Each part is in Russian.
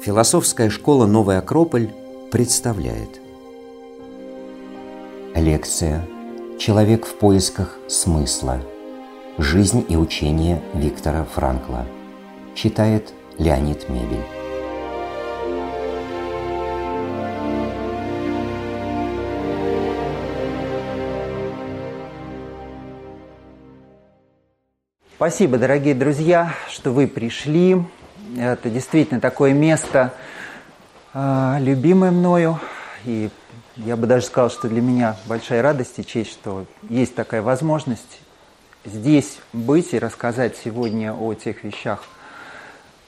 Философская школа «Новый Акрополь» представляет. Лекция «Человек в поисках смысла. Жизнь и учение Виктора Франкла» Читает Леонид Мебель Спасибо, дорогие друзья, что вы пришли. Это действительно такое место, э, любимое мною. И я бы даже сказал, что для меня большая радость и честь, что есть такая возможность здесь быть и рассказать сегодня о тех вещах,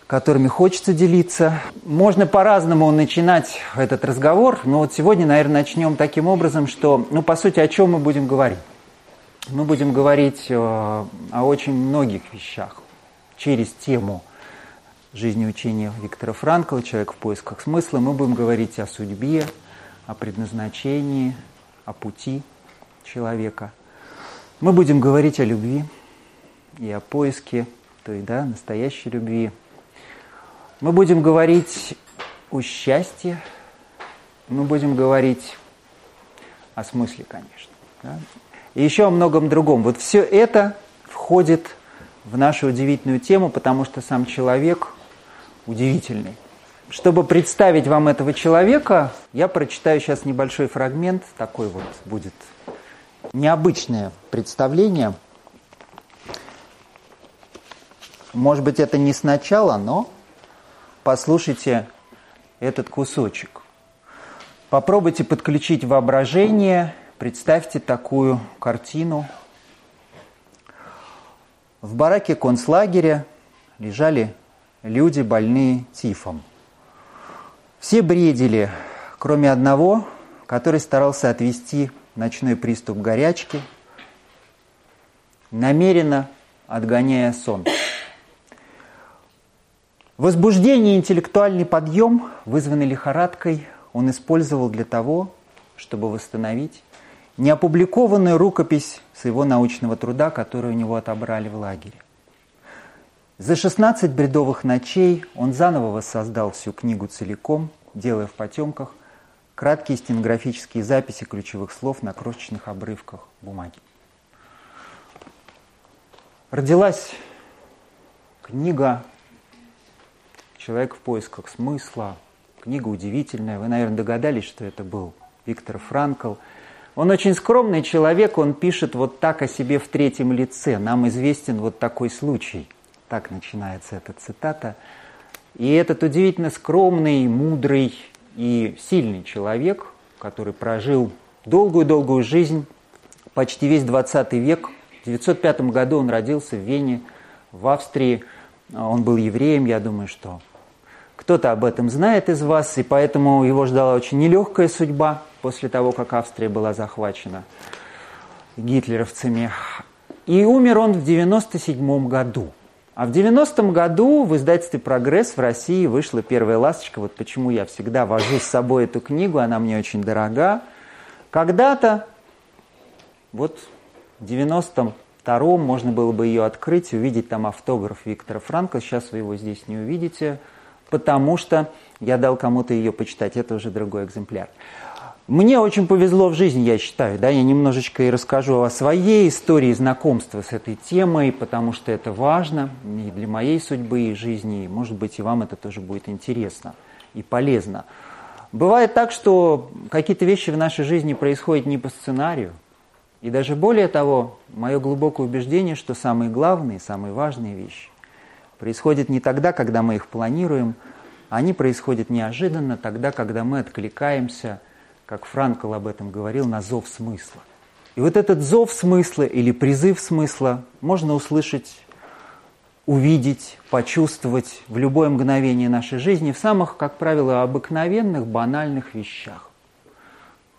которыми хочется делиться. Можно по-разному начинать этот разговор, но вот сегодня, наверное, начнем таким образом, что, ну, по сути, о чем мы будем говорить мы будем говорить э, о очень многих вещах через тему жизни учения Виктора Франкла «Человек в поисках смысла». Мы будем говорить о судьбе, о предназначении, о пути человека. Мы будем говорить о любви и о поиске той да, настоящей любви. Мы будем говорить о счастье, мы будем говорить о смысле, конечно. Да? И еще о многом другом. Вот все это входит в нашу удивительную тему, потому что сам человек удивительный. Чтобы представить вам этого человека, я прочитаю сейчас небольшой фрагмент, такой вот будет необычное представление. Может быть, это не сначала, но послушайте этот кусочек. Попробуйте подключить воображение – Представьте такую картину. В бараке концлагеря лежали люди, больные тифом. Все бредили, кроме одного, который старался отвести ночной приступ горячки, намеренно отгоняя сон. Возбуждение и интеллектуальный подъем, вызванный лихорадкой, он использовал для того, чтобы восстановить неопубликованную рукопись своего научного труда, которую у него отобрали в лагере. За 16 бредовых ночей он заново воссоздал всю книгу целиком, делая в потемках краткие стенографические записи ключевых слов на крошечных обрывках бумаги. Родилась книга «Человек в поисках смысла», книга удивительная. Вы, наверное, догадались, что это был Виктор Франкл – он очень скромный человек, он пишет вот так о себе в третьем лице. Нам известен вот такой случай. Так начинается эта цитата. И этот удивительно скромный, мудрый и сильный человек, который прожил долгую-долгую жизнь, почти весь 20 век. В 1905 году он родился в Вене, в Австрии. Он был евреем, я думаю, что кто-то об этом знает из вас, и поэтому его ждала очень нелегкая судьба после того, как Австрия была захвачена гитлеровцами. И умер он в 97 году. А в 90-м году в издательстве «Прогресс» в России вышла первая «Ласточка». Вот почему я всегда вожу с собой эту книгу, она мне очень дорога. Когда-то, вот в 92-м можно было бы ее открыть, увидеть там автограф Виктора Франка. Сейчас вы его здесь не увидите, потому что я дал кому-то ее почитать. Это уже другой экземпляр. Мне очень повезло в жизни, я считаю, да, я немножечко и расскажу о своей истории знакомства с этой темой, потому что это важно и для моей судьбы и жизни, и, может быть, и вам это тоже будет интересно и полезно. Бывает так, что какие-то вещи в нашей жизни происходят не по сценарию, и даже более того, мое глубокое убеждение, что самые главные, самые важные вещи происходят не тогда, когда мы их планируем, они происходят неожиданно, тогда, когда мы откликаемся – как Франкл об этом говорил, на зов смысла. И вот этот зов смысла или призыв смысла можно услышать, увидеть, почувствовать в любое мгновение нашей жизни в самых, как правило, обыкновенных, банальных вещах.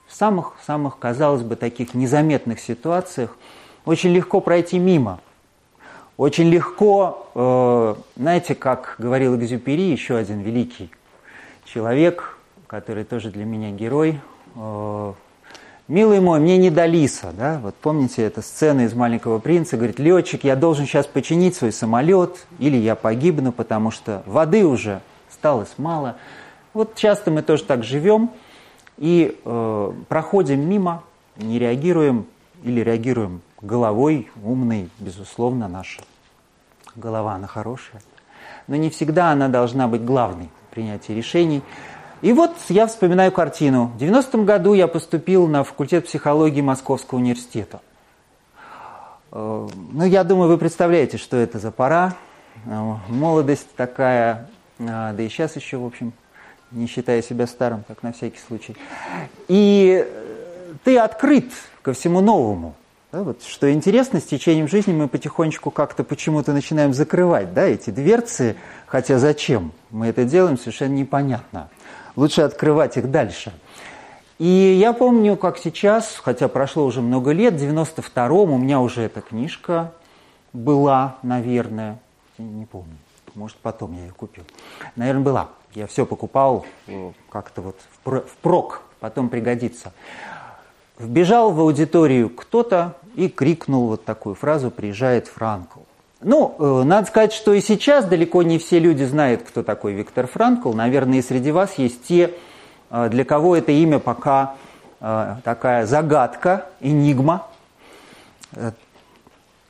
В самых-самых, казалось бы, таких незаметных ситуациях очень легко пройти мимо. Очень легко, э, знаете, как говорил Экзюпери, еще один великий человек, который тоже для меня герой, Э, Милый мой, мне не до лиса, да? Вот помните эта сцена из «Маленького принца»? Говорит, летчик, я должен сейчас починить свой самолет, или я погибну, потому что воды уже осталось мало. Вот часто мы тоже так живем и э, проходим мимо, не реагируем или реагируем головой, умной, безусловно, наша голова, она хорошая. Но не всегда она должна быть главной в принятии решений. И вот я вспоминаю картину. В 90-м году я поступил на факультет психологии Московского университета. Э, ну, я думаю, вы представляете, что это за пора. Э, молодость такая, э, да и сейчас еще, в общем, не считая себя старым, так на всякий случай. И ты открыт ко всему новому. Да, вот, что интересно, с течением жизни мы потихонечку как-то почему-то начинаем закрывать да, эти дверцы, хотя зачем мы это делаем, совершенно непонятно лучше открывать их дальше. И я помню, как сейчас, хотя прошло уже много лет, в 92-м у меня уже эта книжка была, наверное, не помню, может, потом я ее купил. Наверное, была. Я все покупал э, как-то вот впрок, потом пригодится. Вбежал в аудиторию кто-то и крикнул вот такую фразу «Приезжает Франкл». Ну, э, надо сказать, что и сейчас далеко не все люди знают, кто такой Виктор Франкл. Наверное, и среди вас есть те, э, для кого это имя пока э, такая загадка, энигма,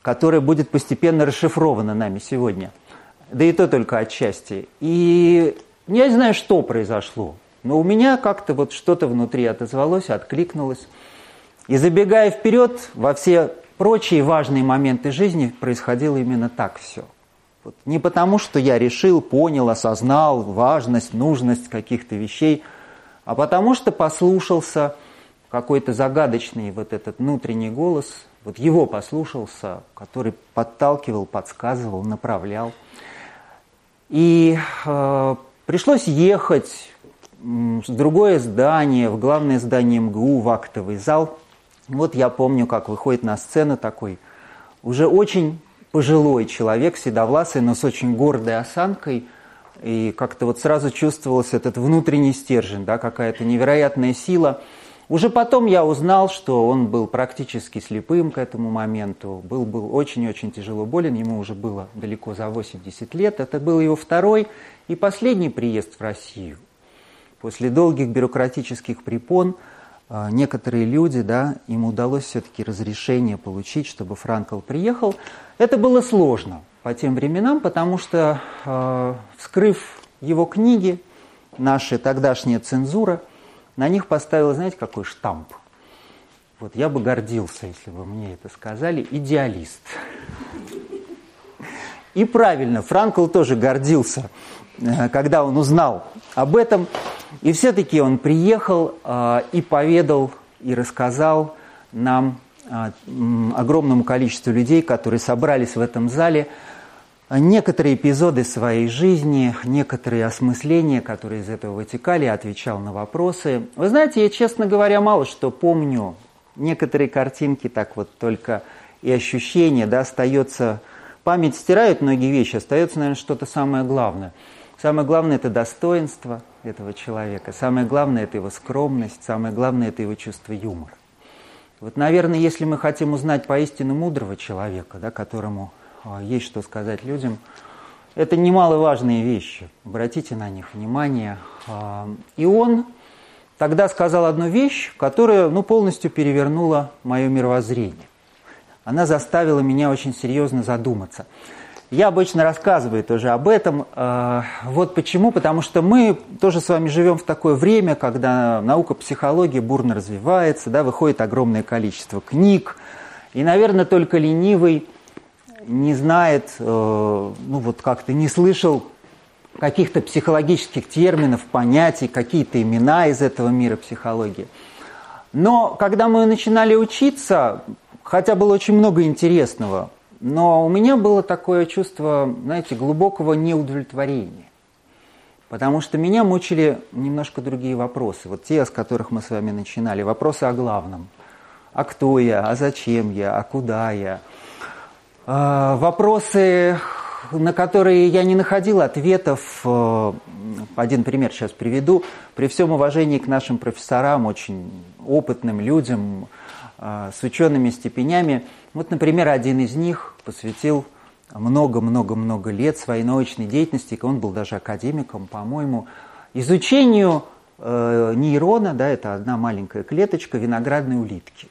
которая будет постепенно расшифрована нами сегодня. Да и то только отчасти. И я не знаю, что произошло, но у меня как-то вот что-то внутри отозвалось, откликнулось. И забегая вперед во все прочие важные моменты жизни происходило именно так все. Вот. Не потому, что я решил, понял, осознал важность, нужность каких-то вещей, а потому что послушался какой-то загадочный вот этот внутренний голос, вот его послушался, который подталкивал, подсказывал, направлял. И э, пришлось ехать в другое здание, в главное здание МГУ, в актовый зал – вот я помню, как выходит на сцену такой уже очень пожилой человек, седовласый, но с очень гордой осанкой. И как-то вот сразу чувствовался этот внутренний стержень, да, какая-то невероятная сила. Уже потом я узнал, что он был практически слепым к этому моменту, был, был очень-очень тяжело болен, ему уже было далеко за 80 лет. Это был его второй и последний приезд в Россию. После долгих бюрократических препон – некоторые люди, да, им удалось все-таки разрешение получить, чтобы Франкл приехал. Это было сложно по тем временам, потому что, э, вскрыв его книги, наша тогдашняя цензура, на них поставила, знаете, какой штамп? Вот я бы гордился, если бы мне это сказали, идеалист. И правильно, Франкл тоже гордился, э, когда он узнал об этом. И все-таки он приехал э, и поведал, и рассказал нам, э, огромному количеству людей, которые собрались в этом зале, некоторые эпизоды своей жизни, некоторые осмысления, которые из этого вытекали, отвечал на вопросы. Вы знаете, я, честно говоря, мало что помню. Некоторые картинки так вот только и ощущения, да, остается... Память стирает многие вещи, остается, наверное, что-то самое главное. Самое главное – это достоинство – этого человека. Самое главное – это его скромность, самое главное – это его чувство юмора. Вот, наверное, если мы хотим узнать поистину мудрого человека, да, которому а, есть что сказать людям, это немаловажные вещи. Обратите на них внимание. А, и он тогда сказал одну вещь, которая ну, полностью перевернула мое мировоззрение. Она заставила меня очень серьезно задуматься – я обычно рассказываю тоже об этом. А, вот почему. Потому что мы тоже с вами живем в такое время, когда наука психологии бурно развивается, да, выходит огромное количество книг. И, наверное, только ленивый не знает, э, ну вот как-то не слышал каких-то психологических терминов, понятий, какие-то имена из этого мира психологии. Но когда мы начинали учиться, хотя было очень много интересного, но у меня было такое чувство, знаете, глубокого неудовлетворения. Потому что меня мучили немножко другие вопросы. Вот те, с которых мы с вами начинали. Вопросы о главном. А кто я? А зачем я? А куда я? А, вопросы, на которые я не находил ответов э, один пример сейчас приведу. При всем уважении к нашим профессорам, очень опытным людям, э, с учеными степенями, вот, например, один из них посвятил много-много-много лет своей научной деятельности, он был даже академиком, по-моему, изучению э, нейрона, да, это одна маленькая клеточка виноградной улитки.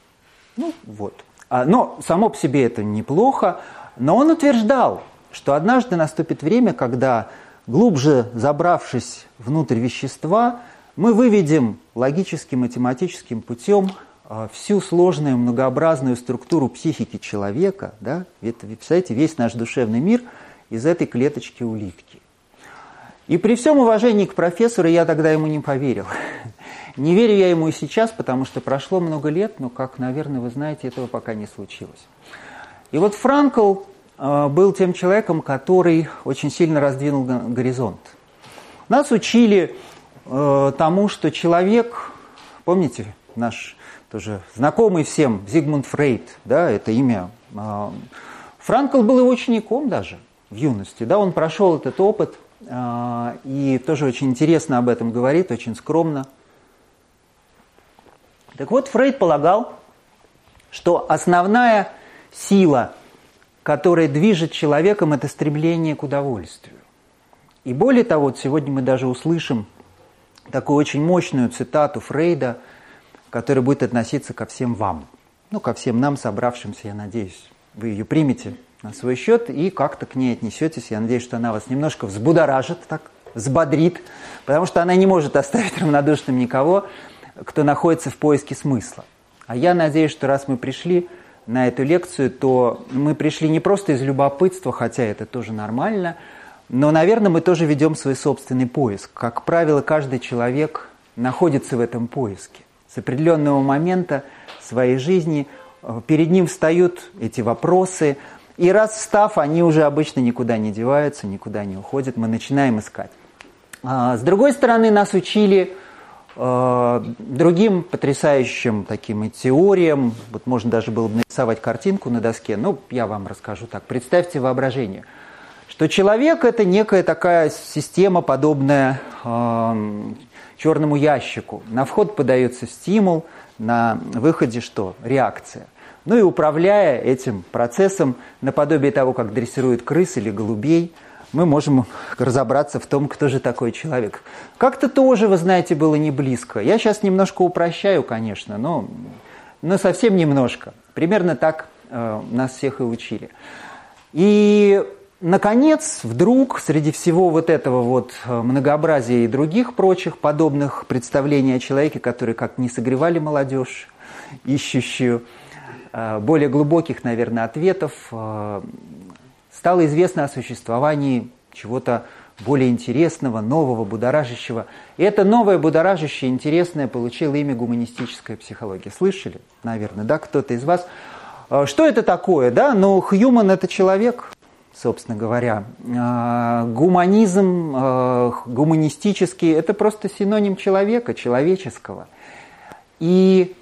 Ну, вот. А, но само по себе это неплохо, но он утверждал, что однажды наступит время, когда, глубже забравшись внутрь вещества, мы выведем логическим математическим путем всю сложную многообразную структуру психики человека, да, вы представляете, весь наш душевный мир из этой клеточки улитки. И при всем уважении к профессору я тогда ему не поверил. Не верю я ему и сейчас, потому что прошло много лет, но, как, наверное, вы знаете, этого пока не случилось. И вот Франкл э, был тем человеком, который очень сильно раздвинул горизонт. Нас учили э, тому, что человек, помните, наш тоже знакомый всем Зигмунд Фрейд, да, это имя. Э, Франкл был его учеником даже в юности, да, он прошел этот опыт э, и тоже очень интересно об этом говорит, очень скромно. Так вот, Фрейд полагал, что основная сила, которая движет человеком, это стремление к удовольствию. И более того, вот сегодня мы даже услышим такую очень мощную цитату Фрейда, которая будет относиться ко всем вам. Ну, ко всем нам, собравшимся, я надеюсь, вы ее примете на свой счет и как-то к ней отнесетесь. Я надеюсь, что она вас немножко взбудоражит, так, взбодрит, потому что она не может оставить равнодушным никого, кто находится в поиске смысла. А я надеюсь, что раз мы пришли на эту лекцию, то мы пришли не просто из любопытства, хотя это тоже нормально, но, наверное, мы тоже ведем свой собственный поиск. Как правило, каждый человек находится в этом поиске. С определенного момента своей жизни перед ним встают эти вопросы, и раз встав, они уже обычно никуда не деваются, никуда не уходят, мы начинаем искать. А, с другой стороны, нас учили Э, другим потрясающим таким теориям, вот можно даже было бы нарисовать картинку на доске, но я вам расскажу так. Представьте воображение, что человек это некая такая система, подобная э, черному ящику. На вход подается стимул, на выходе что? Реакция. Ну и управляя этим процессом, наподобие того, как дрессируют крыс или голубей – мы можем разобраться в том, кто же такой человек. Как-то тоже, вы знаете, было не близко. Я сейчас немножко упрощаю, конечно, но, но совсем немножко. Примерно так э, нас всех и учили. И, наконец, вдруг, среди всего вот этого вот э, многообразия и других прочих подобных представлений о человеке, которые как не согревали молодежь, ищущую э, более глубоких, наверное, ответов, э, стало известно о существовании чего-то более интересного, нового, будоражащего. И это новое, будоражащее, интересное получило имя гуманистическая психология. Слышали, наверное, да, кто-то из вас? Что это такое, да? Ну, Хьюман – это человек, собственно говоря. А, гуманизм, а, гуманистический – это просто синоним человека, человеческого. И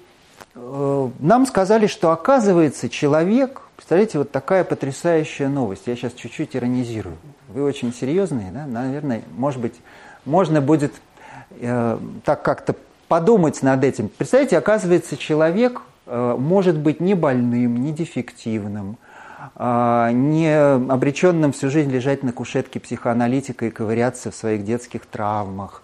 э, нам сказали, что оказывается человек – Представляете, вот такая потрясающая новость. Я сейчас чуть-чуть иронизирую. Вы очень серьезные, да? Наверное, может быть, можно будет э, так как-то подумать над этим. Представляете, оказывается, человек э, может быть не больным, не дефективным, не обреченным всю жизнь лежать на кушетке психоаналитика и ковыряться в своих детских травмах.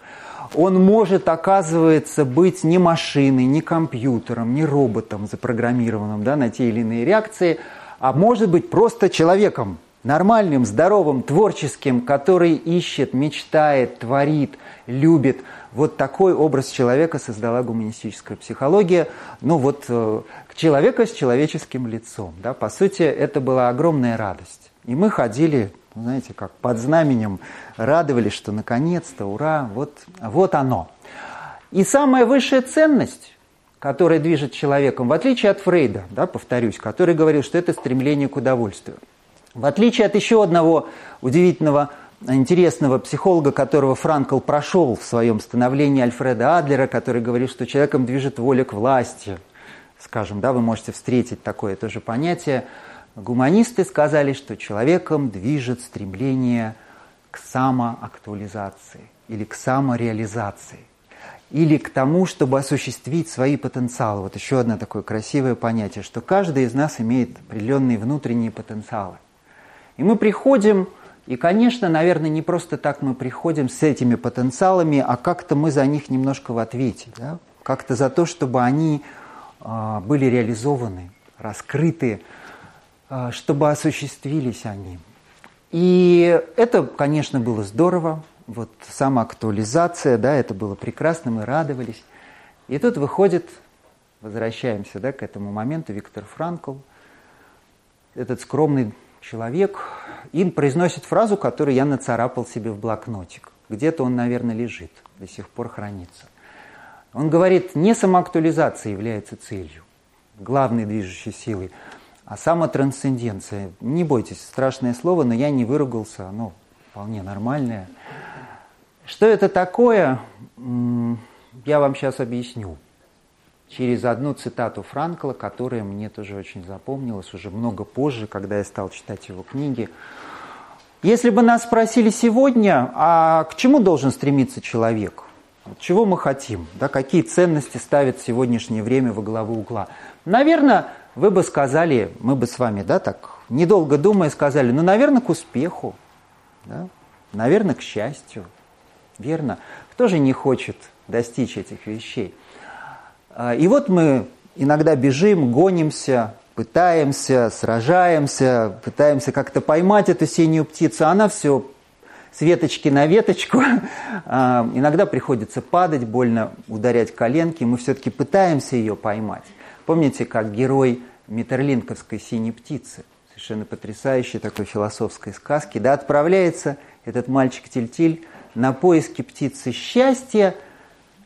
Он может, оказывается, быть не машиной, не компьютером, не роботом запрограммированным да, на те или иные реакции – а может быть просто человеком, нормальным, здоровым, творческим, который ищет, мечтает, творит, любит. Вот такой образ человека создала гуманистическая психология. Ну вот э, человека с человеческим лицом. Да? По сути, это была огромная радость. И мы ходили, знаете, как под знаменем, радовались, что наконец-то, ура, вот, вот оно. И самая высшая ценность которое движет человеком, в отличие от Фрейда, да, повторюсь, который говорил, что это стремление к удовольствию. В отличие от еще одного удивительного, интересного психолога, которого Франкл прошел в своем становлении Альфреда Адлера, который говорит, что человеком движет воля к власти. Скажем, да, вы можете встретить такое тоже понятие. Гуманисты сказали, что человеком движет стремление к самоактуализации или к самореализации или к тому, чтобы осуществить свои потенциалы. Вот еще одно такое красивое понятие, что каждый из нас имеет определенные внутренние потенциалы. И мы приходим, и, конечно, наверное, не просто так мы приходим с этими потенциалами, а как-то мы за них немножко в ответе. Да? Как-то за то, чтобы они э, были реализованы, раскрыты, э, чтобы осуществились они. И это, конечно, было здорово, вот самоактуализация, да, это было прекрасно, мы радовались. И тут выходит, возвращаемся да, к этому моменту, Виктор Франкл, этот скромный человек, им произносит фразу, которую я нацарапал себе в блокнотик. Где-то он, наверное, лежит, до сих пор хранится. Он говорит, не самоактуализация является целью, главной движущей силой, а самотрансценденция. Не бойтесь, страшное слово, но я не выругался, оно вполне нормальное. Что это такое, я вам сейчас объясню. Через одну цитату Франкла, которая мне тоже очень запомнилась уже много позже, когда я стал читать его книги. Если бы нас спросили сегодня, а к чему должен стремиться человек? Чего мы хотим? Да, какие ценности ставит в сегодняшнее время во главу угла? Наверное, вы бы сказали, мы бы с вами, да, так, недолго думая, сказали, ну, наверное, к успеху, да, наверное, к счастью, Верно? Кто же не хочет достичь этих вещей? А, и вот мы иногда бежим, гонимся, пытаемся, сражаемся, пытаемся как-то поймать эту синюю птицу, она все с веточки на веточку. А, иногда приходится падать, больно ударять коленки, мы все-таки пытаемся ее поймать. Помните, как герой Метерлинковской синей птицы, совершенно потрясающей такой философской сказки, да, отправляется этот мальчик Тильтиль на поиски птицы счастья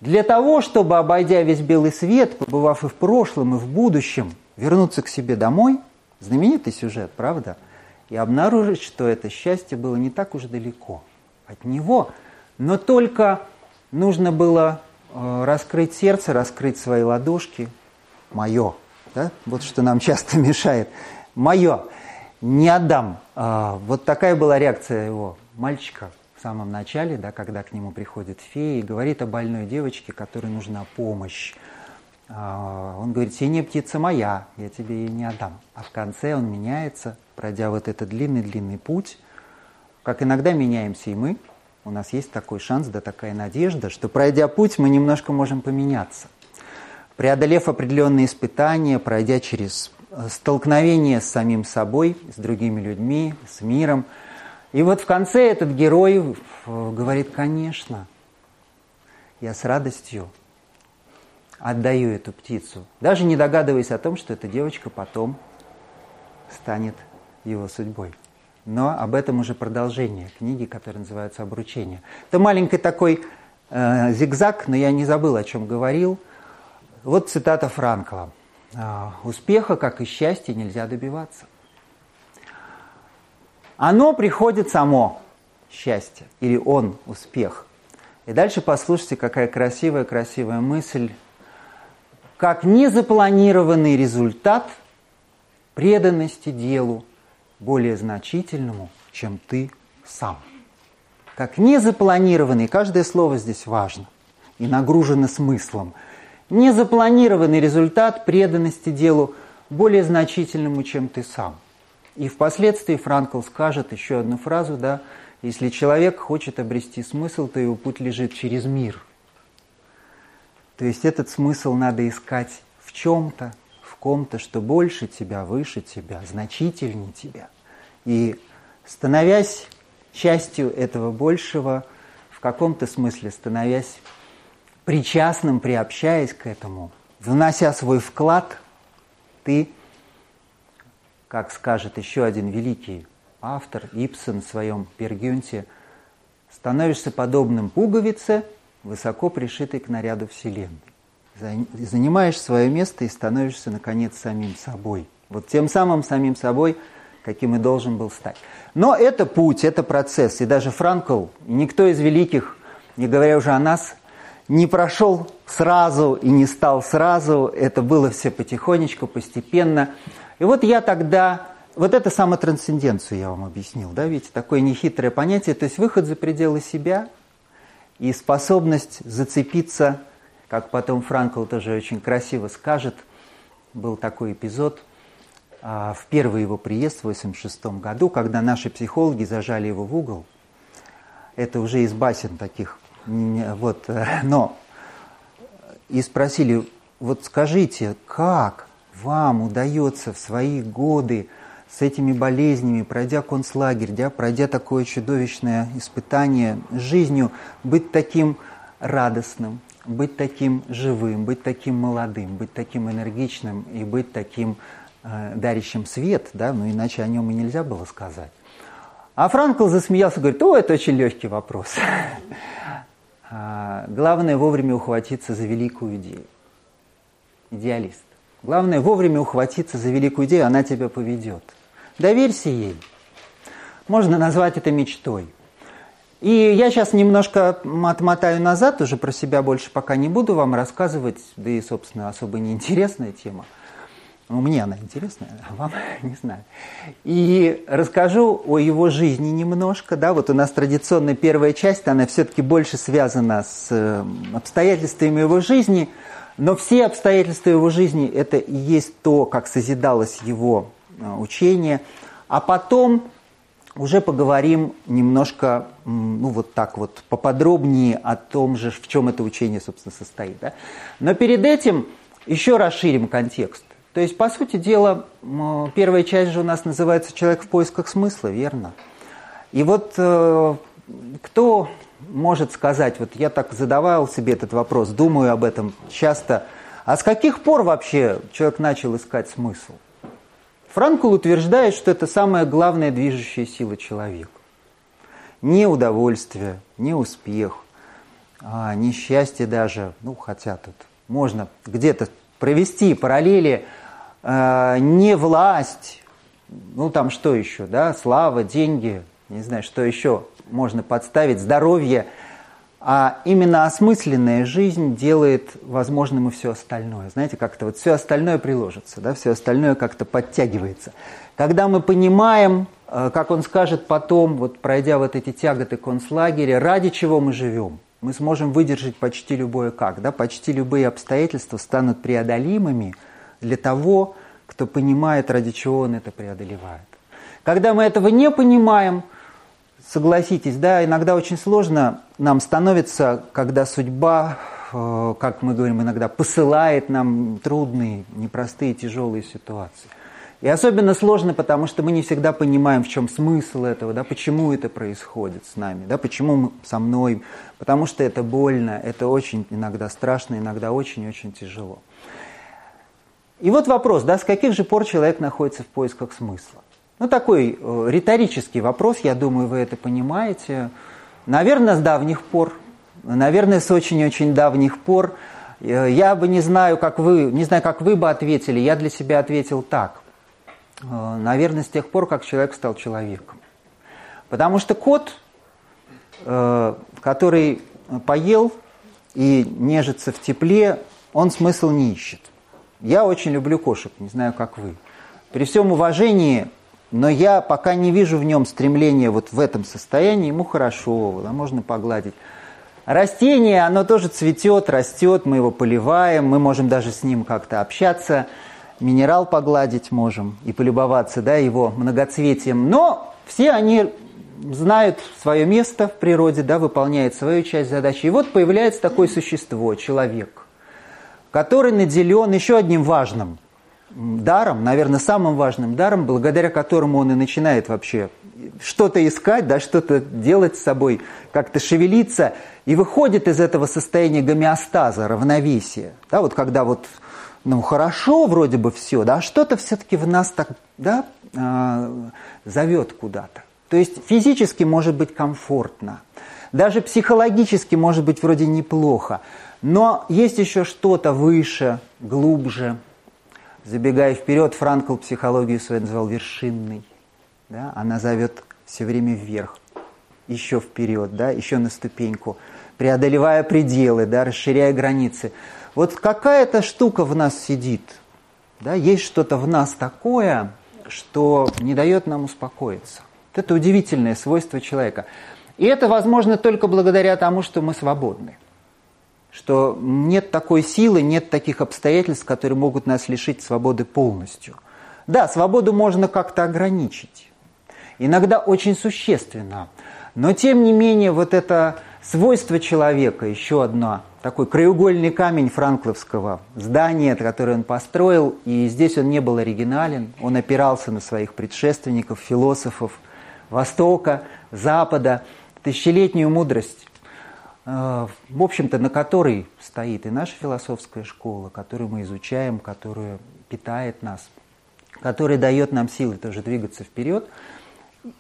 для того, чтобы, обойдя весь белый свет, побывав и в прошлом, и в будущем, вернуться к себе домой, знаменитый сюжет, правда, и обнаружить, что это счастье было не так уж далеко от него, но только нужно было э, раскрыть сердце, раскрыть свои ладошки, мое, да? вот что нам часто мешает, мое, не отдам. А, вот такая была реакция его мальчика в самом начале, да, когда к нему приходит фея и говорит о больной девочке, которой нужна помощь. А, он говорит, синяя птица моя, я тебе ее не отдам. А в конце он меняется, пройдя вот этот длинный-длинный путь. Как иногда меняемся и мы, у нас есть такой шанс, да такая надежда, что пройдя путь, мы немножко можем поменяться. Преодолев определенные испытания, пройдя через э, столкновение с самим собой, с другими людьми, с миром – и вот в конце этот герой говорит, конечно, я с радостью отдаю эту птицу, даже не догадываясь о том, что эта девочка потом станет его судьбой. Но об этом уже продолжение книги, которая называется «Обручение». Это маленький такой э, зигзаг, но я не забыл, о чем говорил. Вот цитата Франкла. «А, «Успеха, как и счастья, нельзя добиваться. Оно приходит само, счастье, или он, успех. И дальше послушайте, какая красивая-красивая мысль. Как незапланированный результат преданности делу более значительному, чем ты сам. Как незапланированный, каждое слово здесь важно и нагружено смыслом. Незапланированный результат преданности делу более значительному, чем ты сам – и впоследствии Франкл скажет еще одну фразу, да, если человек хочет обрести смысл, то его путь лежит через мир. То есть этот смысл надо искать в чем-то, в ком-то, что больше тебя, выше тебя, значительнее тебя. И становясь частью этого большего, в каком-то смысле становясь причастным, приобщаясь к этому, внося свой вклад, ты как скажет еще один великий автор Ипсон в своем Пергюнте, становишься подобным пуговице, высоко пришитой к наряду Вселенной. Занимаешь свое место и становишься, наконец, самим собой. Вот тем самым самим собой, каким и должен был стать. Но это путь, это процесс. И даже Франкл, никто из великих, не говоря уже о нас, не прошел сразу и не стал сразу. Это было все потихонечку, постепенно. И вот я тогда вот это самотрансценденцию я вам объяснил, да, видите, такое нехитрое понятие, то есть выход за пределы себя и способность зацепиться, как потом Франкл тоже очень красиво скажет, был такой эпизод а, в первый его приезд в 1986 году, когда наши психологи зажали его в угол. Это уже из басен таких, вот, но и спросили, вот скажите, как вам удается в свои годы с этими болезнями, пройдя концлагерь, да, пройдя такое чудовищное испытание жизнью, быть таким радостным, быть таким живым, быть таким молодым, быть таким энергичным и быть таким э, дарящим свет, да, ну иначе о нем и нельзя было сказать. А Франкл засмеялся, говорит, о, это очень легкий вопрос. А, главное вовремя ухватиться за великую идею. Идеалист. Главное вовремя ухватиться за великую идею, она тебя поведет. Доверься ей. Можно назвать это мечтой. И я сейчас немножко отмотаю назад, уже про себя больше пока не буду вам рассказывать, да и, собственно, особо неинтересная тема. Ну, мне она интересная, а вам не знаю. И расскажу о его жизни немножко. Да, вот у нас традиционная первая часть, она все-таки больше связана с э, обстоятельствами его жизни, но все обстоятельства его жизни – это и есть то, как созидалось его Э, учение. А потом уже поговорим немножко, ну вот так вот, поподробнее о том же, в чем это учение, собственно, состоит. Да? Но перед этим еще расширим контекст. То есть, по сути дела, первая часть же у нас называется «Человек в поисках смысла», верно? И вот э, кто может сказать, вот я так задавал себе этот вопрос, думаю об этом часто, а с каких пор вообще человек начал искать смысл? Франкл утверждает, что это самая главная движущая сила человека. Не удовольствие, не успех, а не счастье даже, ну хотя тут можно где-то провести параллели, э, не власть, ну там что еще, да, слава, деньги, не знаю, что еще можно подставить, здоровье – а именно осмысленная жизнь делает возможным и все остальное. Знаете, как-то вот все остальное приложится, да, все остальное как-то подтягивается. Когда мы понимаем, э, как он скажет потом, вот пройдя вот эти тяготы концлагеря, ради чего мы живем, мы сможем выдержать почти любое как, да, почти любые обстоятельства станут преодолимыми для того, кто понимает, ради чего он это преодолевает. Когда мы этого не понимаем – согласитесь, да, иногда очень сложно нам становится, когда судьба, э, как мы говорим иногда, посылает нам трудные, непростые, тяжелые ситуации. И особенно сложно, потому что мы не всегда понимаем, в чем смысл этого, да, почему это происходит с нами, да, почему со мной, потому что это больно, это очень иногда страшно, иногда очень-очень тяжело. И вот вопрос, да, с каких же пор человек находится в поисках смысла? Ну, такой э, риторический вопрос, я думаю, вы это понимаете. Наверное, с давних пор, наверное, с очень-очень давних пор. Э, я бы не знаю, как вы, не знаю, как вы бы ответили, я для себя ответил так. Э, наверное, с тех пор, как человек стал человеком. Потому что кот, который поел и нежится в тепле, он смысл не ищет. Я очень люблю кошек, не знаю, как вы. При всем уважении но я пока не вижу в нем стремления вот в этом состоянии, ему хорошо, да, можно погладить. Растение, оно тоже цветет, растет, мы его поливаем, мы можем даже с ним как-то общаться, минерал погладить можем и полюбоваться да, его многоцветием. Но все они знают свое место в природе, да, выполняют свою часть задачи. И вот появляется такое существо, человек, который наделен еще одним важным – даром, наверное, самым важным даром, благодаря которому он и начинает вообще что-то искать, да, что-то делать с собой, как-то шевелиться, и выходит из этого состояния гомеостаза, равновесия. Да, вот когда вот, ну, хорошо вроде бы все, да, а что-то все-таки в нас так, да, э, зовет куда-то. То есть физически может быть комфортно, даже психологически может быть вроде неплохо, но есть еще что-то выше, глубже, Забегая вперед, Франкл психологию свою называл вершинной. Да? Она зовет все время вверх, еще вперед, да? еще на ступеньку, преодолевая пределы, да? расширяя границы. Вот какая-то штука в нас сидит. Да? Есть что-то в нас такое, что не дает нам успокоиться. Вот это удивительное свойство человека. И это возможно только благодаря тому, что мы свободны. Что нет такой силы, нет таких обстоятельств, которые могут нас лишить свободы полностью. Да, свободу можно как-то ограничить. Иногда очень существенно. Но тем не менее вот это свойство человека, еще одно, такой краеугольный камень франкловского здания, которое он построил, и здесь он не был оригинален, он опирался на своих предшественников, философов Востока, Запада, тысячелетнюю мудрость, в общем-то, на которой стоит и наша философская школа, которую мы изучаем, которая питает нас, которая дает нам силы тоже двигаться вперед.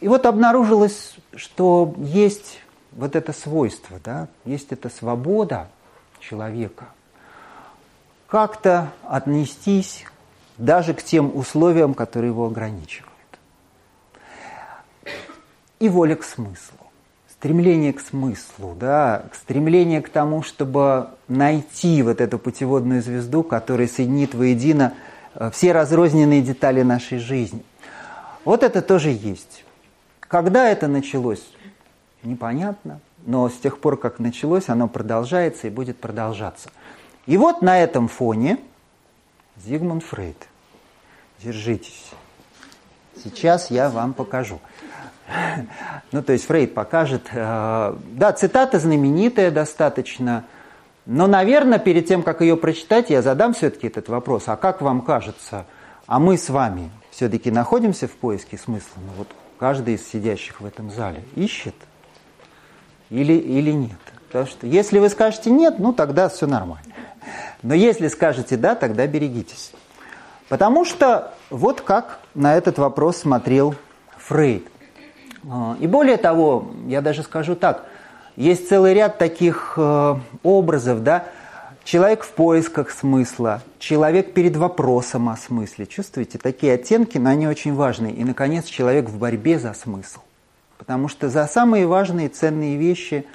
И вот обнаружилось, что есть вот это свойство, да, есть эта свобода человека, как-то отнестись даже к тем условиям, которые его ограничивают. И воля к смыслу, стремление к смыслу, да, стремление к тому, чтобы найти вот эту путеводную звезду, которая соединит воедино э, все разрозненные детали нашей жизни. Вот это тоже есть. Когда это началось, непонятно, но с тех пор, как началось, оно продолжается и будет продолжаться. И вот на этом фоне Зигмунд Фрейд. Держитесь. Сейчас я вам покажу. Ну, то есть Фрейд покажет. Э, да, цитата знаменитая достаточно. Но, наверное, перед тем, как ее прочитать, я задам все-таки этот вопрос. А как вам кажется, а мы с вами все-таки находимся в поиске смысла? Ну, вот каждый из сидящих в этом зале ищет или, или нет. Потому что если вы скажете нет, ну тогда все нормально. Но если скажете да, тогда берегитесь. Потому что вот как на этот вопрос смотрел Фрейд. А, и более того, я даже скажу так, есть целый ряд таких э, образов, да, человек в поисках смысла, человек перед вопросом о смысле. Чувствуете, такие оттенки, но они очень важны. И, наконец, человек в борьбе за смысл. Потому что за самые важные ценные вещи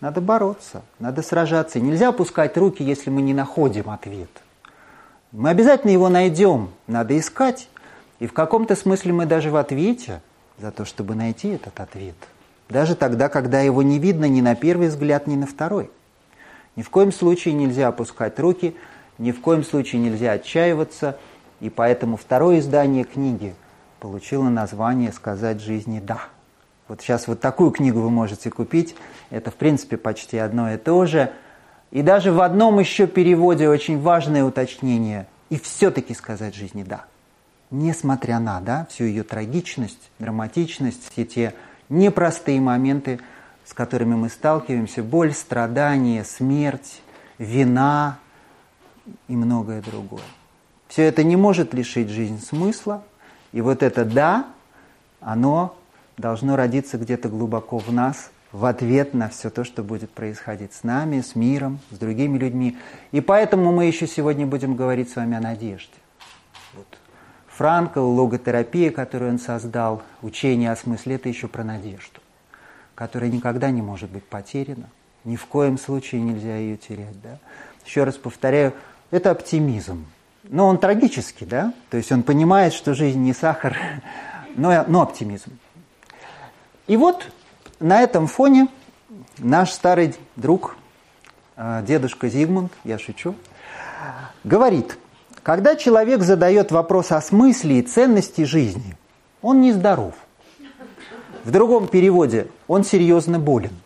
надо бороться, надо сражаться. нельзя опускать руки, если мы не находим ответ. Мы обязательно его найдем, надо искать. И в каком-то смысле мы даже в ответе за то, чтобы найти этот ответ. Даже тогда, когда его не видно ни на первый взгляд, ни на второй. Ни в коем случае нельзя опускать руки, ни в коем случае нельзя отчаиваться. И поэтому второе издание книги получило название «Сказать жизни да». Вот сейчас вот такую книгу вы можете купить. Это, в принципе, почти одно и то же. И даже в одном еще переводе очень важное уточнение. И все-таки сказать жизни «да». Несмотря на да, всю ее трагичность, драматичность, все те непростые моменты, с которыми мы сталкиваемся, боль, страдания, смерть, вина и многое другое. Все это не может лишить жизнь смысла. И вот это «да», оно должно родиться где-то глубоко в нас в ответ на все то, что будет происходить с нами, с миром, с другими людьми. И поэтому мы еще сегодня будем говорить с вами о надежде. Вот. Франкл, логотерапия, которую он создал, учение о смысле, это еще про надежду, которая никогда не может быть потеряна. Ни в коем случае нельзя ее терять. Да? Еще раз повторяю, это оптимизм. Но он трагический, да? То есть он понимает, что жизнь не сахар, но, но оптимизм. И вот на этом фоне наш старый друг, э, дедушка Зигмунд, я шучу, говорит, когда человек задает вопрос о смысле и ценности жизни, он нездоров. В другом переводе он серьезно болен.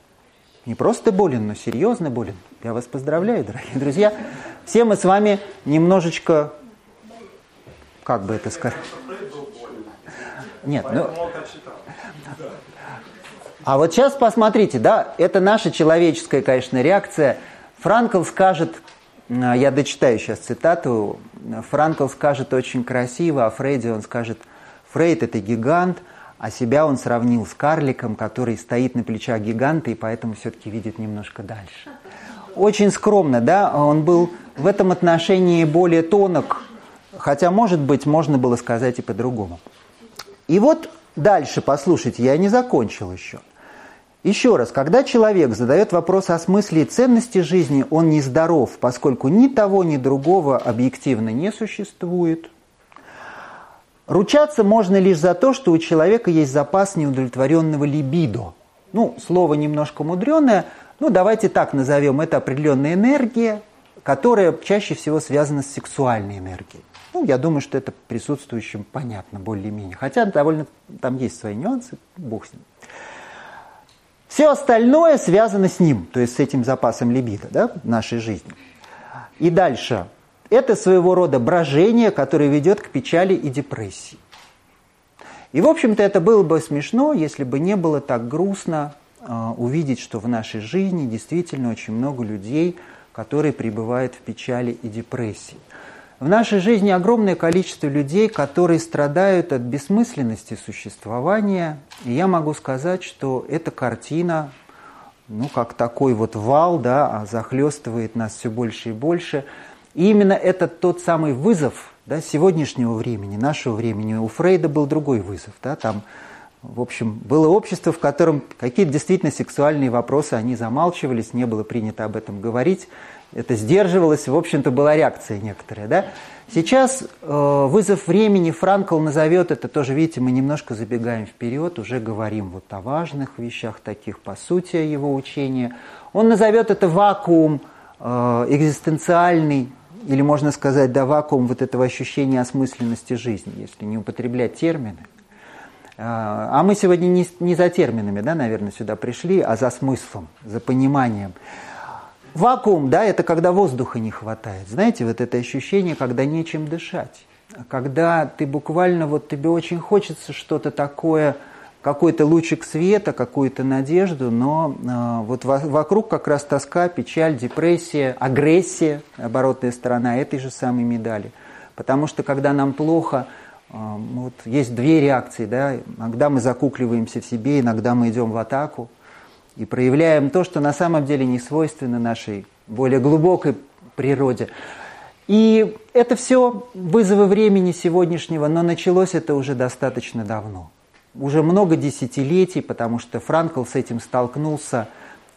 Не просто болен, но серьезно болен. Я вас поздравляю, дорогие друзья. Все мы с вами немножечко, как бы это сказать? Нет, ну, а вот сейчас посмотрите, да, это наша человеческая, конечно, реакция. Франкл скажет, я дочитаю сейчас цитату, Франкл скажет очень красиво, а Фрейде он скажет, Фрейд это гигант, а себя он сравнил с карликом, который стоит на плечах гиганта и поэтому все-таки видит немножко дальше. Очень скромно, да, он был в этом отношении более тонок, хотя, может быть, можно было сказать и по-другому. И вот дальше, послушайте, я не закончил еще. Еще раз, когда человек задает вопрос о смысле и ценности жизни, он нездоров, поскольку ни того, ни другого объективно не существует. Ручаться можно лишь за то, что у человека есть запас неудовлетворенного либидо. Ну, слово немножко мудреное, ну, давайте так назовем, это определенная энергия, которая чаще всего связана с сексуальной энергией. Ну, я думаю, что это присутствующим понятно более-менее. Хотя довольно там есть свои нюансы, бог с ним. Все остальное связано с ним, то есть с этим запасом либидо да, в нашей жизни. И дальше. Это своего рода брожение, которое ведет к печали и депрессии. И, в общем-то, это было бы смешно, если бы не было так грустно э, увидеть, что в нашей жизни действительно очень много людей, которые пребывают в печали и депрессии. В нашей жизни огромное количество людей, которые страдают от бессмысленности существования. И я могу сказать, что эта картина, ну, как такой вот вал, да, а захлестывает нас все больше и больше. И именно это тот самый вызов да, сегодняшнего времени, нашего времени. У Фрейда был другой вызов. Да, там, в общем, было общество, в котором какие-то действительно сексуальные вопросы, они замалчивались, не было принято об этом говорить это сдерживалось, в общем-то, была реакция некоторая. Да? Сейчас э, вызов времени Франкл назовет это тоже, видите, мы немножко забегаем вперед, уже говорим вот о важных вещах таких, по сути, его учения. Он назовет это вакуум э, экзистенциальный, или можно сказать, да, вакуум вот этого ощущения осмысленности жизни, если не употреблять термины. Э, а мы сегодня не, не за терминами, да, наверное, сюда пришли, а за смыслом, за пониманием. Вакуум, да, это когда воздуха не хватает. Знаете, вот это ощущение, когда нечем дышать. Когда ты буквально, вот тебе очень хочется что-то такое, какой-то лучик света, какую-то надежду, но э, вот во, вокруг как раз тоска, печаль, депрессия, агрессия, оборотная сторона этой же самой медали. Потому что когда нам плохо, э, вот есть две реакции, да, иногда мы закукливаемся в себе, иногда мы идем в атаку, и проявляем то, что на самом деле не свойственно нашей более глубокой природе. И это все вызовы времени сегодняшнего, но началось это уже достаточно давно. Уже много десятилетий, потому что Франкл с этим столкнулся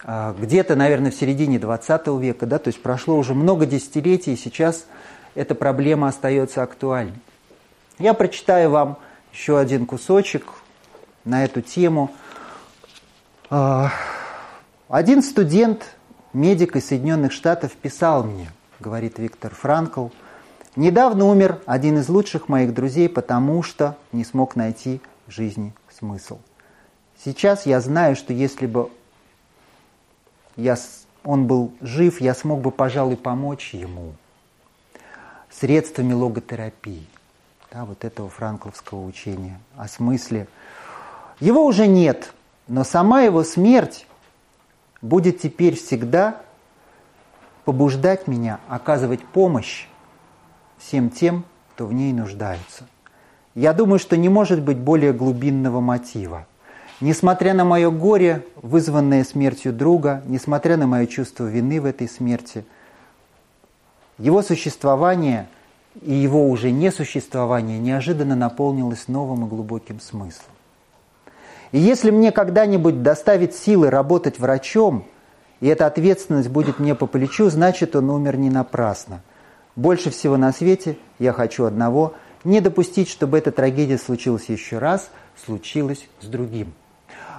а, где-то, наверное, в середине 20 века, да, то есть прошло уже много десятилетий, и сейчас эта проблема остается актуальной. Я прочитаю вам еще один кусочек на эту тему – один студент, медик из Соединенных Штатов, писал мне, говорит Виктор Франкл, недавно умер один из лучших моих друзей, потому что не смог найти в жизни смысл. Сейчас я знаю, что если бы я, он был жив, я смог бы, пожалуй, помочь ему средствами логотерапии, да, вот этого франкловского учения о смысле. Его уже нет – но сама его смерть будет теперь всегда побуждать меня оказывать помощь всем тем, кто в ней нуждается. Я думаю, что не может быть более глубинного мотива. Несмотря на мое горе, вызванное смертью друга, несмотря на мое чувство вины в этой смерти, его существование и его уже несуществование неожиданно наполнилось новым и глубоким смыслом. И если мне когда-нибудь доставит силы работать врачом, и эта ответственность будет мне по плечу, значит, он умер не напрасно. Больше всего на свете я хочу одного – не допустить, чтобы эта трагедия случилась еще раз, случилась с другим.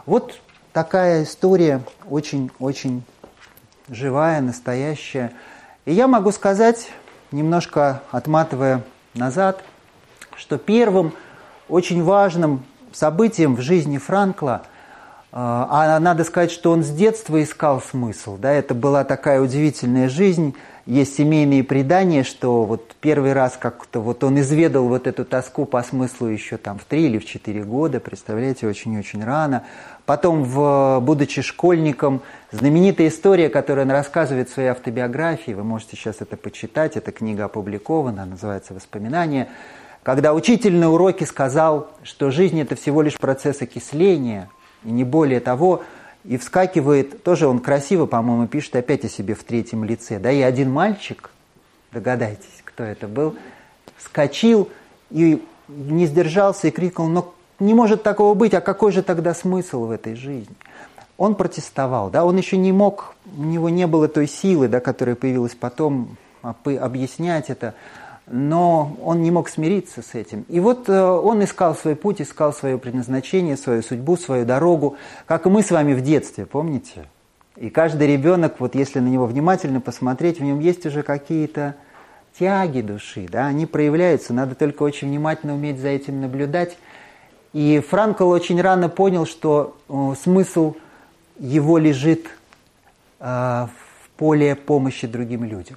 Вот такая история очень-очень живая, настоящая. И я могу сказать, немножко отматывая назад, что первым очень важным событием в жизни Франкла, а, надо сказать, что он с детства искал смысл. Да? Это была такая удивительная жизнь. Есть семейные предания, что вот первый раз как-то вот он изведал вот эту тоску по смыслу еще там в три или в четыре года, представляете, очень-очень рано. Потом, в, будучи школьником, знаменитая история, которую он рассказывает в своей автобиографии, вы можете сейчас это почитать, эта книга опубликована, называется «Воспоминания», когда учитель на уроке сказал, что жизнь это всего лишь процесс окисления, и не более того, и вскакивает, тоже он красиво, по-моему, пишет опять о себе в третьем лице, да, и один мальчик, догадайтесь, кто это был, вскочил и не сдержался и крикнул, но не может такого быть, а какой же тогда смысл в этой жизни? Он протестовал, да, он еще не мог, у него не было той силы, да, которая появилась потом, объяснять это, но он не мог смириться с этим. И вот э, он искал свой путь, искал свое предназначение, свою судьбу, свою дорогу, как и мы с вами в детстве, помните? И каждый ребенок, вот если на него внимательно посмотреть, в нем есть уже какие-то тяги души, да, они проявляются, надо только очень внимательно уметь за этим наблюдать. И Франкл очень рано понял, что э, смысл его лежит э, в поле помощи другим людям.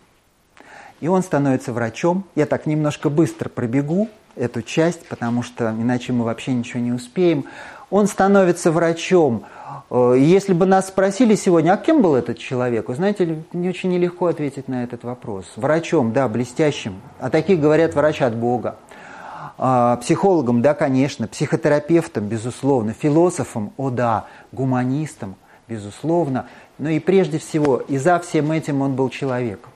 И он становится врачом. Я так немножко быстро пробегу эту часть, потому что иначе мы вообще ничего не успеем. Он становится врачом. Э, если бы нас спросили сегодня, а кем был этот человек, вы знаете, не очень нелегко ответить на этот вопрос. Врачом, да, блестящим. А таких говорят врач от Бога. А, психологом, да, конечно. Психотерапевтом, безусловно. Философом, о да. Гуманистом, безусловно. Но и прежде всего, и за всем этим он был человеком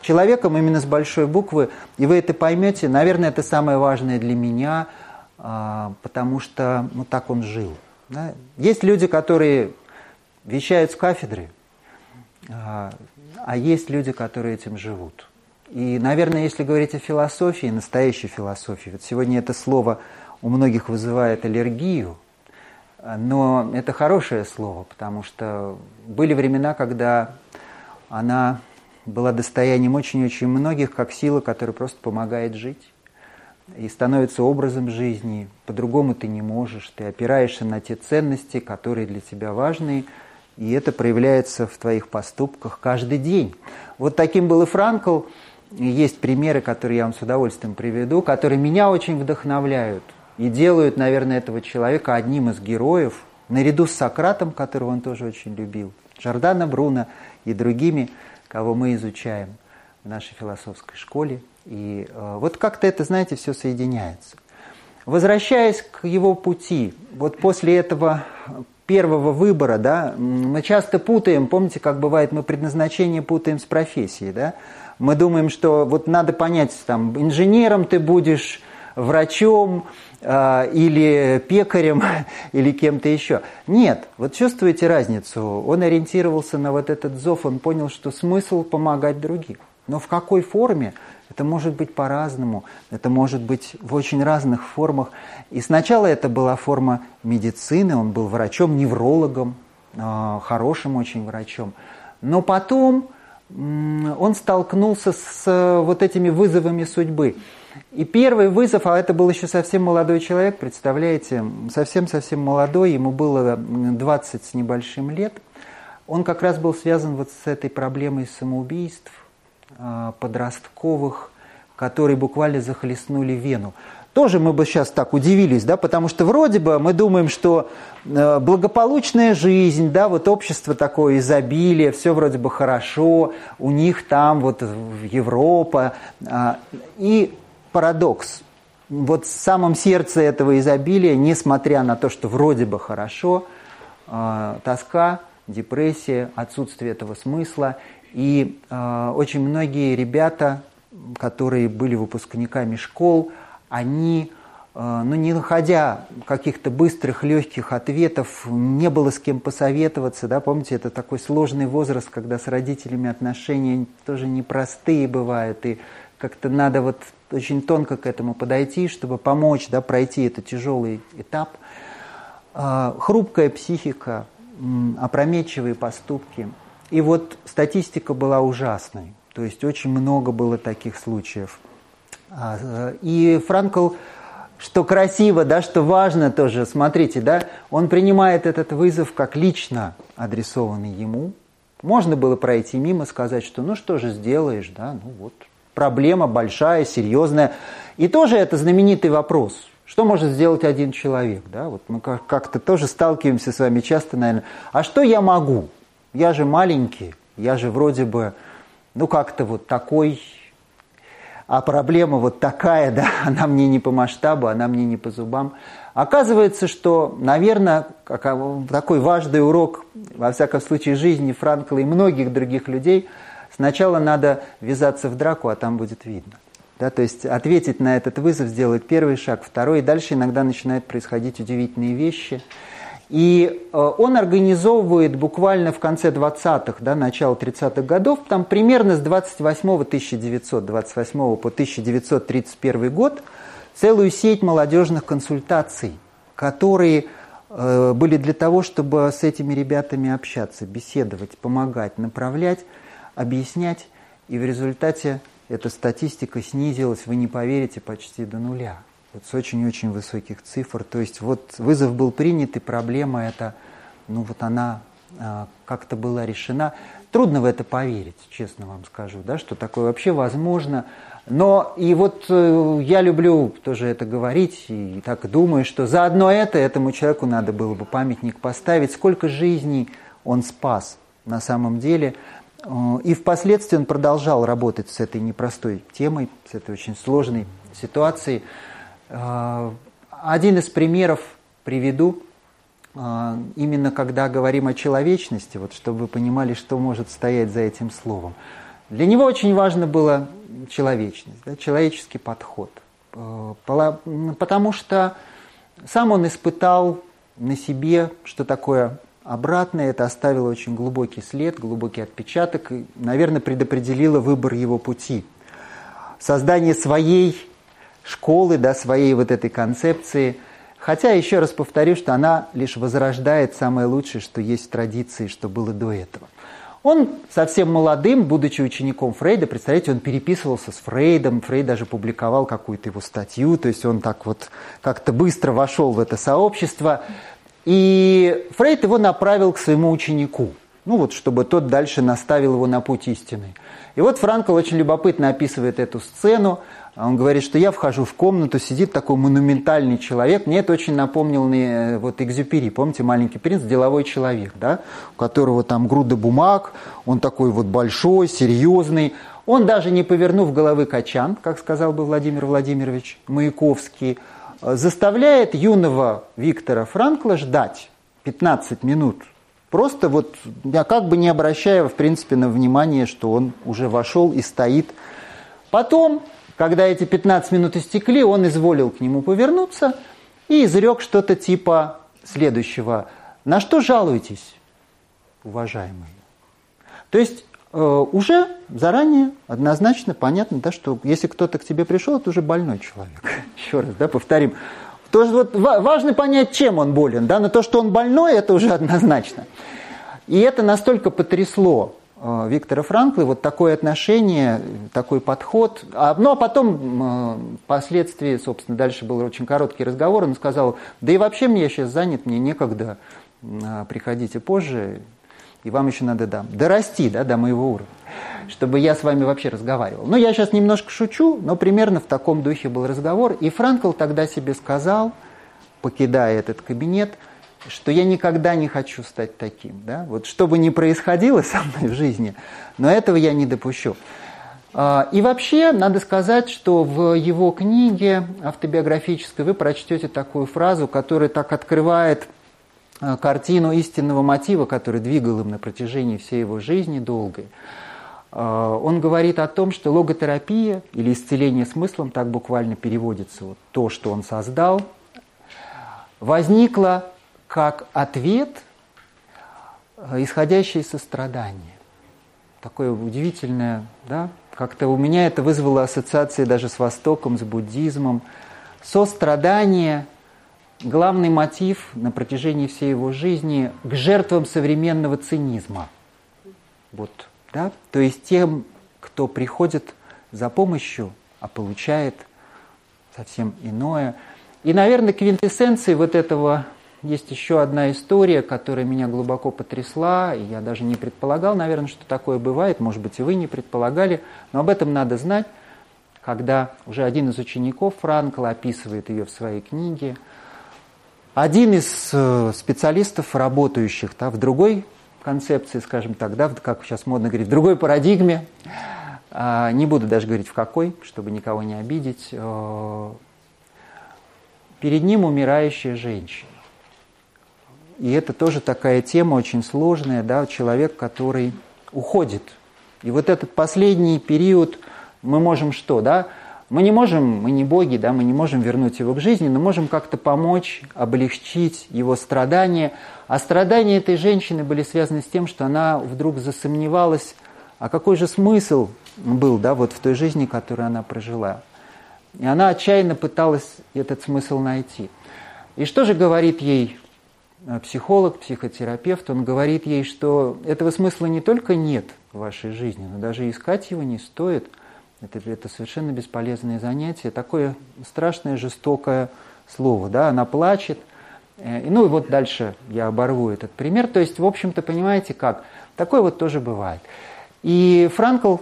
человеком именно с большой буквы, и вы это поймете. Наверное, это самое важное для меня, а, потому что ну, так он жил. Да? Есть люди, которые вещают с кафедры, а, а есть люди, которые этим живут. И, наверное, если говорить о философии, настоящей философии, вот сегодня это слово у многих вызывает аллергию, но это хорошее слово, потому что были времена, когда она была достоянием очень-очень многих, как сила, которая просто помогает жить и становится образом жизни. По-другому ты не можешь. Ты опираешься на те ценности, которые для тебя важны, и это проявляется в твоих поступках каждый день. Вот таким был и Франкл. Есть примеры, которые я вам с удовольствием приведу, которые меня очень вдохновляют и делают, наверное, этого человека одним из героев, наряду с Сократом, которого он тоже очень любил, Джордано Бруно и другими – кого мы изучаем в нашей философской школе. И э, вот как-то это, знаете, все соединяется. Возвращаясь к его пути, вот после этого первого выбора, да, мы часто путаем, помните, как бывает, мы предназначение путаем с профессией, да? Мы думаем, что вот надо понять, там, инженером ты будешь, врачом или пекарем или кем-то еще. Нет, вот чувствуете разницу? Он ориентировался на вот этот зов, он понял, что смысл помогать другим. Но в какой форме? Это может быть по-разному, это может быть в очень разных формах. И сначала это была форма медицины, он был врачом, неврологом, э, хорошим очень врачом. Но потом он столкнулся с вот этими вызовами судьбы. И первый вызов, а это был еще совсем молодой человек, представляете, совсем-совсем молодой, ему было 20 с небольшим лет, он как раз был связан вот с этой проблемой самоубийств а, подростковых, которые буквально захлестнули Вену. Тоже мы бы сейчас так удивились, да, потому что вроде бы мы думаем, что э, благополучная жизнь, да, вот общество такое изобилие, все вроде бы хорошо, у них там вот Европа, а, и парадокс. Вот в самом сердце этого изобилия, несмотря на то, что вроде бы хорошо, э, тоска, депрессия, отсутствие этого смысла. И э, очень многие ребята, которые были выпускниками школ, они, э, ну, не находя каких-то быстрых, легких ответов, не было с кем посоветоваться, да, помните, это такой сложный возраст, когда с родителями отношения тоже непростые бывают, и как-то надо вот очень тонко к этому подойти, чтобы помочь да, пройти этот тяжелый этап. А, хрупкая психика, опрометчивые поступки. И вот статистика была ужасной. То есть очень много было таких случаев. А, и Франкл, что красиво, да, что важно тоже, смотрите, да, он принимает этот вызов как лично адресованный ему. Можно было пройти мимо, сказать, что ну что же сделаешь, да, ну вот, проблема большая, серьезная. И тоже это знаменитый вопрос. Что может сделать один человек? Да? Вот мы как-то тоже сталкиваемся с вами часто, наверное. А что я могу? Я же маленький, я же вроде бы, ну как-то вот такой, а проблема вот такая, да, она мне не по масштабу, она мне не по зубам. Оказывается, что, наверное, такой важный урок, во всяком случае, жизни Франкла и многих других людей – Сначала надо ввязаться в драку, а там будет видно. Да, то есть ответить на этот вызов, сделать первый шаг, второй, и дальше иногда начинают происходить удивительные вещи. И э, он организовывает буквально в конце 20-х, да, начало 30-х годов, там примерно с 28 1928 по 1931 год целую сеть молодежных консультаций, которые э, были для того, чтобы с этими ребятами общаться, беседовать, помогать, направлять, объяснять. И в результате эта статистика снизилась, вы не поверите, почти до нуля. Вот с очень-очень высоких цифр. То есть вот вызов был принят, и проблема эта, ну вот она а, как-то была решена. Трудно в это поверить, честно вам скажу, да, что такое вообще возможно. Но и вот э, я люблю тоже это говорить, и так думаю, что за одно это этому человеку надо было бы памятник поставить. Сколько жизней он спас на самом деле. Э, и впоследствии он продолжал работать с этой непростой темой, с этой очень сложной ситуацией. Э, один из примеров приведу, э, именно когда говорим о человечности, вот чтобы вы понимали, что может стоять за этим словом. Для него очень важно было человечность, да, человеческий подход. Потому что сам он испытал на себе, что такое обратное, это оставило очень глубокий след, глубокий отпечаток и, наверное, предопределило выбор его пути. Создание своей школы, да, своей вот этой концепции. Хотя, еще раз повторю, что она лишь возрождает самое лучшее, что есть в традиции, что было до этого. Он совсем молодым, будучи учеником Фрейда, представляете, он переписывался с Фрейдом, Фрейд даже публиковал какую-то его статью, то есть он так вот как-то быстро вошел в это сообщество. И Фрейд его направил к своему ученику, ну вот, чтобы тот дальше наставил его на путь истины. И вот Франкл очень любопытно описывает эту сцену. Он говорит, что я вхожу в комнату, сидит такой монументальный человек. Мне это очень напомнил мне вот Экзюпери, помните, «Маленький принц», деловой человек, да, у которого там груда бумаг, он такой вот большой, серьезный. Он даже не повернув головы качан, как сказал бы Владимир Владимирович Маяковский, заставляет юного Виктора Франкла ждать 15 минут. Просто вот, я как бы не обращая, в принципе, на внимание, что он уже вошел и стоит. Потом, когда эти 15 минут истекли, он изволил к нему повернуться и изрек что-то типа следующего. «На что жалуетесь, уважаемые?» То есть Э, уже заранее однозначно понятно, да, что если кто-то к тебе пришел, это уже больной человек. Еще раз, да, повторим. То есть вот важно понять, чем он болен, да, но то, что он больной, это уже однозначно. И это настолько потрясло э, Виктора Франкла, вот такое отношение, такой подход. А, ну, а потом, э, впоследствии, собственно, дальше был очень короткий разговор, он сказал, да и вообще мне сейчас занят, мне некогда, приходите позже, и вам еще надо да, дорасти да, до моего уровня, чтобы я с вами вообще разговаривал. Ну, я сейчас немножко шучу, но примерно в таком духе был разговор. И Франкл тогда себе сказал, покидая этот кабинет, что я никогда не хочу стать таким. Да? Вот что бы ни происходило со мной в жизни, но этого я не допущу. А, и вообще, надо сказать, что в его книге автобиографической вы прочтете такую фразу, которая так открывает картину истинного мотива, который двигал им на протяжении всей его жизни долгой. Э, он говорит о том, что логотерапия или исцеление смыслом, так буквально переводится вот то, что он создал, возникло как ответ, э, исходящий из сострадания. Такое удивительное, да? Как-то у меня это вызвало ассоциации даже с Востоком, с буддизмом. Сострадание главный мотив на протяжении всей его жизни к жертвам современного цинизма. Вот, да? То есть тем, кто приходит за помощью, а получает совсем иное. И, наверное, квинтэссенцией вот этого есть еще одна история, которая меня глубоко потрясла, и я даже не предполагал, наверное, что такое бывает, может быть, и вы не предполагали, но об этом надо знать, когда уже один из учеников Франкла описывает ее в своей книге – один из э, специалистов, работающих да, в другой концепции, скажем так, да, как сейчас модно говорить, в другой парадигме, а, не буду даже говорить в какой, чтобы никого не обидеть, э, перед ним умирающая женщина. И это тоже такая тема очень сложная, да, человек, который уходит. И вот этот последний период мы можем что, да, Мы не можем, мы не боги, да, мы не можем вернуть его к жизни, но можем как-то помочь, облегчить его страдания. А страдания этой женщины были связаны с тем, что она вдруг засомневалась, а какой же смысл был да, вот в той жизни, которую она прожила. И она отчаянно пыталась этот смысл найти. И что же говорит ей э, психолог, психотерапевт? Он говорит ей, что этого смысла не только нет в вашей жизни, но даже искать его не стоит – это, это совершенно бесполезное занятие, такое страшное, жестокое слово. Да? Она плачет. Э, ну и вот дальше я оборву этот пример. То есть, в общем-то, понимаете как? Такое вот тоже бывает. И Франкл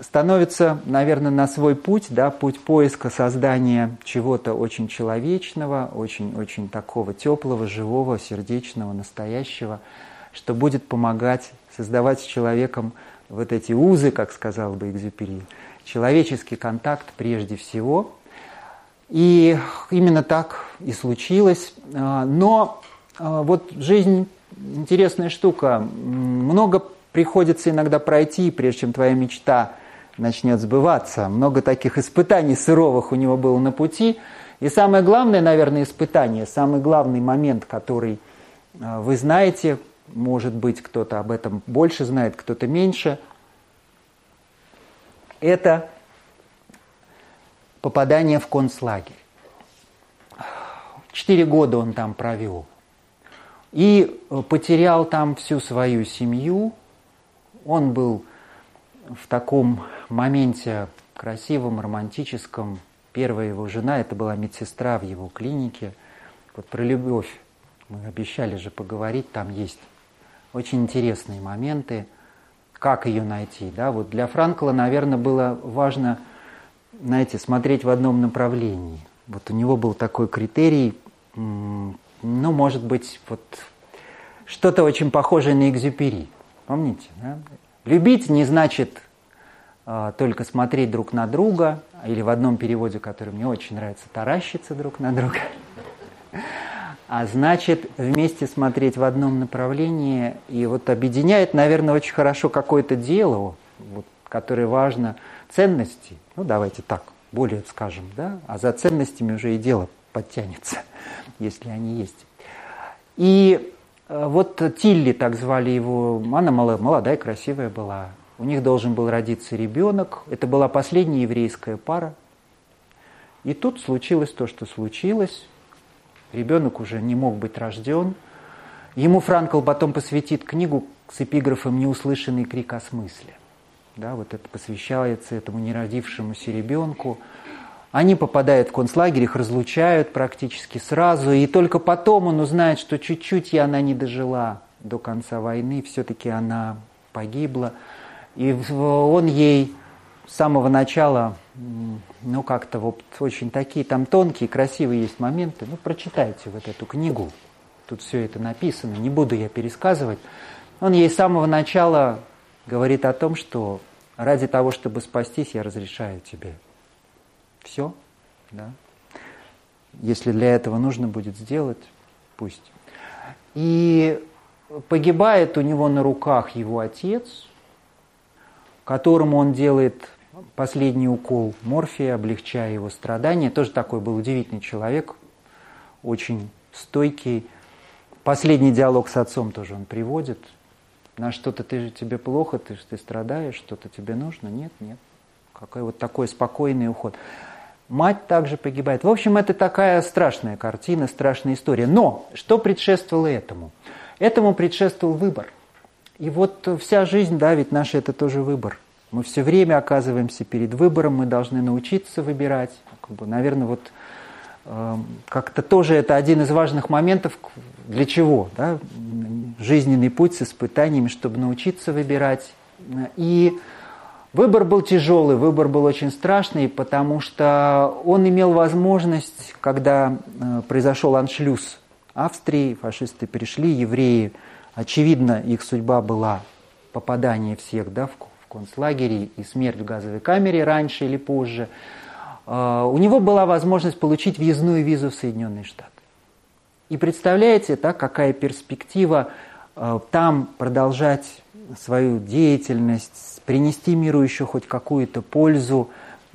становится, наверное, на свой путь, да, путь поиска создания чего-то очень человечного, очень-очень такого теплого, живого, сердечного, настоящего, что будет помогать создавать с человеком вот эти узы, как сказал бы Экзюпери, человеческий контакт прежде всего. И именно так и случилось. А, но а, вот жизнь интересная штука. Много приходится иногда пройти, прежде чем твоя мечта начнет сбываться. Много таких испытаний сыровых у него было на пути. И самое главное, наверное, испытание, самый главный момент, который а, вы знаете, может быть, кто-то об этом больше знает, кто-то меньше – это попадание в концлагерь. Четыре года он там провел. И потерял там всю свою семью. Он был в таком моменте красивом, романтическом. Первая его жена, это была медсестра в его клинике. Вот про любовь мы обещали же поговорить, там есть очень интересные моменты как ее найти. Да? Вот для Франкла, наверное, было важно, знаете, смотреть в одном направлении. Вот у него был такой критерий, ну, может быть, вот что-то очень похожее на экзюпери. Помните? Да? Любить не значит э, только смотреть друг на друга, или в одном переводе, который мне очень нравится, таращиться друг на друга а значит вместе смотреть в одном направлении. И вот объединяет, наверное, очень хорошо какое-то дело, вот, которое важно, ценности. Ну, давайте так, более скажем, да, а за ценностями уже и дело подтянется, если они есть. И э, вот Тилли, так звали его, она молодая, красивая была. У них должен был родиться ребенок. Это была последняя еврейская пара. И тут случилось то, что случилось. Ребенок уже не мог быть рожден. Ему Франкл потом посвятит книгу с эпиграфом «Неуслышанный крик о смысле». Да, вот это посвящается этому неродившемуся ребенку. Они попадают в концлагерь, их разлучают практически сразу, и только потом он узнает, что чуть-чуть и она не дожила до конца войны, все-таки она погибла. И он ей с самого начала ну, как-то вот очень такие там тонкие, красивые есть моменты. Ну, прочитайте вот эту книгу. Тут все это написано, не буду я пересказывать. Он ей с самого начала говорит о том, что ради того, чтобы спастись, я разрешаю тебе. Все, да. Если для этого нужно будет сделать, пусть. И погибает у него на руках его отец, которому он делает последний укол морфия, облегчая его страдания. Тоже такой был удивительный человек, очень стойкий. Последний диалог с отцом тоже он приводит. На что-то ты, тебе плохо, ты, ты страдаешь, что-то тебе нужно? Нет, нет. Какой вот такой спокойный уход. Мать также погибает. В общем, это такая страшная картина, страшная история. Но что предшествовало этому? Этому предшествовал выбор. И вот вся жизнь, да, ведь наша это тоже выбор. Мы все время оказываемся перед выбором, мы должны научиться выбирать. Как бы, наверное, вот э, как-то тоже это один из важных моментов, для чего? Да? Жизненный путь с испытаниями, чтобы научиться выбирать. И выбор был тяжелый, выбор был очень страшный, потому что он имел возможность, когда э, произошел аншлюз Австрии, фашисты пришли, евреи, очевидно, их судьба была попадание всех да, в концлагере и смерть в газовой камере раньше или позже, а, у него была возможность получить въездную визу в Соединенные Штаты. И представляете, да, какая перспектива а, там продолжать свою деятельность, принести миру еще хоть какую-то пользу,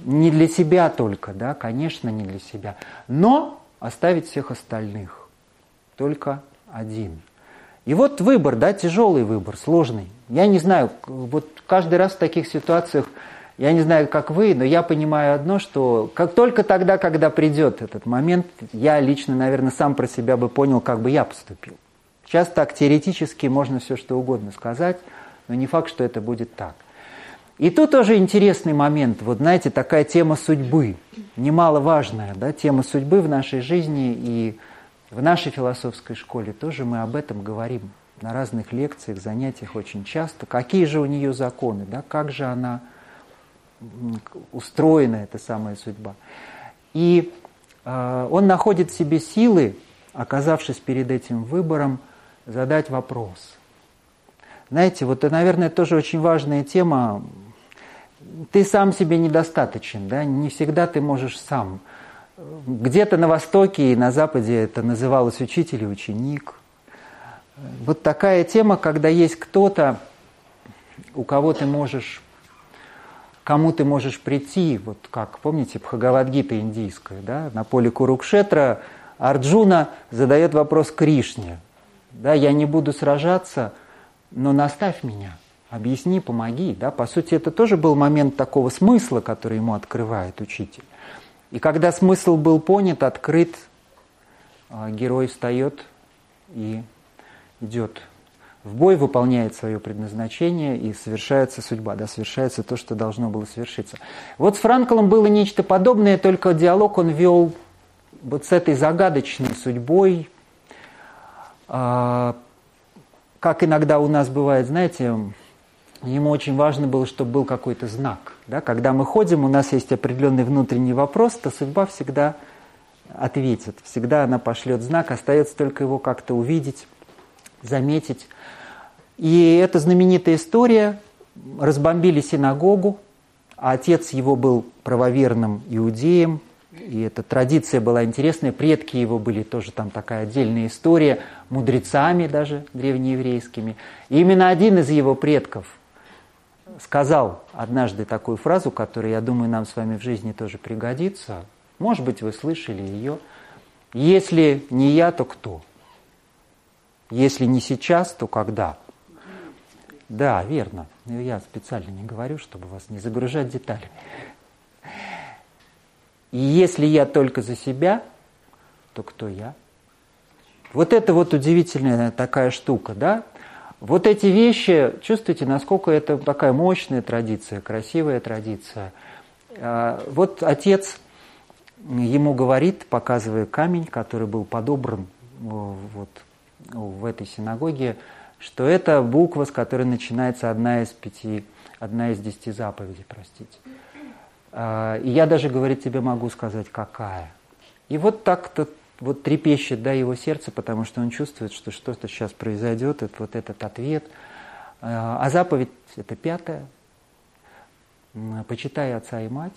Не для себя только, да, конечно, не для себя. Но оставить всех остальных. Только один. И вот выбор, да, тяжелый выбор, сложный. Я не знаю, вот каждый раз в таких ситуациях, я не знаю, как вы, но я понимаю одно, что как только тогда, когда придет этот момент, я лично, наверное, сам про себя бы понял, как бы я поступил. Сейчас так теоретически можно все что угодно сказать, но не факт, что это будет так. И тут тоже интересный момент, вот знаете, такая тема судьбы, немаловажная, да, тема судьбы в нашей жизни и в нашей философской школе тоже мы об этом говорим на разных лекциях, занятиях очень часто. Какие же у нее законы, да, как же она устроена, эта самая судьба. И э, он находит в себе силы, оказавшись перед этим выбором, задать вопрос. Знаете, вот наверное, тоже очень важная тема ты сам себе недостаточен, да, не всегда ты можешь сам. Где-то на Востоке и на Западе это называлось учитель и ученик. Вот такая тема, когда есть кто-то, у кого ты можешь, кому ты можешь прийти, вот как, помните, Бхагавадгита индийская, да, на поле Курукшетра Арджуна задает вопрос Кришне, да, я не буду сражаться, но наставь меня – объясни, помоги. Да? По сути, это тоже был момент такого смысла, который ему открывает учитель. И когда смысл был понят, открыт, а, герой встает и идет в бой, выполняет свое предназначение и совершается судьба, да, совершается то, что должно было совершиться. Вот с Франклом было нечто подобное, только диалог он вел вот с этой загадочной судьбой, а, как иногда у нас бывает, знаете, ему очень важно было, чтобы был какой-то знак. Да? Когда мы ходим, у нас есть определенный внутренний вопрос, то судьба всегда ответит, всегда она пошлет знак, остается только его как-то увидеть, заметить. И эта знаменитая история, разбомбили синагогу, а отец его был правоверным иудеем, и эта традиция была интересная, предки его были тоже там такая отдельная история, мудрецами даже древнееврейскими. И именно один из его предков – сказал однажды такую фразу, которая, я думаю, нам с вами в жизни тоже пригодится. Может быть, вы слышали ее. Если не я, то кто? Если не сейчас, то когда? Да, верно. Я специально не говорю, чтобы вас не загружать деталями. И если я только за себя, то кто я? Вот это вот удивительная такая штука, да? Вот эти вещи, чувствуете, насколько это такая мощная традиция, красивая традиция. А, вот отец ему говорит, показывая камень, который был подобран вот в этой синагоге, что это буква, с которой начинается одна из пяти, одна из десяти заповедей, простите. А, и я даже, говорит, тебе могу сказать, какая. И вот так-то вот трепещет да, его сердце, потому что он чувствует, что что-то сейчас произойдет, это вот этот ответ. А, а заповедь это пятая. Почитай отца и мать,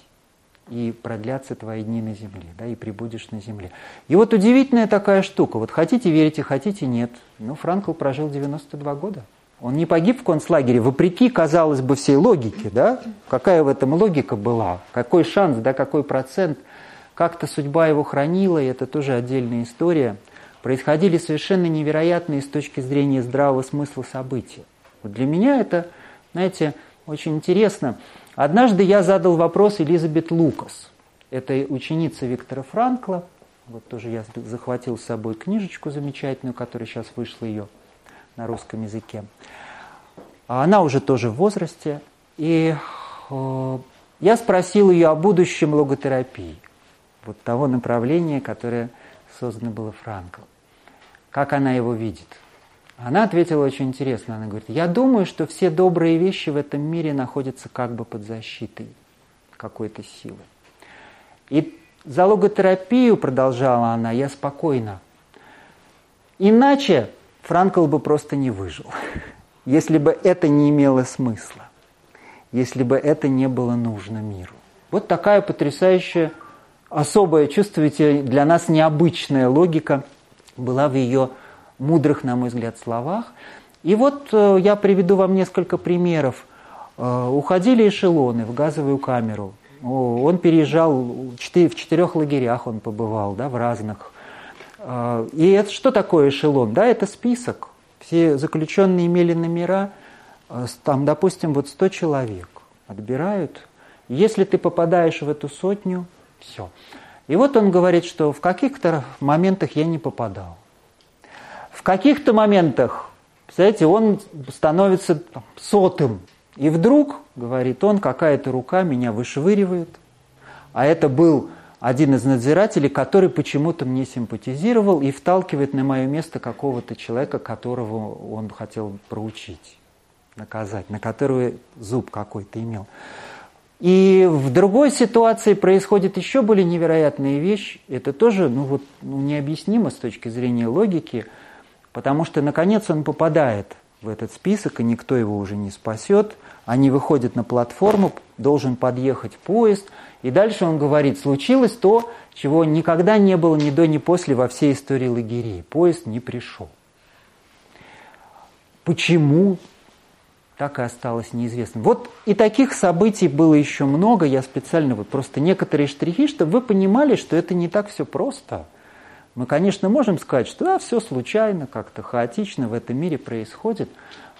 и продлятся твои дни на земле, да, и прибудешь на земле. И вот удивительная такая штука. Вот хотите верите, хотите нет. Ну, Франкл прожил 92 года. Он не погиб в концлагере, вопреки, казалось бы, всей логике, да? Какая в этом логика была? Какой шанс, да, какой процент – как-то судьба его хранила, и это тоже отдельная история. Происходили совершенно невероятные с точки зрения здравого смысла события. Вот для меня это, знаете, очень интересно. Однажды я задал вопрос Элизабет Лукас. Это ученица Виктора Франкла. Вот тоже я захватил с собой книжечку замечательную, которая сейчас вышла ее на русском языке. А она уже тоже в возрасте. И э, я спросил ее о будущем логотерапии вот того направления, которое создано было Франкл. Как она его видит? Она ответила очень интересно. Она говорит, я думаю, что все добрые вещи в этом мире находятся как бы под защитой какой-то силы. И за логотерапию, продолжала она, я спокойна. Иначе Франкл бы просто не выжил, если бы это не имело смысла, если бы это не было нужно миру. Вот такая потрясающая особая, чувствуете, для нас необычная логика была в ее мудрых, на мой взгляд, словах. И вот э, я приведу вам несколько примеров. Э, уходили эшелоны в газовую камеру. Он переезжал в четырех лагерях, он побывал, да, в разных. А, и это что такое эшелон? Да, это список. Все заключенные имели номера, там, допустим, вот 100 человек отбирают. Если ты попадаешь в эту сотню, все. И вот он говорит, что в каких-то моментах я не попадал. В каких-то моментах, представляете, он становится сотым. И вдруг, говорит он, какая-то рука меня вышвыривает. А это был один из надзирателей, который почему-то мне симпатизировал и вталкивает на мое место какого-то человека, которого он хотел проучить, наказать, на которого зуб какой-то имел. И в другой ситуации происходит еще более невероятная вещь. Это тоже ну вот, ну, необъяснимо с точки зрения логики – Потому что, наконец, он попадает в этот список, и никто его уже не спасет. Они выходят на платформу, должен подъехать поезд, и дальше он говорит, случилось то, чего никогда не было ни до, ни после во всей истории лагерей. Поезд не пришел. Почему? Так и осталось неизвестным. Вот и таких событий было еще много. Я специально вот просто некоторые штрихи, чтобы вы понимали, что это не так все просто – мы, конечно, можем сказать, что да, все случайно, как-то хаотично в этом мире происходит,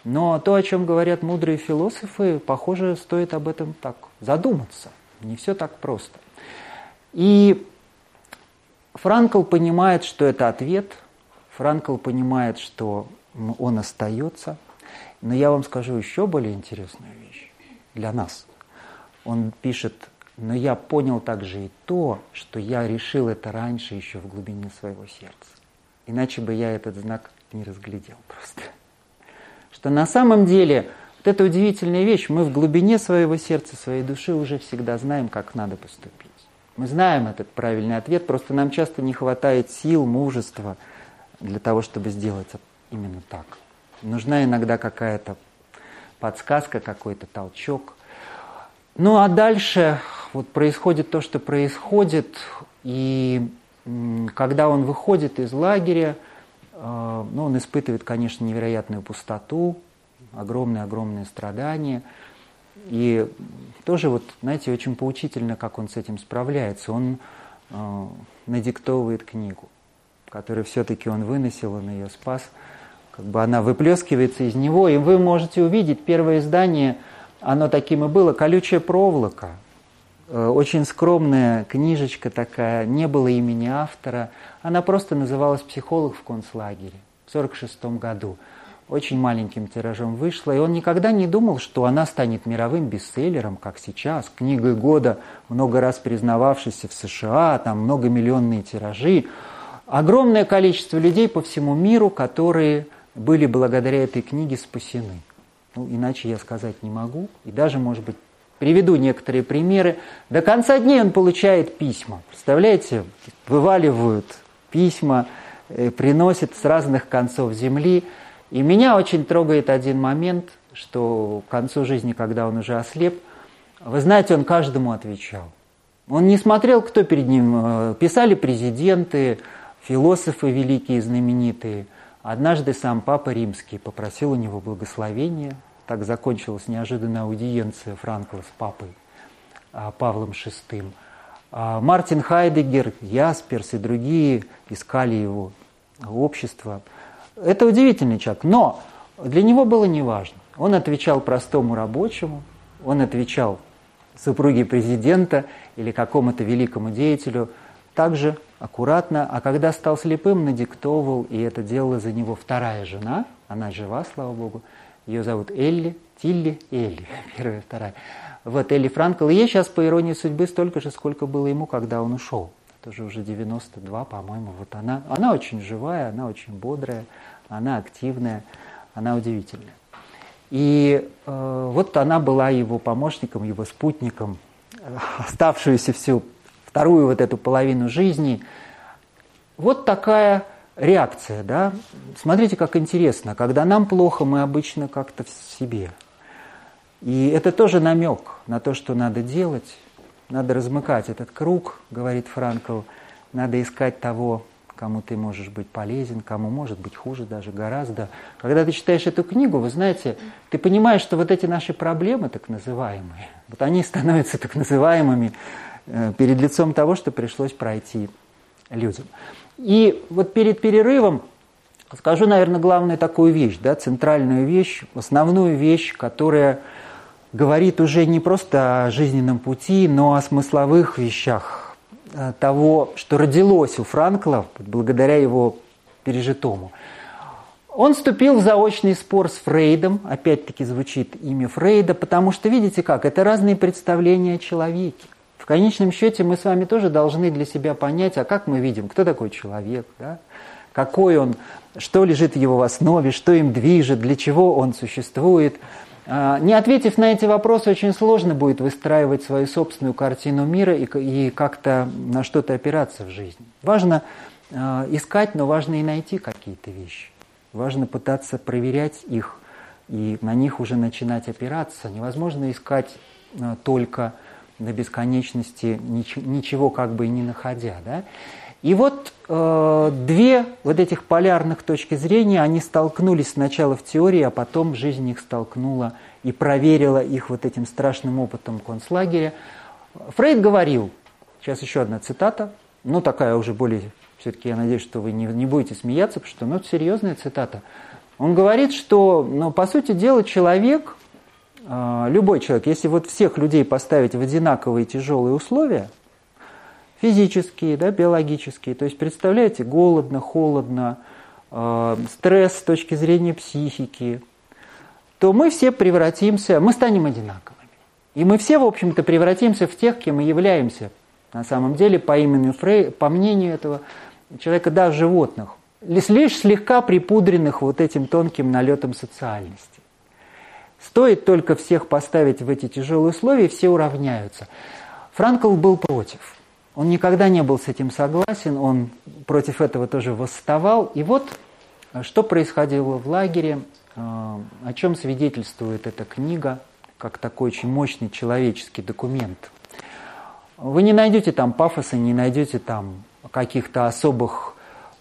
но то, о чем говорят мудрые философы, похоже, стоит об этом так задуматься. Не все так просто. И Франкл понимает, что это ответ, Франкл понимает, что он остается, но я вам скажу еще более интересную вещь для нас. Он пишет но я понял также и то, что я решил это раньше еще в глубине своего сердца. Иначе бы я этот знак не разглядел просто. Что на самом деле вот эта удивительная вещь, мы в глубине своего сердца, своей души уже всегда знаем, как надо поступить. Мы знаем этот правильный ответ, просто нам часто не хватает сил, мужества для того, чтобы сделать именно так. Нужна иногда какая-то подсказка, какой-то толчок. Ну а дальше вот происходит то, что происходит, и когда он выходит из лагеря, э, ну, он испытывает, конечно, невероятную пустоту, огромные-огромные страдания. И тоже вот, знаете, очень поучительно, как он с этим справляется. Он э, надиктовывает книгу, которую все-таки он выносил, он ее спас. Как бы она выплескивается из него, и вы можете увидеть первое издание, оно таким и было, колючая проволока – Э, очень скромная книжечка такая, не было имени автора. Она просто называлась «Психолог в концлагере» в 1946 году. Очень маленьким тиражом вышла, и он никогда не думал, что она станет мировым бестселлером, как сейчас, книгой года, много раз признававшейся в США, там многомиллионные тиражи. Огромное количество людей по всему миру, которые были благодаря этой книге спасены. Ну, иначе я сказать не могу. И даже, может быть, Приведу некоторые примеры. До конца дней он получает письма. Представляете, вываливают письма, э, приносят с разных концов земли. И меня очень трогает один момент, что к концу жизни, когда он уже ослеп, вы знаете, он каждому отвечал. Он не смотрел, кто перед ним. Э, писали президенты, философы великие, знаменитые. Однажды сам Папа Римский попросил у него благословения так закончилась неожиданная аудиенция Франкла с папой а, Павлом VI. А, Мартин Хайдегер, Ясперс и другие искали его общество. Это удивительный человек, но для него было неважно. Он отвечал простому рабочему, он отвечал супруге президента или какому-то великому деятелю также аккуратно, а когда стал слепым, надиктовывал, и это делала за него вторая жена, она жива, слава богу, ее зовут Элли, Тилли Элли, первая, вторая. Вот Элли Франкл. И ей сейчас, по иронии судьбы, столько же, сколько было ему, когда он ушел. Тоже уже 92, по-моему. Вот она, она очень живая, она очень бодрая, она активная, она удивительная. И э, вот она была его помощником, его спутником, э, оставшуюся всю вторую вот эту половину жизни. Вот такая реакция, да? Смотрите, как интересно. Когда нам плохо, мы обычно как-то в себе. И это тоже намек на то, что надо делать. Надо размыкать этот круг, говорит Франкл. Надо искать того, кому ты можешь быть полезен, кому может быть хуже даже гораздо. Когда ты читаешь эту книгу, вы знаете, ты понимаешь, что вот эти наши проблемы, так называемые, вот они становятся так называемыми перед лицом того, что пришлось пройти людям. И вот перед перерывом скажу, наверное, главную такую вещь, да, центральную вещь, основную вещь, которая говорит уже не просто о жизненном пути, но о смысловых вещах э, того, что родилось у Франкла благодаря его пережитому. Он вступил в заочный спор с Фрейдом, опять-таки звучит имя Фрейда, потому что, видите как, это разные представления о человеке. В конечном счете мы с вами тоже должны для себя понять, а как мы видим, кто такой человек, да? какой он, что лежит в его основе, что им движет, для чего он существует – а, не ответив на эти вопросы, очень сложно будет выстраивать свою собственную картину мира и, как-то на что-то опираться в жизни. Важно э, искать, но важно и найти какие-то вещи. Важно пытаться проверять их и на них уже начинать опираться. Невозможно искать э, только до бесконечности, ничего, как бы и не находя. Да? И вот э, две вот этих полярных точки зрения, они столкнулись сначала в теории, а потом жизнь их столкнула и проверила их вот этим страшным опытом концлагеря. Фрейд говорил, сейчас еще одна цитата, ну такая уже более, все-таки я надеюсь, что вы не, не будете смеяться, потому что ну, это серьезная цитата. Он говорит, что, ну, по сути дела, человек, любой человек, если вот всех людей поставить в одинаковые тяжелые условия – физические, да, биологические. То есть, представляете, голодно, холодно, э, стресс с точки зрения психики, то мы все превратимся, мы станем одинаковыми. И мы все, в общем-то, превратимся в тех, кем мы являемся. На самом деле, по имени Фрей, по мнению этого человека, да, животных, лишь слегка припудренных вот этим тонким налетом социальности. Стоит только всех поставить в эти тяжелые условия, все уравняются. Франкл был против. Он никогда не был с этим согласен, он против этого тоже восставал. И вот э, что происходило в лагере, э, о чем свидетельствует эта книга, как такой очень мощный человеческий документ. Вы не найдете там пафоса, не найдете там каких-то особых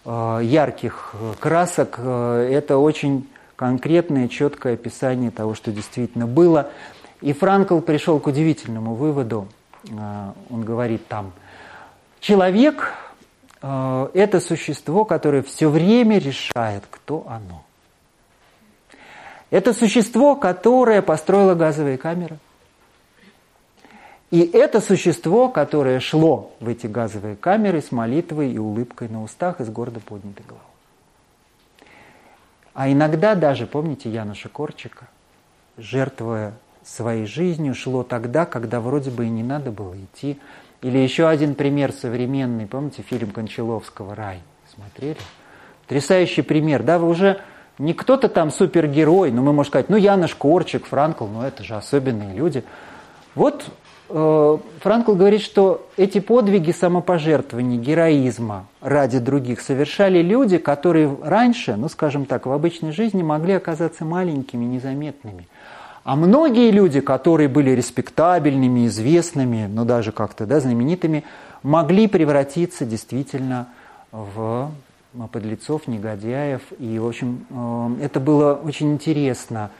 э, ярких красок. Это очень конкретное, четкое описание того, что действительно было. И Франкл пришел к удивительному выводу. Он говорит там – Человек э, – это существо, которое все время решает, кто оно. Это существо, которое построило газовые камеры. И это существо, которое шло в эти газовые камеры с молитвой и улыбкой на устах и с гордо поднятой головой. А иногда даже, помните Януша Корчика, жертвуя своей жизнью, шло тогда, когда вроде бы и не надо было идти, или еще один пример современный, помните фильм Кончаловского «Рай»? Смотрели? Потрясающий пример. Да, вы уже не кто-то там супергерой, но мы можем сказать, ну Янош Корчик, Франкл, ну это же особенные люди. Вот Франкл говорит, что эти подвиги самопожертвования, героизма ради других совершали люди, которые раньше, ну скажем так, в обычной жизни могли оказаться маленькими, незаметными. А многие люди, которые были респектабельными, известными, но даже как-то да, знаменитыми, могли превратиться действительно в подлецов, негодяев. И, в общем, э, это было очень интересно,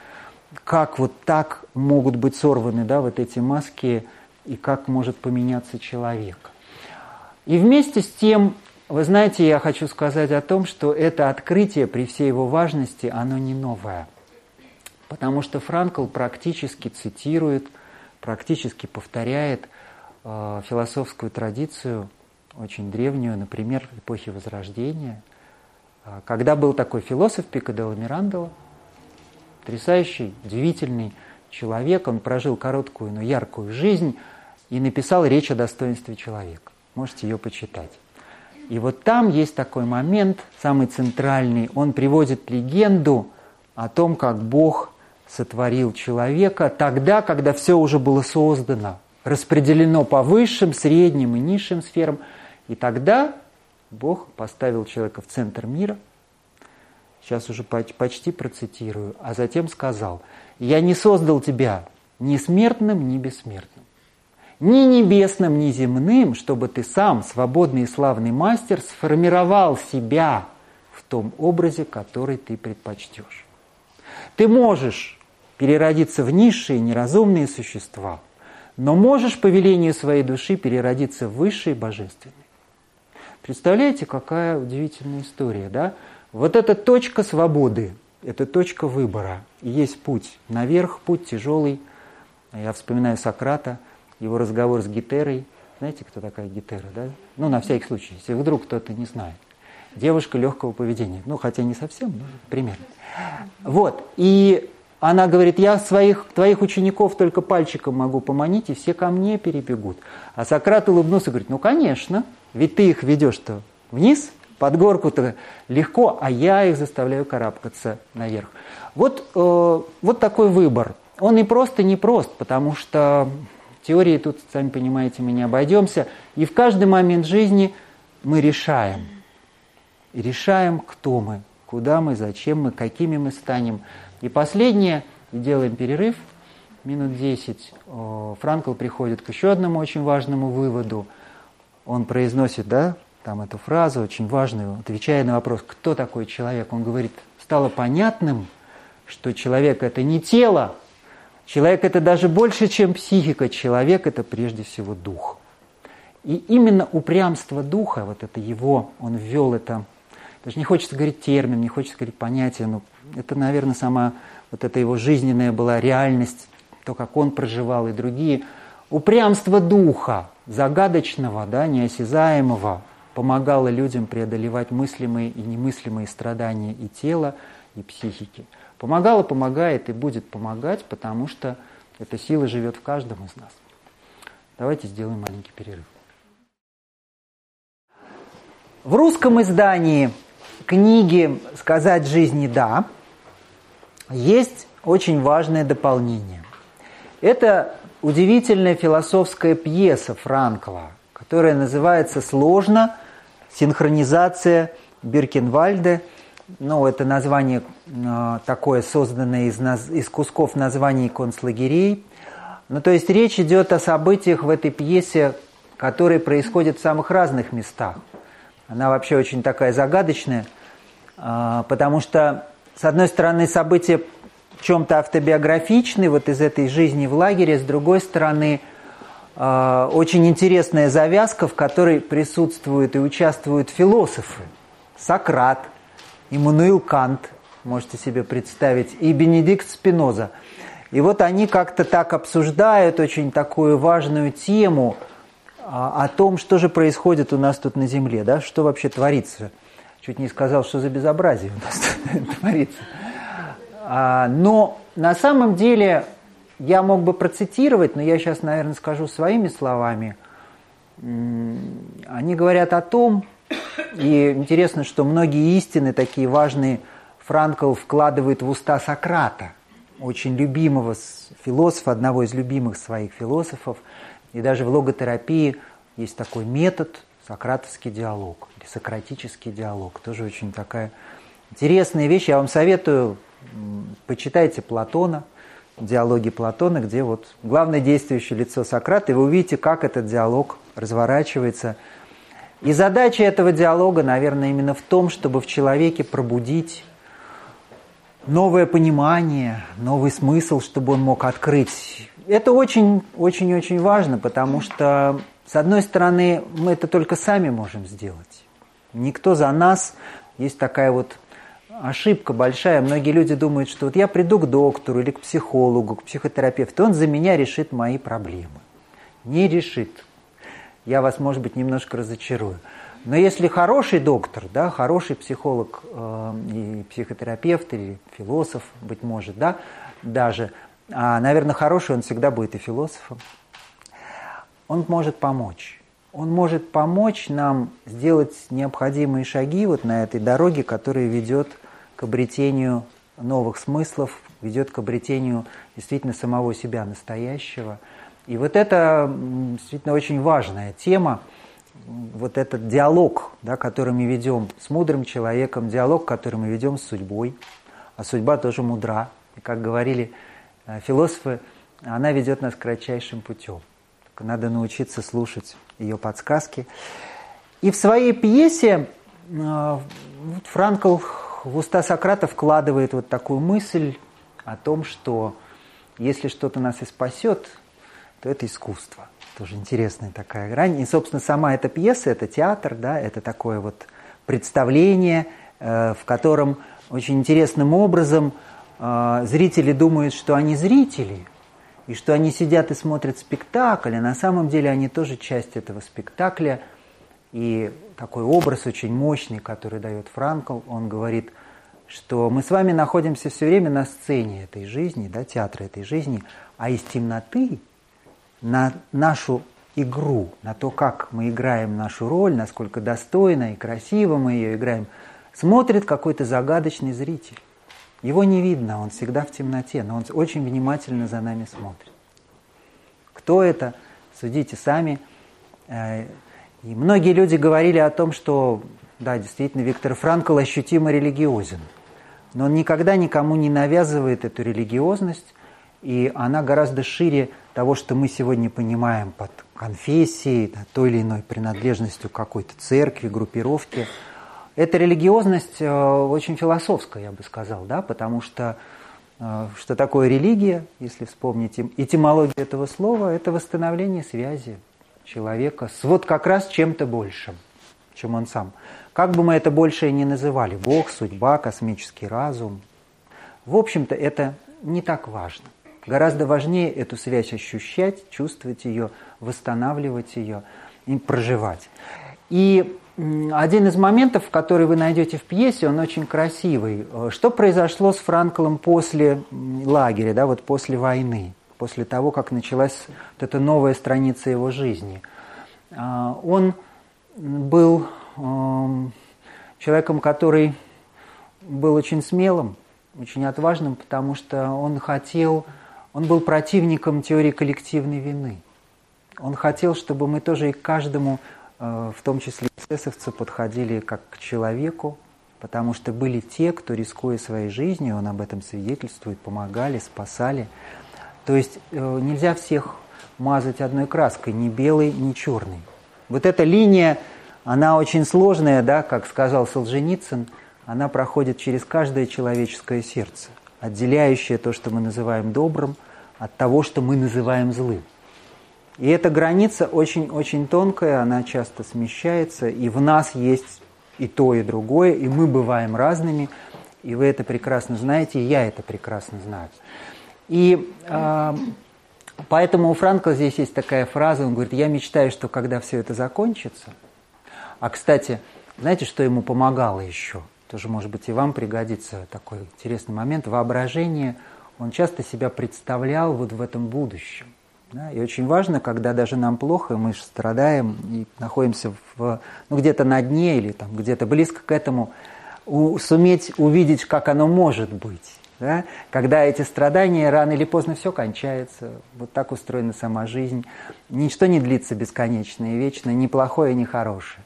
как вот так могут быть сорваны да, вот эти маски и как может поменяться человек. И вместе с тем, вы знаете, я хочу сказать о том, что это открытие при всей его важности, оно не новое – Потому что Франкл практически цитирует, практически повторяет э, философскую традицию, очень древнюю, например, эпохи Возрождения, э, когда был такой философ Пикаделло Мирандола, потрясающий, удивительный человек, он прожил короткую, но яркую жизнь и написал речь о достоинстве человека. Можете ее почитать. И вот там есть такой момент, самый центральный, он приводит легенду о том, как Бог сотворил человека тогда, когда все уже было создано, распределено по высшим, средним и низшим сферам. И тогда Бог поставил человека в центр мира, сейчас уже почти процитирую, а затем сказал, «Я не создал тебя ни смертным, ни бессмертным. ни небесным, ни земным, чтобы ты сам, свободный и славный мастер, сформировал себя в том образе, который ты предпочтешь. Ты можешь переродиться в низшие неразумные существа, но можешь по велению своей души переродиться в высшие божественные. Представляете, какая удивительная история, да? Вот эта точка свободы, это точка выбора. И есть путь наверх, путь тяжелый. Я вспоминаю Сократа, его разговор с Гетерой. Знаете, кто такая Гетера, да? Ну, на всякий случай, если вдруг кто-то не знает. Девушка легкого поведения. Ну, хотя не совсем, но примерно. Вот. И она говорит, я своих, твоих учеников только пальчиком могу поманить, и все ко мне перебегут. А Сократ улыбнулся и говорит, ну, конечно, ведь ты их ведешь-то вниз, под горку-то легко, а я их заставляю карабкаться наверх. Вот, э, вот такой выбор. Он и просто не прост, потому что теории тут, сами понимаете, мы не обойдемся. И в каждый момент жизни мы решаем. И решаем, кто мы, куда мы, зачем мы, какими мы станем. И последнее, и делаем перерыв, минут 10. Франкл приходит к еще одному очень важному выводу. Он произносит, да, там эту фразу очень важную, отвечая на вопрос, кто такой человек, он говорит, стало понятным, что человек это не тело, человек это даже больше, чем психика, человек это прежде всего дух. И именно упрямство духа, вот это его, он ввел это, даже не хочется говорить термин, не хочется говорить понятие, но это, наверное, сама вот эта его жизненная была реальность, то, как он проживал и другие. Упрямство духа, загадочного, да, неосязаемого, помогала людям преодолевать мыслимые и немыслимые страдания и тела, и психики. Помогала, помогает и будет помогать, потому что эта сила живет в каждом из нас. Давайте сделаем маленький перерыв. В русском издании книги «Сказать жизни да» есть очень важное дополнение. Это удивительная философская пьеса Франкла, которая называется сложно Синхронизация Биркенвальда. Ну, это название э, такое, созданное из, из кусков названий концлагерей. Ну, то есть речь идет о событиях в этой пьесе, которые происходят в самых разных местах. Она вообще очень такая загадочная, э, потому что, с одной стороны, события чем-то автобиографичны, вот из этой жизни в лагере, с другой стороны – очень интересная завязка, в которой присутствуют и участвуют философы. Сократ, Иммануил Кант, можете себе представить, и Бенедикт Спиноза. И вот они как-то так обсуждают очень такую важную тему а, о том, что же происходит у нас тут на Земле, да, что вообще творится. Чуть не сказал, что за безобразие у нас творится. А, но на самом деле я мог бы процитировать, но я сейчас, наверное, скажу своими словами. Они говорят о том, и интересно, что многие истины такие важные Франкл вкладывает в уста Сократа, очень любимого философа, одного из любимых своих философов. И даже в логотерапии есть такой метод сократовский диалог или сократический диалог. Тоже очень такая интересная вещь. Я вам советую, почитайте Платона – диалоге Платона, где вот главное действующее лицо Сократа, и вы увидите, как этот диалог разворачивается. И задача этого диалога, наверное, именно в том, чтобы в человеке пробудить новое понимание, новый смысл, чтобы он мог открыть. Это очень-очень-очень важно, потому что, с одной стороны, мы это только сами можем сделать. Никто за нас, есть такая вот ошибка большая. Многие люди думают, что вот я приду к доктору или к психологу, к психотерапевту, он за меня решит мои проблемы. Не решит. Я вас, может быть, немножко разочарую. Но если хороший доктор, да, хороший психолог э, и психотерапевт или философ, быть может, да, даже, а, наверное, хороший он всегда будет и философом, он может помочь. Он может помочь нам сделать необходимые шаги вот на этой дороге, которая ведет к обретению новых смыслов, ведет к обретению действительно самого себя настоящего. И вот это действительно очень важная тема, вот этот диалог, да, который мы ведем с мудрым человеком, диалог, который мы ведем с судьбой, а судьба тоже мудра. И как говорили э, философы, она ведет нас кратчайшим путем. надо научиться слушать ее подсказки. И в своей пьесе э, Франкл в уста Сократа вкладывает вот такую мысль о том, что если что-то нас и спасет, то это искусство. Тоже интересная такая грань. И, собственно, сама эта пьеса, это театр, да, это такое вот представление, э, в котором очень интересным образом э, зрители думают, что они зрители, и что они сидят и смотрят спектакль, а на самом деле они тоже часть этого спектакля. И такой образ очень мощный, который дает Франкл, он говорит, что мы с вами находимся все время на сцене этой жизни, да, театра этой жизни, а из темноты на нашу игру, на то, как мы играем нашу роль, насколько достойно и красиво мы ее играем, смотрит какой-то загадочный зритель. Его не видно, он всегда в темноте, но он очень внимательно за нами смотрит. Кто это? Судите сами. И многие люди говорили о том, что, да, действительно, Виктор Франкл ощутимо религиозен. Но он никогда никому не навязывает эту религиозность, и она гораздо шире того, что мы сегодня понимаем под конфессией, да, той или иной принадлежностью какой-то церкви, группировки. Эта религиозность э, очень философская, я бы сказал, да, потому что э, что такое религия, если вспомнить этимологию этого слова, это восстановление связи человека с вот как раз чем-то большим, чем он сам. Как бы мы это больше ни называли, Бог, судьба, космический разум, в общем-то это не так важно. Гораздо важнее эту связь ощущать, чувствовать ее, восстанавливать ее и проживать. И один из моментов, который вы найдете в пьесе, он очень красивый. Что произошло с Франклом после лагеря, да, вот после войны, после того, как началась вот эта новая страница его жизни? А, он был эм, человеком, который был очень смелым, очень отважным, потому что он хотел, он был противником теории коллективной вины. Он хотел, чтобы мы тоже и к каждому, э, в том числе эсэсовцы, подходили как к человеку, потому что были те, кто, рискуя своей жизнью, он об этом свидетельствует, помогали, спасали. То есть э, нельзя всех мазать одной краской, ни белой, ни черной. Вот эта линия она очень сложная, да, как сказал Солженицын, она проходит через каждое человеческое сердце, отделяющее то, что мы называем добрым, от того, что мы называем злым. И эта граница очень-очень тонкая, она часто смещается, и в нас есть и то, и другое, и мы бываем разными, и вы это прекрасно знаете, и я это прекрасно знаю. И э, поэтому у Франкла здесь есть такая фраза, он говорит, я мечтаю, что когда все это закончится – а, кстати, знаете, что ему помогало еще? Тоже, может быть, и вам пригодится такой интересный момент. Воображение, он часто себя представлял вот в этом будущем. Да? И очень важно, когда даже нам плохо, мы же страдаем и находимся в, ну, где-то на дне или там где-то близко к этому, у, суметь увидеть, как оно может быть. Да? Когда эти страдания рано или поздно все кончается. Вот так устроена сама жизнь. Ничто не длится бесконечно и вечно, ни плохое, ни хорошее.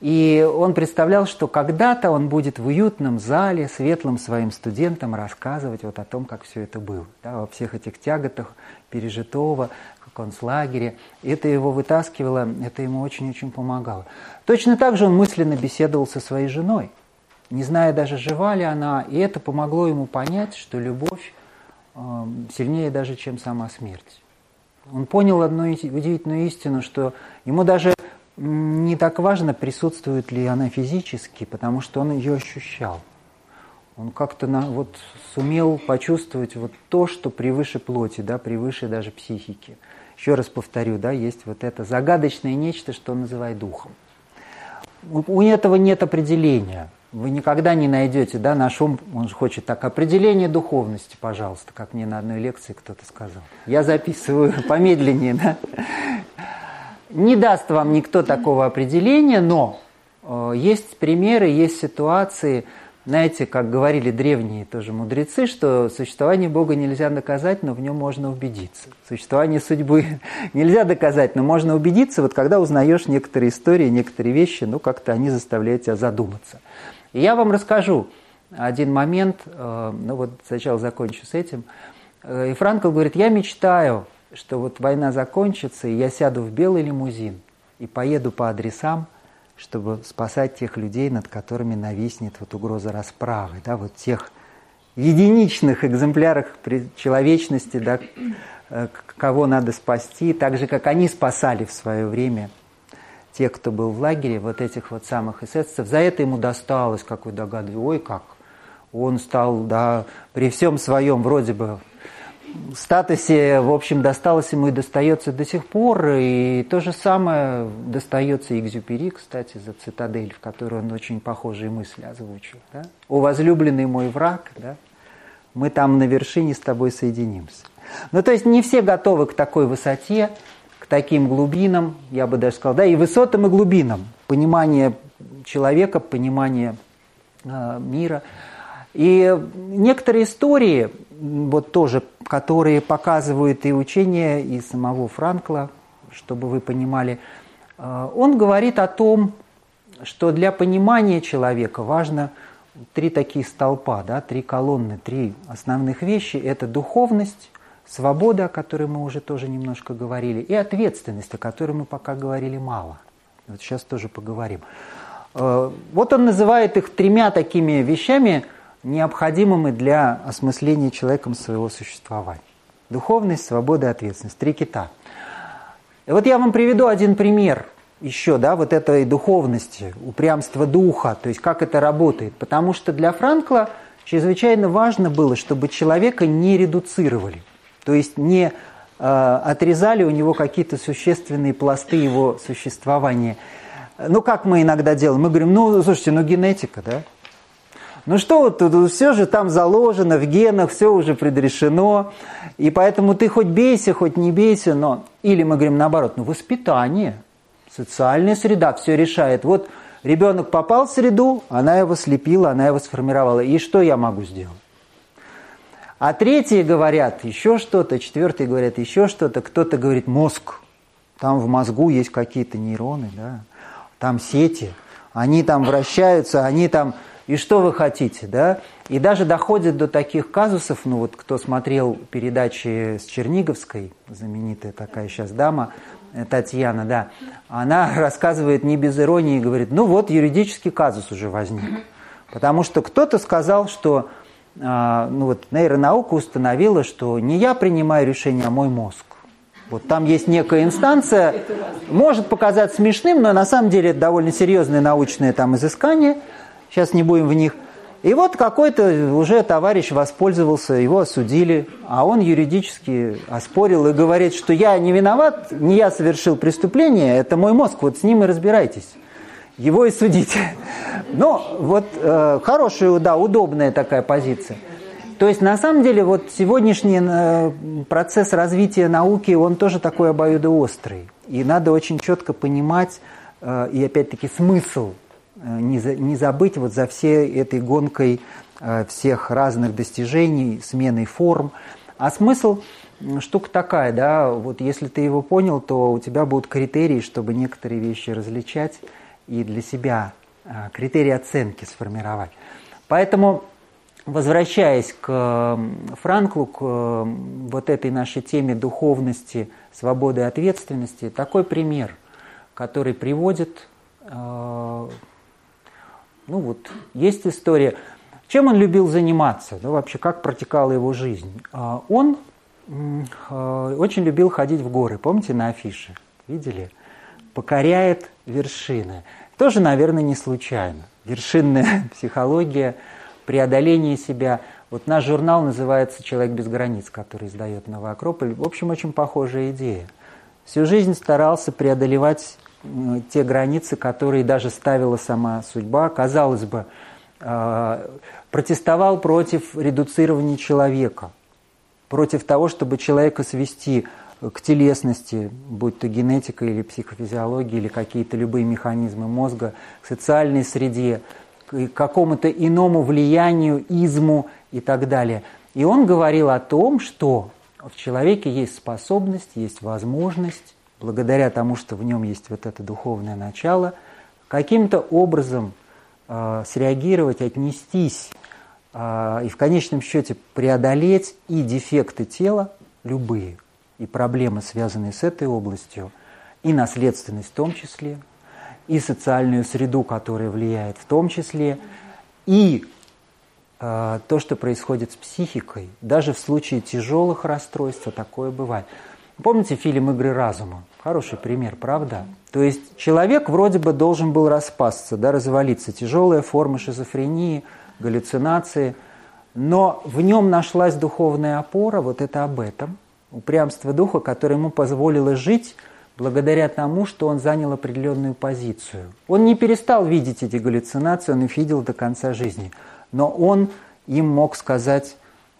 И он представлял, что когда-то он будет в уютном зале светлым своим студентам рассказывать вот о том, как все это было, да, во всех этих тяготах пережитого, в концлагере. Это его вытаскивало, это ему очень-очень помогало. Точно так же он мысленно беседовал со своей женой, не зная даже, жива ли она, и это помогло ему понять, что любовь э, сильнее даже, чем сама смерть. Он понял одну удивительную истину, что ему даже не так важно, присутствует ли она физически, потому что он ее ощущал. Он как-то на, вот, сумел почувствовать вот то, что превыше плоти, да, превыше даже психики. Еще раз повторю, да, есть вот это загадочное нечто, что он называет духом. У, этого нет определения. Вы никогда не найдете, да, наш ум, он же хочет так, определение духовности, пожалуйста, как мне на одной лекции кто-то сказал. Я записываю помедленнее, да. Не даст вам никто такого определения, но э, есть примеры, есть ситуации, знаете, как говорили древние тоже мудрецы, что существование Бога нельзя доказать, но в нем можно убедиться. Существование судьбы нельзя доказать, но можно убедиться, вот когда узнаешь некоторые истории, некоторые вещи, ну как-то они заставляют тебя задуматься. И я вам расскажу один момент, э, ну вот сначала закончу с этим. Э, и Франкл говорит, я мечтаю, что вот война закончится, и я сяду в белый лимузин и поеду по адресам, чтобы спасать тех людей, над которыми нависнет вот угроза расправы, да, вот тех единичных экземплярах человечности, да, кого надо спасти, так же, как они спасали в свое время тех, кто был в лагере, вот этих вот самых эсэсовцев. За это ему досталось, как вы догадываетесь, ой, как он стал, да, при всем своем вроде бы статусе, в общем, досталось ему и достается до сих пор. И то же самое достается Экзюпери, кстати, за «Цитадель», в которой он очень похожие мысли озвучил. Да? «О возлюбленный мой враг», да? мы там на вершине с тобой соединимся. Ну, то есть не все готовы к такой высоте, таким глубинам, я бы даже сказал, да, и высотам, и глубинам. Понимание человека, понимание э, мира. И некоторые истории, вот тоже, которые показывают и учение, и самого Франкла, чтобы вы понимали, э, он говорит о том, что для понимания человека важно три такие столпа, да, три колонны, три основных вещи. Это духовность, свобода, о которой мы уже тоже немножко говорили, и ответственность, о которой мы пока говорили мало. Вот сейчас тоже поговорим. Э, вот он называет их тремя такими вещами, необходимыми для осмысления человеком своего существования. Духовность, свобода и ответственность. Три кита. И вот я вам приведу один пример еще, да, вот этой духовности, упрямства духа, то есть как это работает. Потому что для Франкла чрезвычайно важно было, чтобы человека не редуцировали, то есть не э, отрезали у него какие-то существенные пласты его существования. Ну, как мы иногда делаем? Мы говорим, ну, слушайте, ну, генетика, да? Ну что вот тут, все же там заложено в генах, все уже предрешено, и поэтому ты хоть бейся, хоть не бейся, но... Или мы говорим наоборот, ну воспитание, социальная среда все решает. Вот ребенок попал в среду, она его слепила, она его сформировала. И что я могу сделать? А третьи говорят еще что-то, четвертые говорят еще что-то, кто-то говорит мозг. Там в мозгу есть какие-то нейроны, да, там сети, они там вращаются, они там и что вы хотите, да? И даже доходит до таких казусов, ну вот кто смотрел передачи с Черниговской, знаменитая такая сейчас дама, э, Татьяна, да, она рассказывает не без иронии, говорит, ну вот юридический казус уже возник. Потому что кто-то сказал, что ну вот, нейронаука установила, что не я принимаю решение, а мой мозг. Вот там есть некая инстанция, может показаться смешным, но на самом деле это довольно серьезное научное там изыскание – сейчас не будем в них. И вот какой-то уже товарищ воспользовался, его осудили, а он юридически оспорил и говорит, что я не виноват, не я совершил преступление, это мой мозг, вот с ним и разбирайтесь. Его и судите. Ну, вот э, хорошая, да, удобная такая позиция. То есть, на самом деле, вот сегодняшний э, процесс развития науки, он тоже такой обоюдоострый. И надо очень четко понимать, э, и опять-таки смысл Э, не, за, не забыть вот за всей этой гонкой э, всех разных достижений, сменой форм. А смысл штука такая, да, вот если ты его понял, то у тебя будут критерии, чтобы некоторые вещи различать и для себя э, критерии оценки сформировать. Поэтому, возвращаясь к Франклу, к вот этой нашей теме духовности, свободы и ответственности, такой пример, который приводит ну вот, есть история. Чем он любил заниматься? Да, вообще, как протекала его жизнь? Он очень любил ходить в горы. Помните на афише? Видели? Покоряет вершины. Тоже, наверное, не случайно. Вершинная психология, преодоление себя. Вот наш журнал называется «Человек без границ», который издает Новый Акрополь. В общем, очень похожая идея. Всю жизнь старался преодолевать те границы, которые даже ставила сама судьба. Казалось бы, а, протестовал против редуцирования человека, против того, чтобы человека свести к телесности, будь то генетика или психофизиология, или какие-то любые механизмы мозга, к социальной среде, к какому-то иному влиянию, изму и так далее. И он говорил о том, что в человеке есть способность, есть возможность благодаря тому, что в нем есть вот это духовное начало, каким-то образом э, среагировать, отнестись э, и в конечном счете преодолеть и дефекты тела, любые, и проблемы, связанные с этой областью, и наследственность в том числе, и социальную среду, которая влияет в том числе, и э, то, что происходит с психикой. Даже в случае тяжелых расстройств такое бывает. Помните фильм «Игры разума»? Хороший пример, правда? То есть человек вроде бы должен был распасться, да, развалиться. Тяжелая форма шизофрении, галлюцинации. Но в нем нашлась духовная опора, вот это об этом. Упрямство духа, которое ему позволило жить благодаря тому, что он занял определенную позицию. Он не перестал видеть эти галлюцинации, он их видел до конца жизни. Но он им мог сказать,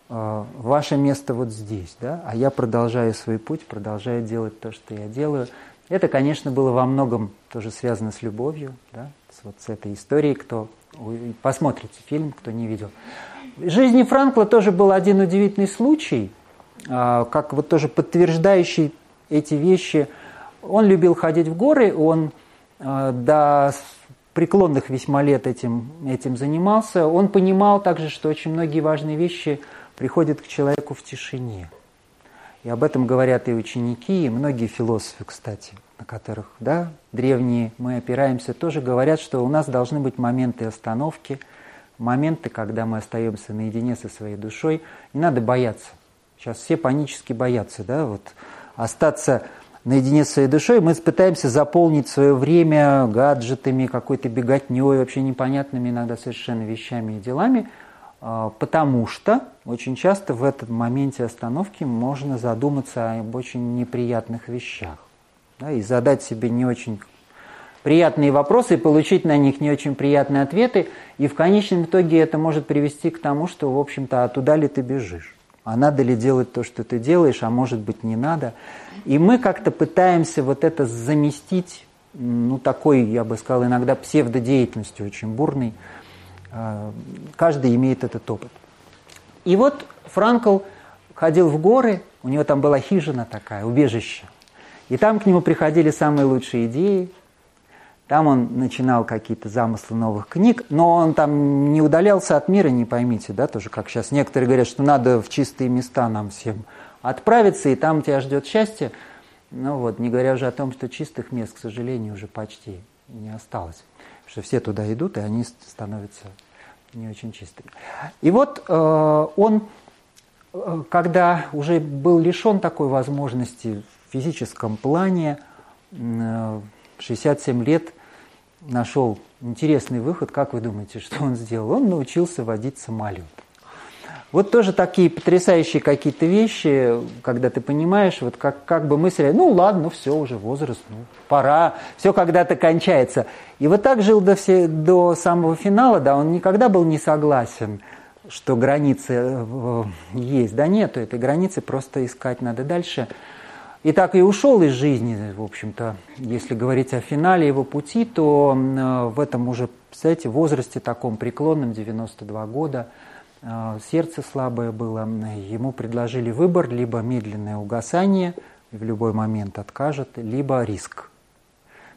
«Э, ваше место вот здесь, да, а я продолжаю свой путь, продолжаю делать то, что я делаю. Это, конечно, было во многом тоже связано с любовью, да, с, вот с этой историей, кто посмотрите фильм, кто не видел. В жизни Франкла тоже был один удивительный случай, как вот тоже подтверждающий эти вещи. Он любил ходить в горы, он а, до преклонных весьма лет этим, этим занимался. Он понимал также, что очень многие важные вещи приходят к человеку в тишине. И об этом говорят и ученики, и многие философы, кстати, на которых да, древние мы опираемся, тоже говорят, что у нас должны быть моменты остановки, моменты, когда мы остаемся наедине со своей душой. Не надо бояться. Сейчас все панически боятся, да, вот остаться наедине с своей душой. Мы пытаемся заполнить свое время гаджетами, какой-то беготней, вообще непонятными иногда совершенно вещами и делами – а, потому что очень часто в этом моменте остановки можно задуматься об очень неприятных вещах да, и задать себе не очень приятные вопросы и получить на них не очень приятные ответы. И в конечном итоге это может привести к тому, что, в общем-то, а туда ли ты бежишь? А надо ли делать то, что ты делаешь, а может быть не надо? И мы как-то пытаемся вот это заместить, ну, такой, я бы сказал, иногда псевдодеятельностью очень бурной, а, каждый имеет этот опыт. И вот Франкл ходил в горы, у него там была хижина такая, убежище. И там к нему приходили самые лучшие идеи, там он начинал какие-то замыслы новых книг, но он там не удалялся от мира, не поймите, да, тоже как сейчас некоторые говорят, что надо в чистые места нам всем отправиться, и там тебя ждет счастье. Ну вот, не говоря уже о том, что чистых мест, к сожалению, уже почти не осталось. Потому что все туда идут, и они становятся не очень чистый. И вот э, он, э, когда уже был лишен такой возможности в физическом плане, э, 67 лет нашел интересный выход. Как вы думаете, что он сделал? Он научился водить самолет. Вот тоже такие потрясающие какие-то вещи, когда ты понимаешь, вот как, как бы мысль, ну ладно, ну все, уже возраст, ну пора, все когда-то кончается. И вот так жил до, все, до самого финала, да, он никогда был не согласен, что границы э, есть. Да нету этой границы, просто искать надо дальше. И так и ушел из жизни, в общем-то, если говорить о финале его пути, то э, в этом уже, представляете, возрасте таком преклонном, 92 года – а, сердце слабое было, ему предложили выбор, либо медленное угасание, в любой момент откажет, либо риск.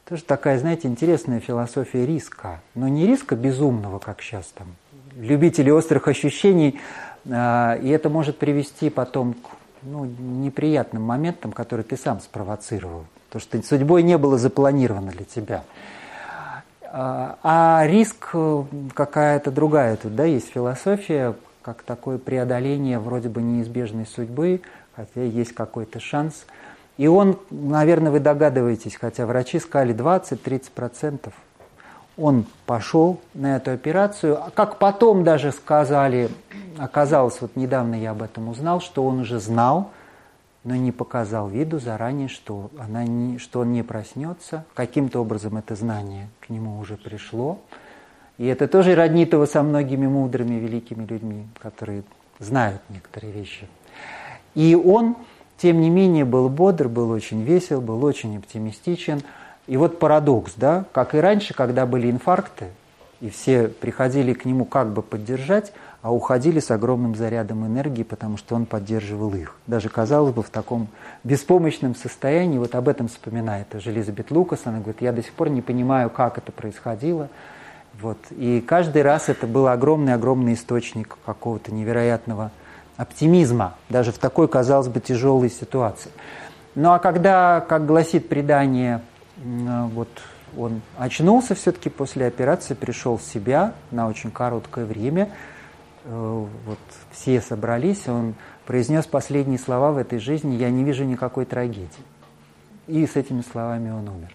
Тоже такая, знаете, интересная философия риска. Но не риска безумного, как сейчас там. Любители острых ощущений, а, и это может привести потом к ну, неприятным моментам, которые ты сам спровоцировал. То, что судьбой не было запланировано для тебя. А, а риск э, какая-то другая тут, да, есть философия, как такое преодоление вроде бы неизбежной судьбы, хотя есть какой-то шанс. И он, наверное, вы догадываетесь, хотя врачи сказали 20-30%. Он пошел на эту операцию. А как потом даже сказали, оказалось, вот недавно я об этом узнал, что он уже знал, но не показал виду заранее, что, она не, что он не проснется. Каким-то образом это знание к нему уже пришло. И это тоже роднит его со многими мудрыми, великими людьми, которые знают некоторые вещи. И он, тем не менее, был бодр, был очень весел, был очень оптимистичен. И вот парадокс, да, как и раньше, когда были инфаркты, и все приходили к нему как бы поддержать, а уходили с огромным зарядом энергии, потому что он поддерживал их. Даже, казалось бы, в таком беспомощном состоянии, вот об этом вспоминает тоже Элизабет Лукас, она говорит, я до сих пор не понимаю, как это происходило. Вот. И каждый раз это был огромный-огромный источник какого-то невероятного оптимизма, даже в такой, казалось бы, тяжелой ситуации. Ну а когда, как гласит предание, вот он очнулся все-таки после операции, пришел в себя на очень короткое время, э, вот все собрались, он произнес последние слова в этой жизни «Я не вижу никакой трагедии». И с этими словами он умер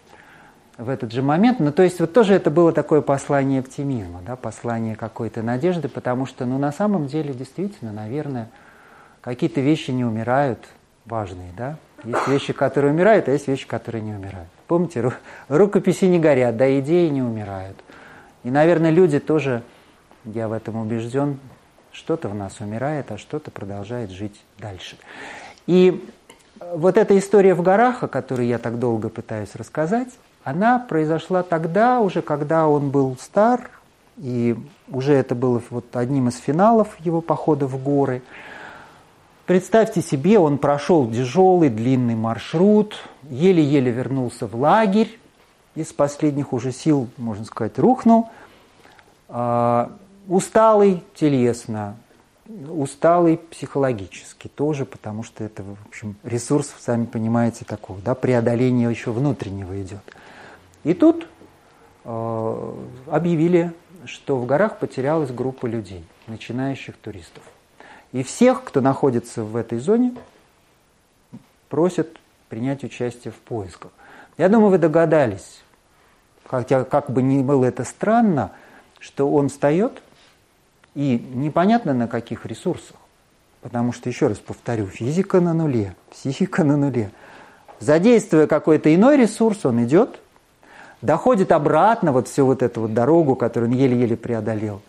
в этот же момент. Ну, то есть вот тоже это было такое послание оптимизма, да, послание какой-то надежды, потому что, ну, на самом деле, действительно, наверное, какие-то вещи не умирают важные, да. Есть вещи, которые умирают, а есть вещи, которые не умирают. Помните, ру рукописи не горят, да, идеи не умирают. И, наверное, люди тоже, я в этом убежден, что-то в нас умирает, а что-то продолжает жить дальше. И вот эта история в горах, о которой я так долго пытаюсь рассказать, она произошла тогда уже, когда он был стар, и уже это было вот одним из финалов его похода в горы. Представьте себе, он прошел тяжелый длинный маршрут, еле-еле вернулся в лагерь, из последних уже сил, можно сказать, рухнул, а, усталый телесно, усталый психологически тоже, потому что это, в общем, ресурс, сами понимаете, такого, да, преодоление еще внутреннего идет. И тут э, объявили, что в горах потерялась группа людей, начинающих туристов. И всех, кто находится в этой зоне, просят принять участие в поисках. Я думаю, вы догадались, хотя как бы ни было это странно, что он встает, и непонятно на каких ресурсах. Потому что, еще раз повторю, физика на нуле, психика на нуле. Задействуя какой-то иной ресурс, он идет, доходит обратно вот всю вот эту вот дорогу, которую он еле-еле преодолел.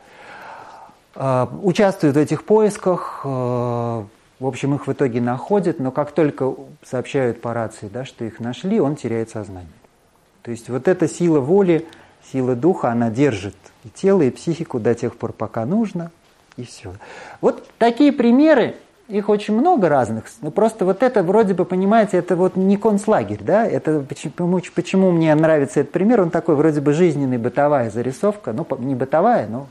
А, участвует в этих поисках, а, в общем, их в итоге находят, но как только сообщают по рации, да, что их нашли, он теряет сознание. То есть вот эта сила воли, сила духа, она держит и тело, и психику до тех пор, пока нужно, и все. Вот такие примеры их очень много разных. Ну, просто вот это вроде бы, понимаете, это вот не концлагерь, да? Это почему, почему мне нравится этот пример? Он такой вроде бы жизненный, бытовая зарисовка. Ну, не бытовая, но...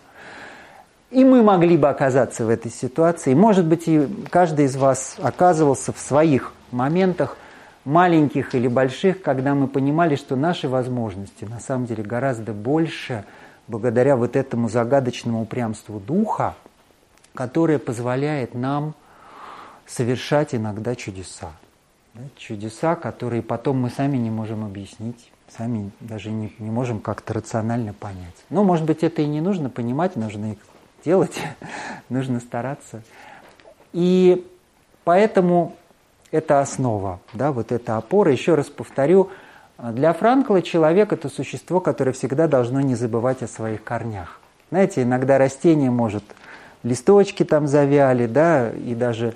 И мы могли бы оказаться в этой ситуации. Может быть, и каждый из вас оказывался в своих моментах, маленьких или больших, когда мы понимали, что наши возможности на самом деле гораздо больше благодаря вот этому загадочному упрямству духа, которое позволяет нам совершать иногда чудеса. Чудеса, которые потом мы сами не можем объяснить, сами даже не, не можем как-то рационально понять. Но, может быть, это и не нужно понимать, нужно их делать, нужно стараться. И поэтому это основа, да, вот эта опора. Еще раз повторю, для Франкла человек – это существо, которое всегда должно не забывать о своих корнях. Знаете, иногда растение может, листочки там завяли, да, и даже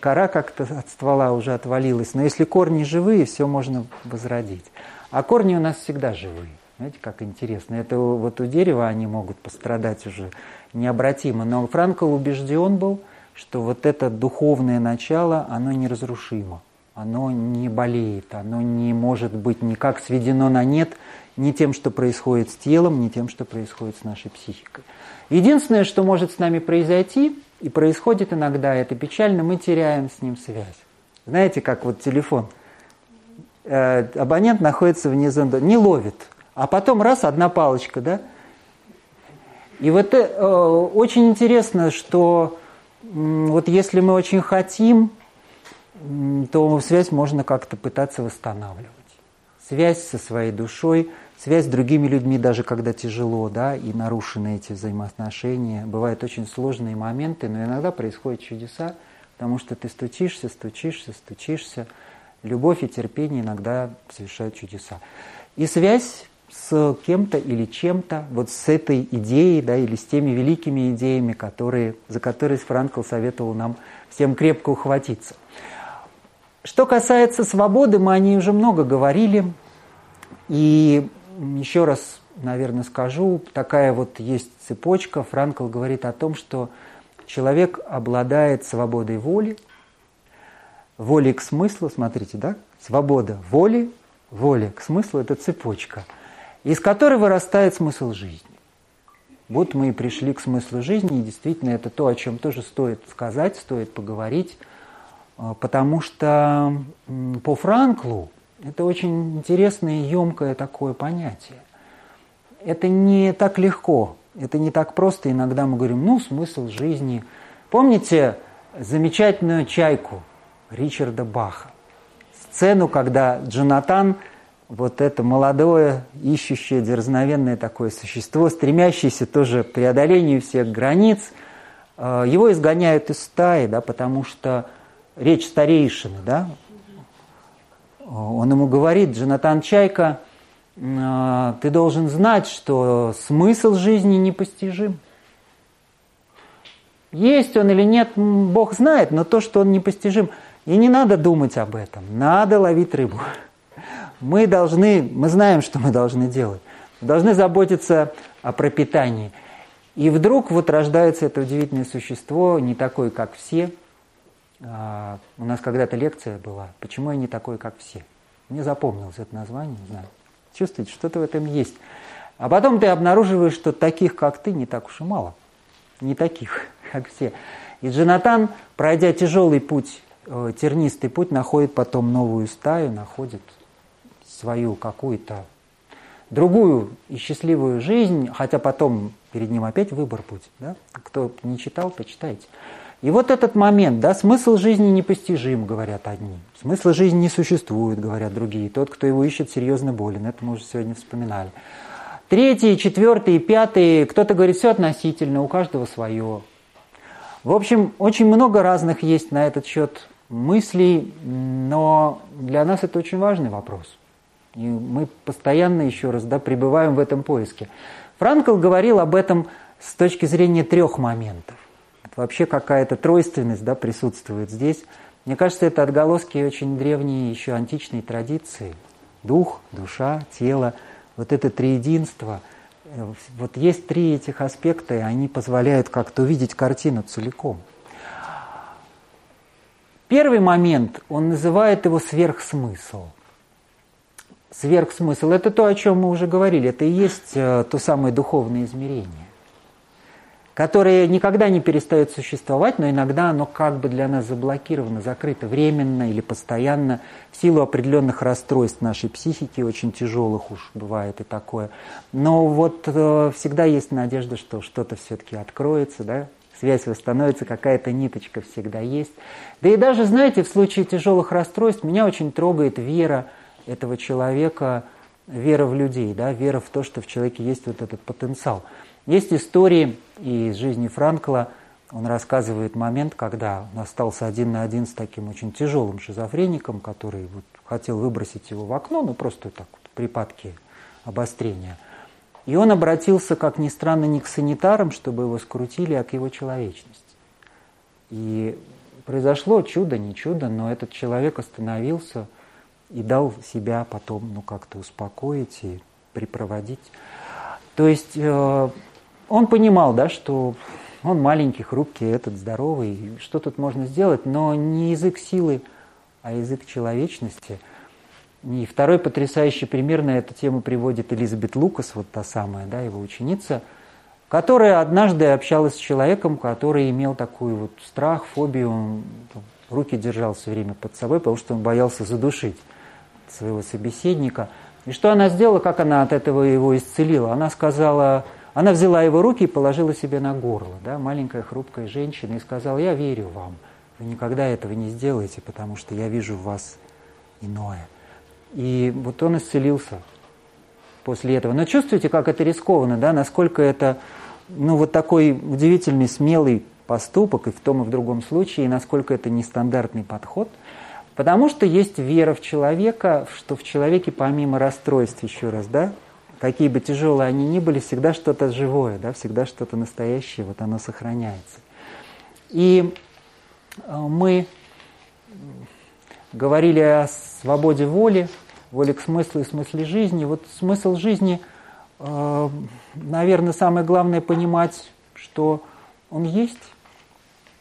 кора как-то от ствола уже отвалилась. Но если корни живые, все можно возродить. А корни у нас всегда живые. Знаете, как интересно. Это вот у дерева они могут пострадать уже необратимо. Но Франкл убежден был, что вот это духовное начало, оно неразрушимо. Оно не болеет, оно не может быть никак сведено на нет ни тем, что происходит с телом, ни тем, что происходит с нашей психикой. Единственное, что может с нами произойти, и происходит иногда, это печально, мы теряем с ним связь. Знаете, как вот телефон. Э, абонент находится зонда, не ловит. А потом раз, одна палочка, да? И вот э, очень интересно, что э, вот если мы очень хотим, то связь можно как-то пытаться восстанавливать. Связь со своей душой – связь с другими людьми, даже когда тяжело, да, и нарушены эти взаимоотношения. Бывают очень сложные моменты, но иногда происходят чудеса, потому что ты стучишься, стучишься, стучишься. Любовь и терпение иногда совершают чудеса. И связь с кем-то или чем-то, вот с этой идеей, да, или с теми великими идеями, которые, за которые Франкл советовал нам всем крепко ухватиться. Что касается свободы, мы о ней уже много говорили, и еще раз, наверное, скажу, такая вот есть цепочка. Франкл говорит о том, что человек обладает свободой воли, волей к смыслу, смотрите, да? Свобода воли, воля к смыслу – это цепочка, из которой вырастает смысл жизни. Вот мы и пришли к смыслу жизни, и действительно это то, о чем тоже стоит сказать, стоит поговорить, а, потому что по Франклу это очень интересное и емкое такое понятие. Это не так легко, это не так просто. Иногда мы говорим, ну, смысл жизни. Помните замечательную чайку Ричарда Баха? Сцену, когда Джонатан – вот это молодое, ищущее дерзновенное такое существо, стремящееся тоже к преодолению всех границ, э, его изгоняют из стаи, да, потому что речь старейшины, да, он ему говорит, Джонатан Чайка, э, ты должен знать, что смысл жизни непостижим. Есть он или нет, Бог знает, но то, что он непостижим. И не надо думать об этом, надо ловить рыбу мы должны, мы знаем, что мы должны делать. Должны заботиться о пропитании. И вдруг вот рождается это удивительное существо, не такое, как все. А, у нас когда-то лекция была, почему я не такой, как все. Мне запомнилось это название, не знаю. Чувствуете, что-то в этом есть. А потом ты обнаруживаешь, что таких, как ты, не так уж и мало. Не таких, как все. И Джонатан, пройдя тяжелый путь, э, тернистый путь, находит потом новую стаю, находит свою какую-то другую и счастливую жизнь, хотя потом перед ним опять выбор будет. Да? Кто не читал, почитайте. И вот этот момент, да, смысл жизни непостижим, говорят одни. Смысла жизни не существует, говорят другие. Тот, кто его ищет, серьезно болен. Это мы уже сегодня вспоминали. Третий, четвертый, пятый, кто-то говорит, все относительно, у каждого свое. В общем, очень много разных есть на этот счет мыслей, но для нас это очень важный вопрос – и мы постоянно еще раз да, пребываем в этом поиске. Франкл говорил об этом с точки зрения трех моментов. Вообще какая-то тройственность да, присутствует здесь. Мне кажется, это отголоски очень древней еще античной традиции. Дух, душа, тело, вот это триединство. Вот есть три этих аспекта, и они позволяют как-то увидеть картину целиком. Первый момент, он называет его сверхсмысл – Сверхсмысл – это то, о чем мы уже говорили. Это и есть э, то самое духовное измерение, которое никогда не перестает существовать, но иногда оно как бы для нас заблокировано, закрыто временно или постоянно в силу определенных расстройств нашей психики, очень тяжелых уж бывает и такое. Но вот э, всегда есть надежда, что что-то все-таки откроется, да, связь восстановится, какая-то ниточка всегда есть. Да и даже, знаете, в случае тяжелых расстройств меня очень трогает вера – этого человека вера в людей, да, вера в то, что в человеке есть вот этот потенциал. Есть истории из жизни Франкла, он рассказывает момент, когда он остался один на один с таким очень тяжелым шизофреником, который вот хотел выбросить его в окно, ну просто так вот, припадки обострения. И он обратился, как ни странно, не к санитарам, чтобы его скрутили, а к его человечности. И произошло чудо, не чудо, но этот человек остановился – и дал себя потом ну, как-то успокоить и припроводить. То есть э, он понимал, да, что он маленький, хрупкий, этот здоровый, что тут можно сделать, но не язык силы, а язык человечности. И второй потрясающий пример на эту тему приводит Элизабет Лукас, вот та самая, да, его ученица, которая однажды общалась с человеком, который имел такую вот страх, фобию, он руки держал все время под собой, потому что он боялся задушить своего собеседника. И что она сделала, как она от этого его исцелила? Она сказала, она взяла его руки и положила себе на горло, да, маленькая хрупкая женщина, и сказала, я верю вам, вы никогда этого не сделаете, потому что я вижу в вас иное. И вот он исцелился после этого. Но чувствуете, как это рискованно, да, насколько это, ну, вот такой удивительный, смелый поступок и в том и в другом случае, и насколько это нестандартный подход – Потому что есть вера в человека, что в человеке помимо расстройств, еще раз, да, какие бы тяжелые они ни были, всегда что-то живое, да, всегда что-то настоящее, вот оно сохраняется. И э, мы говорили о свободе воли, воле к смыслу и смысле жизни. Вот смысл жизни, э, наверное, самое главное понимать, что он есть,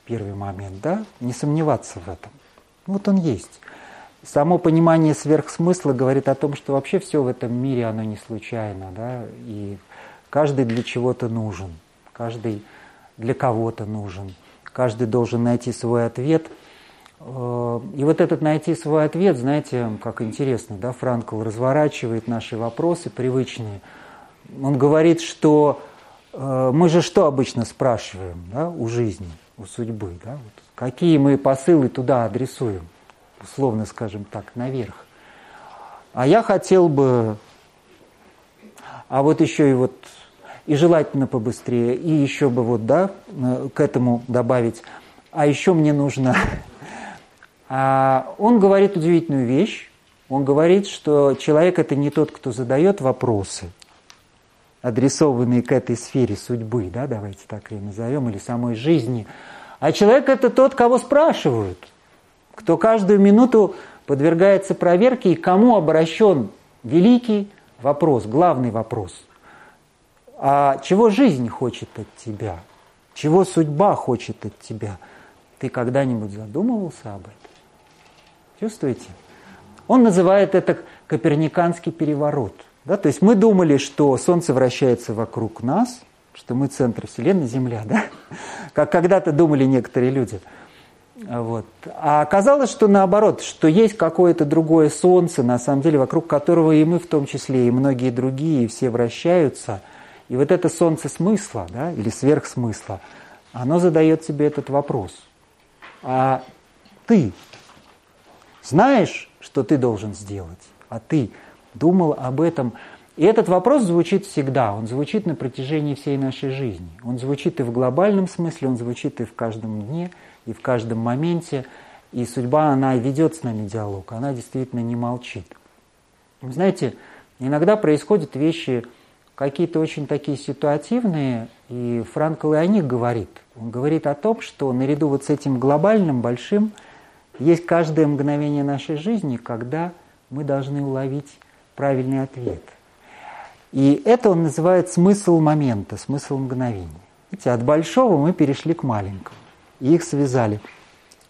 первый момент, да, не сомневаться в этом. Вот он есть. Само понимание сверхсмысла говорит о том, что вообще все в этом мире, оно не случайно, да, и каждый для чего-то нужен – каждый для кого-то нужен, каждый должен найти свой ответ. Э, и вот этот найти свой ответ, знаете, как интересно, да, Франкл разворачивает наши вопросы привычные. Он говорит, что э, мы же что обычно спрашиваем да, у жизни, у судьбы, да, вот, какие мы посылы туда адресуем, условно скажем так, наверх. А я хотел бы, а вот еще и вот, и желательно побыстрее, и еще бы вот, да, к этому добавить, а еще мне нужно... А он говорит удивительную вещь, он говорит, что человек это не тот, кто задает вопросы, адресованные к этой сфере судьбы, да, давайте так ее назовем, или самой жизни, а человек это тот, кого спрашивают, кто каждую минуту подвергается проверке и кому обращен великий вопрос, главный вопрос. А чего жизнь хочет от тебя? Чего судьба хочет от тебя? Ты когда-нибудь задумывался об этом? Чувствуете? Он называет это коперниканский переворот. Да? То есть мы думали, что Солнце вращается вокруг нас, что мы центр Вселенной, Земля, да? как когда-то думали некоторые люди – вот. А оказалось, что наоборот, что есть какое-то другое солнце, на самом деле, вокруг которого и мы в том числе, и многие другие, и все вращаются. И вот это солнце смысла, да, или сверхсмысла, оно задает тебе этот вопрос. А ты знаешь, что ты должен сделать? А ты думал об этом? И этот вопрос звучит всегда, он звучит на протяжении всей нашей жизни. Он звучит и в глобальном смысле, он звучит и в каждом дне – и в каждом моменте. И судьба, она ведет с нами диалог, она действительно не молчит. Вы знаете, иногда происходят вещи какие-то очень такие ситуативные, и Франкл и о них говорит. Он говорит о том, что наряду вот с этим глобальным, большим, есть каждое мгновение нашей жизни, когда мы должны уловить правильный ответ. И это он называет смысл момента, смысл мгновения. Видите, от большого мы перешли к маленькому и их связали.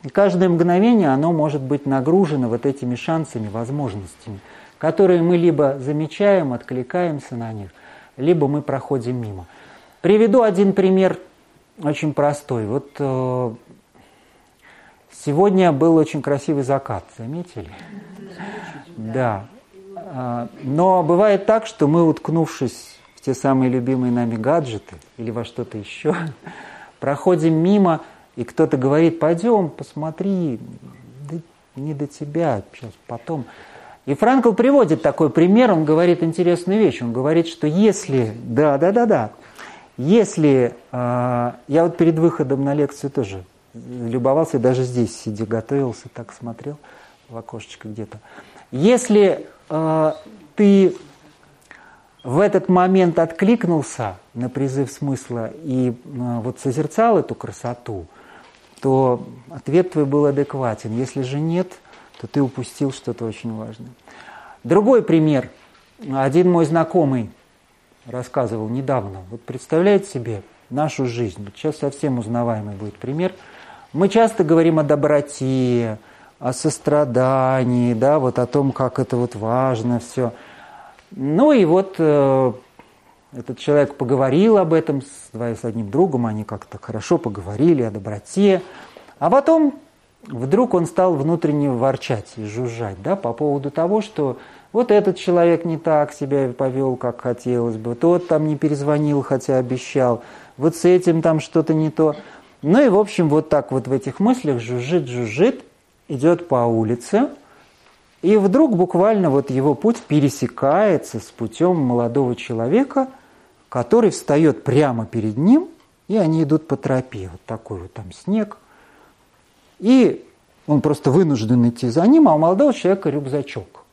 И каждое мгновение оно может быть нагружено вот этими шансами, возможностями, которые мы либо замечаем, откликаемся на них, либо мы проходим мимо. Приведу один пример очень простой. Вот э, сегодня был очень красивый закат, заметили? Да. Э, но бывает так, что мы, уткнувшись в те самые любимые нами гаджеты или во что-то еще, проходим мимо и кто-то говорит, пойдем, посмотри, да не до тебя, сейчас потом. И Франкл приводит такой пример, он говорит интересную вещь. Он говорит, что если, да, да, да, да, если, э, я вот перед выходом на лекцию тоже любовался, даже здесь сидя, готовился, так смотрел в окошечко где-то. Если ты в этот момент откликнулся на призыв смысла и э, вот созерцал эту красоту – то ответ твой был адекватен. Если же нет, то ты упустил что-то очень важное. Другой пример. Один мой знакомый рассказывал недавно. Вот представляете себе нашу жизнь. Вот сейчас совсем узнаваемый будет пример. Мы часто говорим о доброте, о сострадании, да, вот о том, как это вот важно все. Ну и вот э, этот человек поговорил об этом с, с одним другом, они как-то хорошо поговорили о доброте. А потом вдруг он стал внутренне ворчать и жужжать да, по поводу того, что вот этот человек не так себя повел, как хотелось бы, тот там не перезвонил, хотя обещал, вот с этим там что-то не то. Ну и, в общем, вот так вот в этих мыслях жужжит, жужжит, идет по улице, и вдруг буквально вот его путь пересекается с путем молодого человека – который встает прямо перед ним, и они идут по тропе. Вот такой вот там снег. И он просто вынужден идти за ним, а у молодого человека рюкзачок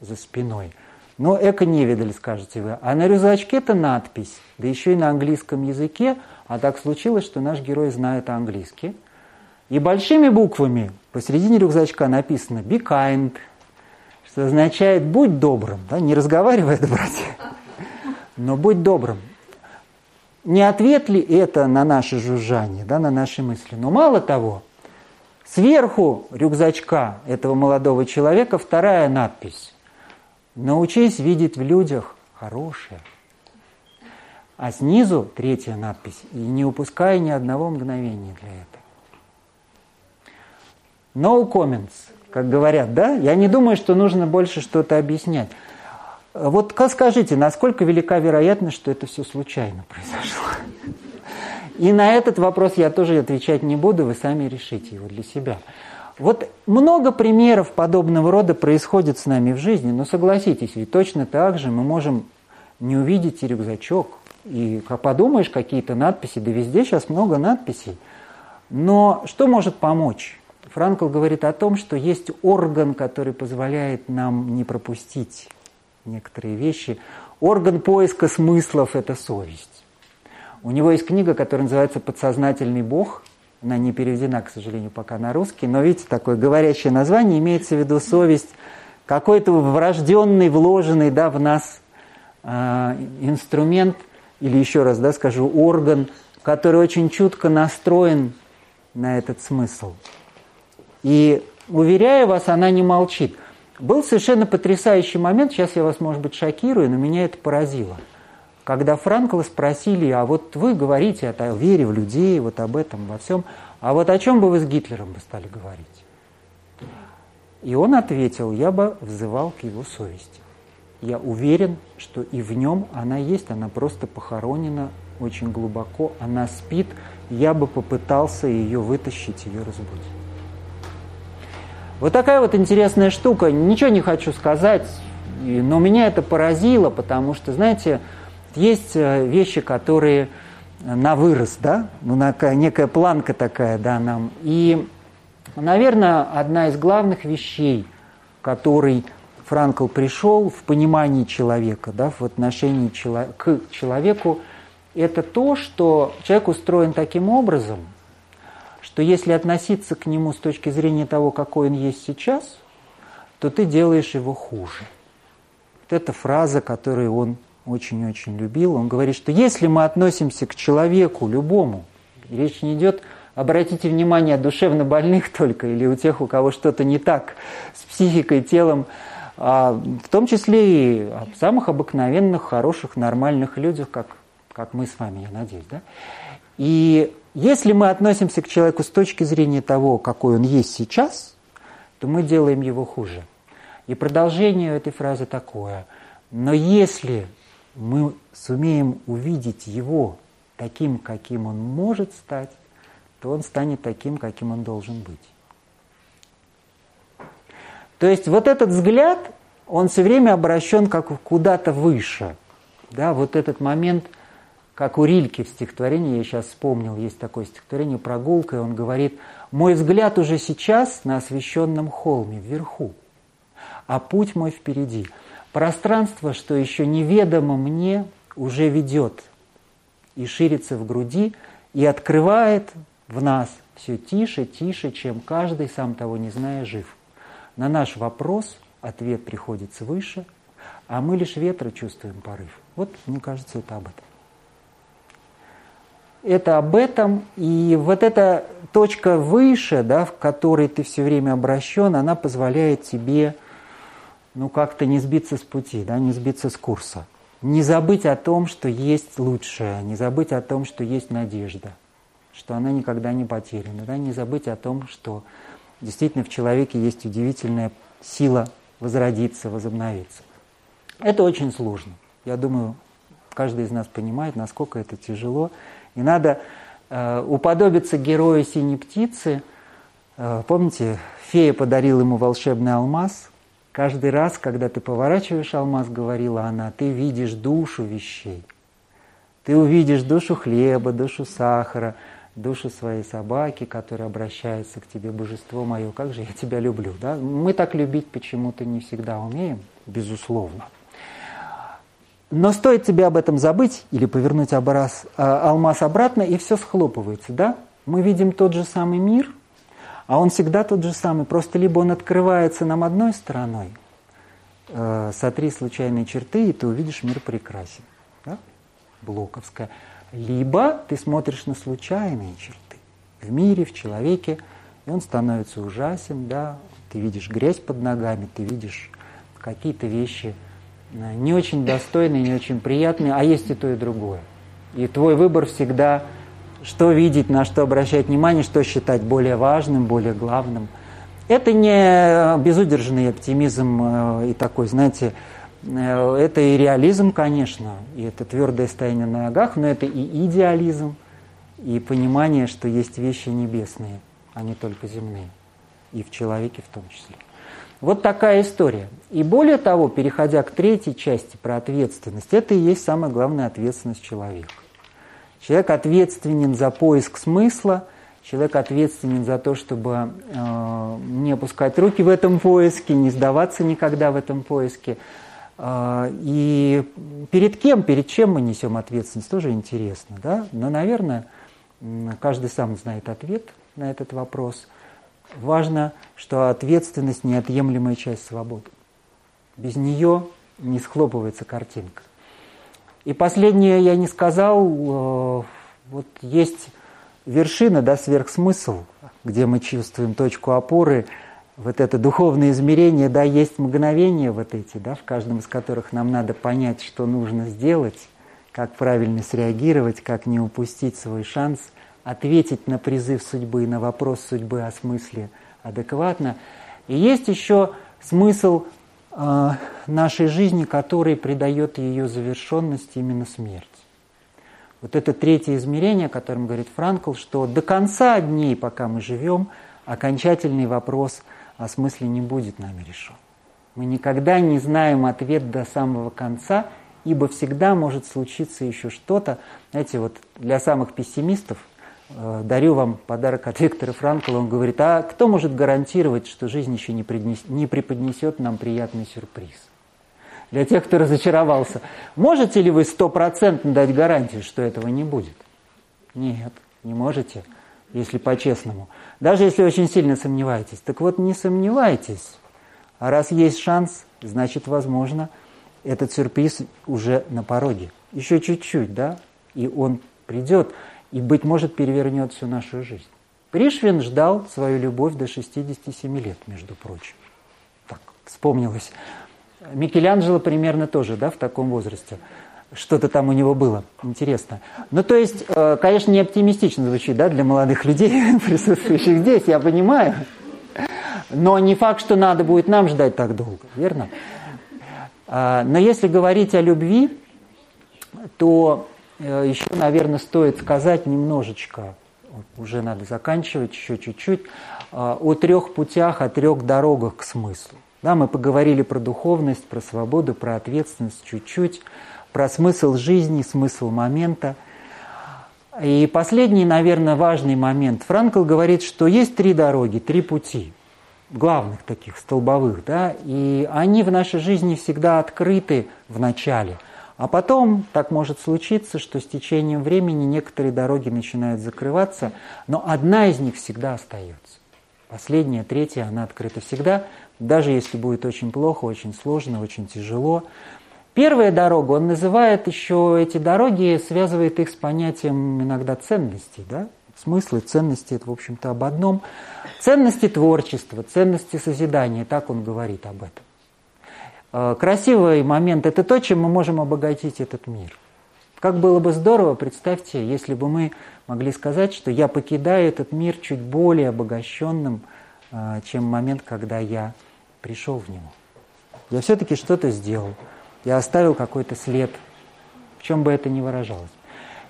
за спиной. Но эко не видали, скажете вы. А на рюкзачке это надпись, да еще и на английском языке. А так случилось, что наш герой знает английский. И большими буквами посередине рюкзачка написано «Be kind», что означает «будь добрым», да, не разговаривай, братья но будь добрым. Не ответ ли это на наше жужжание, да, на наши мысли? Но мало того, сверху рюкзачка этого молодого человека вторая надпись. Научись видеть в людях хорошее. А снизу третья надпись, и не упуская ни одного мгновения для этого. No comments, как говорят, да? Я не думаю, что нужно больше что-то объяснять. Вот скажите, насколько велика вероятность, что это все случайно произошло? И на этот вопрос я тоже отвечать не буду, вы сами решите его для себя. Вот много примеров подобного рода происходит с нами в жизни, но согласитесь, ведь точно так же мы можем не увидеть и рюкзачок, и как подумаешь, какие-то надписи, да везде сейчас много надписей. Но что может помочь? Франкл говорит о том, что есть орган, который позволяет нам не пропустить некоторые вещи. Орган поиска смыслов – это совесть. У него есть книга, которая называется «Подсознательный Бог», она не переведена, к сожалению, пока на русский, но видите, такое говорящее название, имеется в виду совесть, какой-то врожденный, вложенный да, в нас э, инструмент, или еще раз да, скажу, орган, который очень чутко настроен на этот смысл. И, уверяю вас, она не молчит. Был совершенно потрясающий момент, сейчас я вас, может быть, шокирую, но меня это поразило – когда Франкла спросили, а вот вы говорите о вере в людей, вот об этом, во всем, а вот о чем бы вы с Гитлером бы стали говорить? И он ответил, я бы взывал к его совести. Я уверен, что и в нем она есть, она просто похоронена очень глубоко, она спит, я бы попытался ее вытащить, ее разбудить. Вот такая вот интересная штука. Ничего не хочу сказать, но меня это поразило, потому что, знаете, есть э, вещи, которые на вырос, да, ну, некая планка такая, да, нам. И, наверное, одна из главных вещей, которой Франкл пришел в понимании человека, да, в отношении чело- к человеку, это то, что человек устроен таким образом, что если относиться к нему с точки зрения того, какой он есть сейчас, то ты делаешь его хуже. Вот эта фраза, которую он очень-очень любил, он говорит, что если мы относимся к человеку, любому, речь не идет, обратите внимание, душевно больных только, или у тех, у кого что-то не так с психикой, телом, а в том числе и о самых обыкновенных, хороших, нормальных людях, как, как мы с вами, я надеюсь. Да? И если мы относимся к человеку с точки зрения того, какой он есть сейчас, то мы делаем его хуже. И продолжение этой фразы такое. Но если мы сумеем увидеть его таким, каким он может стать, то он станет таким, каким он должен быть. То есть вот этот взгляд, он все время обращен как куда-то выше. Да, вот этот момент, как у Рильки в стихотворении, я сейчас вспомнил, есть такое стихотворение «Прогулка», и он говорит, «Мой взгляд уже сейчас на освещенном холме, вверху, а путь мой впереди». Пространство, что еще неведомо мне, уже ведет и ширится в груди, и открывает в нас все тише, тише, чем каждый, сам того не зная, жив. На наш вопрос ответ приходит свыше, а мы лишь ветра чувствуем порыв. Вот, мне кажется, это об этом. Это об этом, и вот эта точка выше, да, в которой ты все время обращен, она позволяет тебе ну, как-то не сбиться с пути, да, не сбиться с курса. Не забыть о том, что есть лучшее, не забыть о том, что есть надежда, что она никогда не потеряна, да, не забыть о том, что действительно в человеке есть удивительная сила возродиться, возобновиться. Это очень сложно. Я думаю, каждый из нас понимает, насколько это тяжело. И надо э, уподобиться герою синей птицы. Э, помните, фея подарила ему волшебный алмаз – Каждый раз, когда ты поворачиваешь алмаз, говорила она, ты видишь душу вещей. Ты увидишь душу хлеба, душу сахара, душу своей собаки, которая обращается к тебе, божество мое, как же я тебя люблю. Да? Мы так любить почему-то не всегда умеем, безусловно. Но стоит тебе об этом забыть или повернуть образ, а, алмаз обратно, и все схлопывается. Да? Мы видим тот же самый мир – а он всегда тот же самый, просто либо он открывается нам одной стороной, э, сотри случайные черты, и ты увидишь мир прекрасен. Да? Блоковская. Либо ты смотришь на случайные черты в мире, в человеке, и он становится ужасен, да, ты видишь грязь под ногами, ты видишь какие-то вещи не очень достойные, не очень приятные, а есть и то, и другое. И твой выбор всегда, что видеть, на что обращать внимание, что считать более важным, более главным. Это не безудержный оптимизм э, и такой, знаете, э, это и реализм, конечно, и это твердое стояние на ногах, но это и идеализм, и понимание, что есть вещи небесные, а не только земные, и в человеке в том числе. Вот такая история. И более того, переходя к третьей части про ответственность, это и есть самая главная ответственность человека. Человек ответственен за поиск смысла, человек ответственен за то, чтобы э, не опускать руки в этом поиске, не сдаваться никогда в этом поиске. Э, и перед кем, перед чем мы несем ответственность, тоже интересно. Да? Но, наверное, каждый сам знает ответ на этот вопрос. Важно, что ответственность – неотъемлемая часть свободы. Без нее не схлопывается картинка. И последнее я не сказал, э, вот есть вершина, да, сверхсмысл, где мы чувствуем точку опоры, вот это духовное измерение, да, есть мгновения вот эти, да, в каждом из которых нам надо понять, что нужно сделать, как правильно среагировать, как не упустить свой шанс, ответить на призыв судьбы, на вопрос судьбы о смысле адекватно. И есть еще смысл э, нашей жизни, который придает ее завершенность именно смерть. Вот это третье измерение, о котором говорит Франкл, что до конца дней, пока мы живем, окончательный вопрос о смысле не будет нами решен. Мы никогда не знаем ответ до самого конца, ибо всегда может случиться еще что-то. Знаете, вот для самых пессимистов дарю вам подарок от Виктора Франкла. Он говорит, а кто может гарантировать, что жизнь еще не, преднес, не преподнесет нам приятный сюрприз? для тех, кто разочаровался. Можете ли вы стопроцентно дать гарантию, что этого не будет? Нет, не можете, если по-честному. Даже если очень сильно сомневаетесь. Так вот, не сомневайтесь. А раз есть шанс, значит, возможно, этот сюрприз уже на пороге. Еще чуть-чуть, да, и он придет, и, быть может, перевернет всю нашу жизнь. Пришвин ждал свою любовь до 67 лет, между прочим. Так, вспомнилось. Микеланджело примерно тоже, да, в таком возрасте. Что-то там у него было. Интересно. Ну, то есть, э, конечно, не оптимистично звучит, да, для молодых людей, присутствующих здесь, я понимаю. Но не факт, что надо будет нам ждать так долго, верно? А, но если говорить о любви, то э, еще, наверное, стоит сказать немножечко, уже надо заканчивать, еще чуть-чуть, а, о трех путях, о трех дорогах к смыслу. Да, мы поговорили про духовность, про свободу, про ответственность чуть-чуть, про смысл жизни, смысл момента. И последний, наверное, важный момент. Франкл говорит, что есть три дороги, три пути, главных таких, столбовых, да, и они в нашей жизни всегда открыты в начале. А потом так может случиться, что с течением времени некоторые дороги начинают закрываться, но одна из них всегда остается. Последняя, третья, она открыта всегда, даже если будет очень плохо, очень сложно, очень тяжело. Первая дорога, он называет еще эти дороги, связывает их с понятием иногда ценностей, да? Смыслы, ценности – это, в общем-то, об одном. Ценности творчества, ценности созидания, так он говорит об этом. Э, красивый момент – это то, чем мы можем обогатить этот мир. Как было бы здорово, представьте, если бы мы могли сказать, что я покидаю этот мир чуть более обогащенным, э, чем момент, когда я пришел в него. Я все-таки что-то сделал. Я оставил какой-то след, в чем бы это ни выражалось.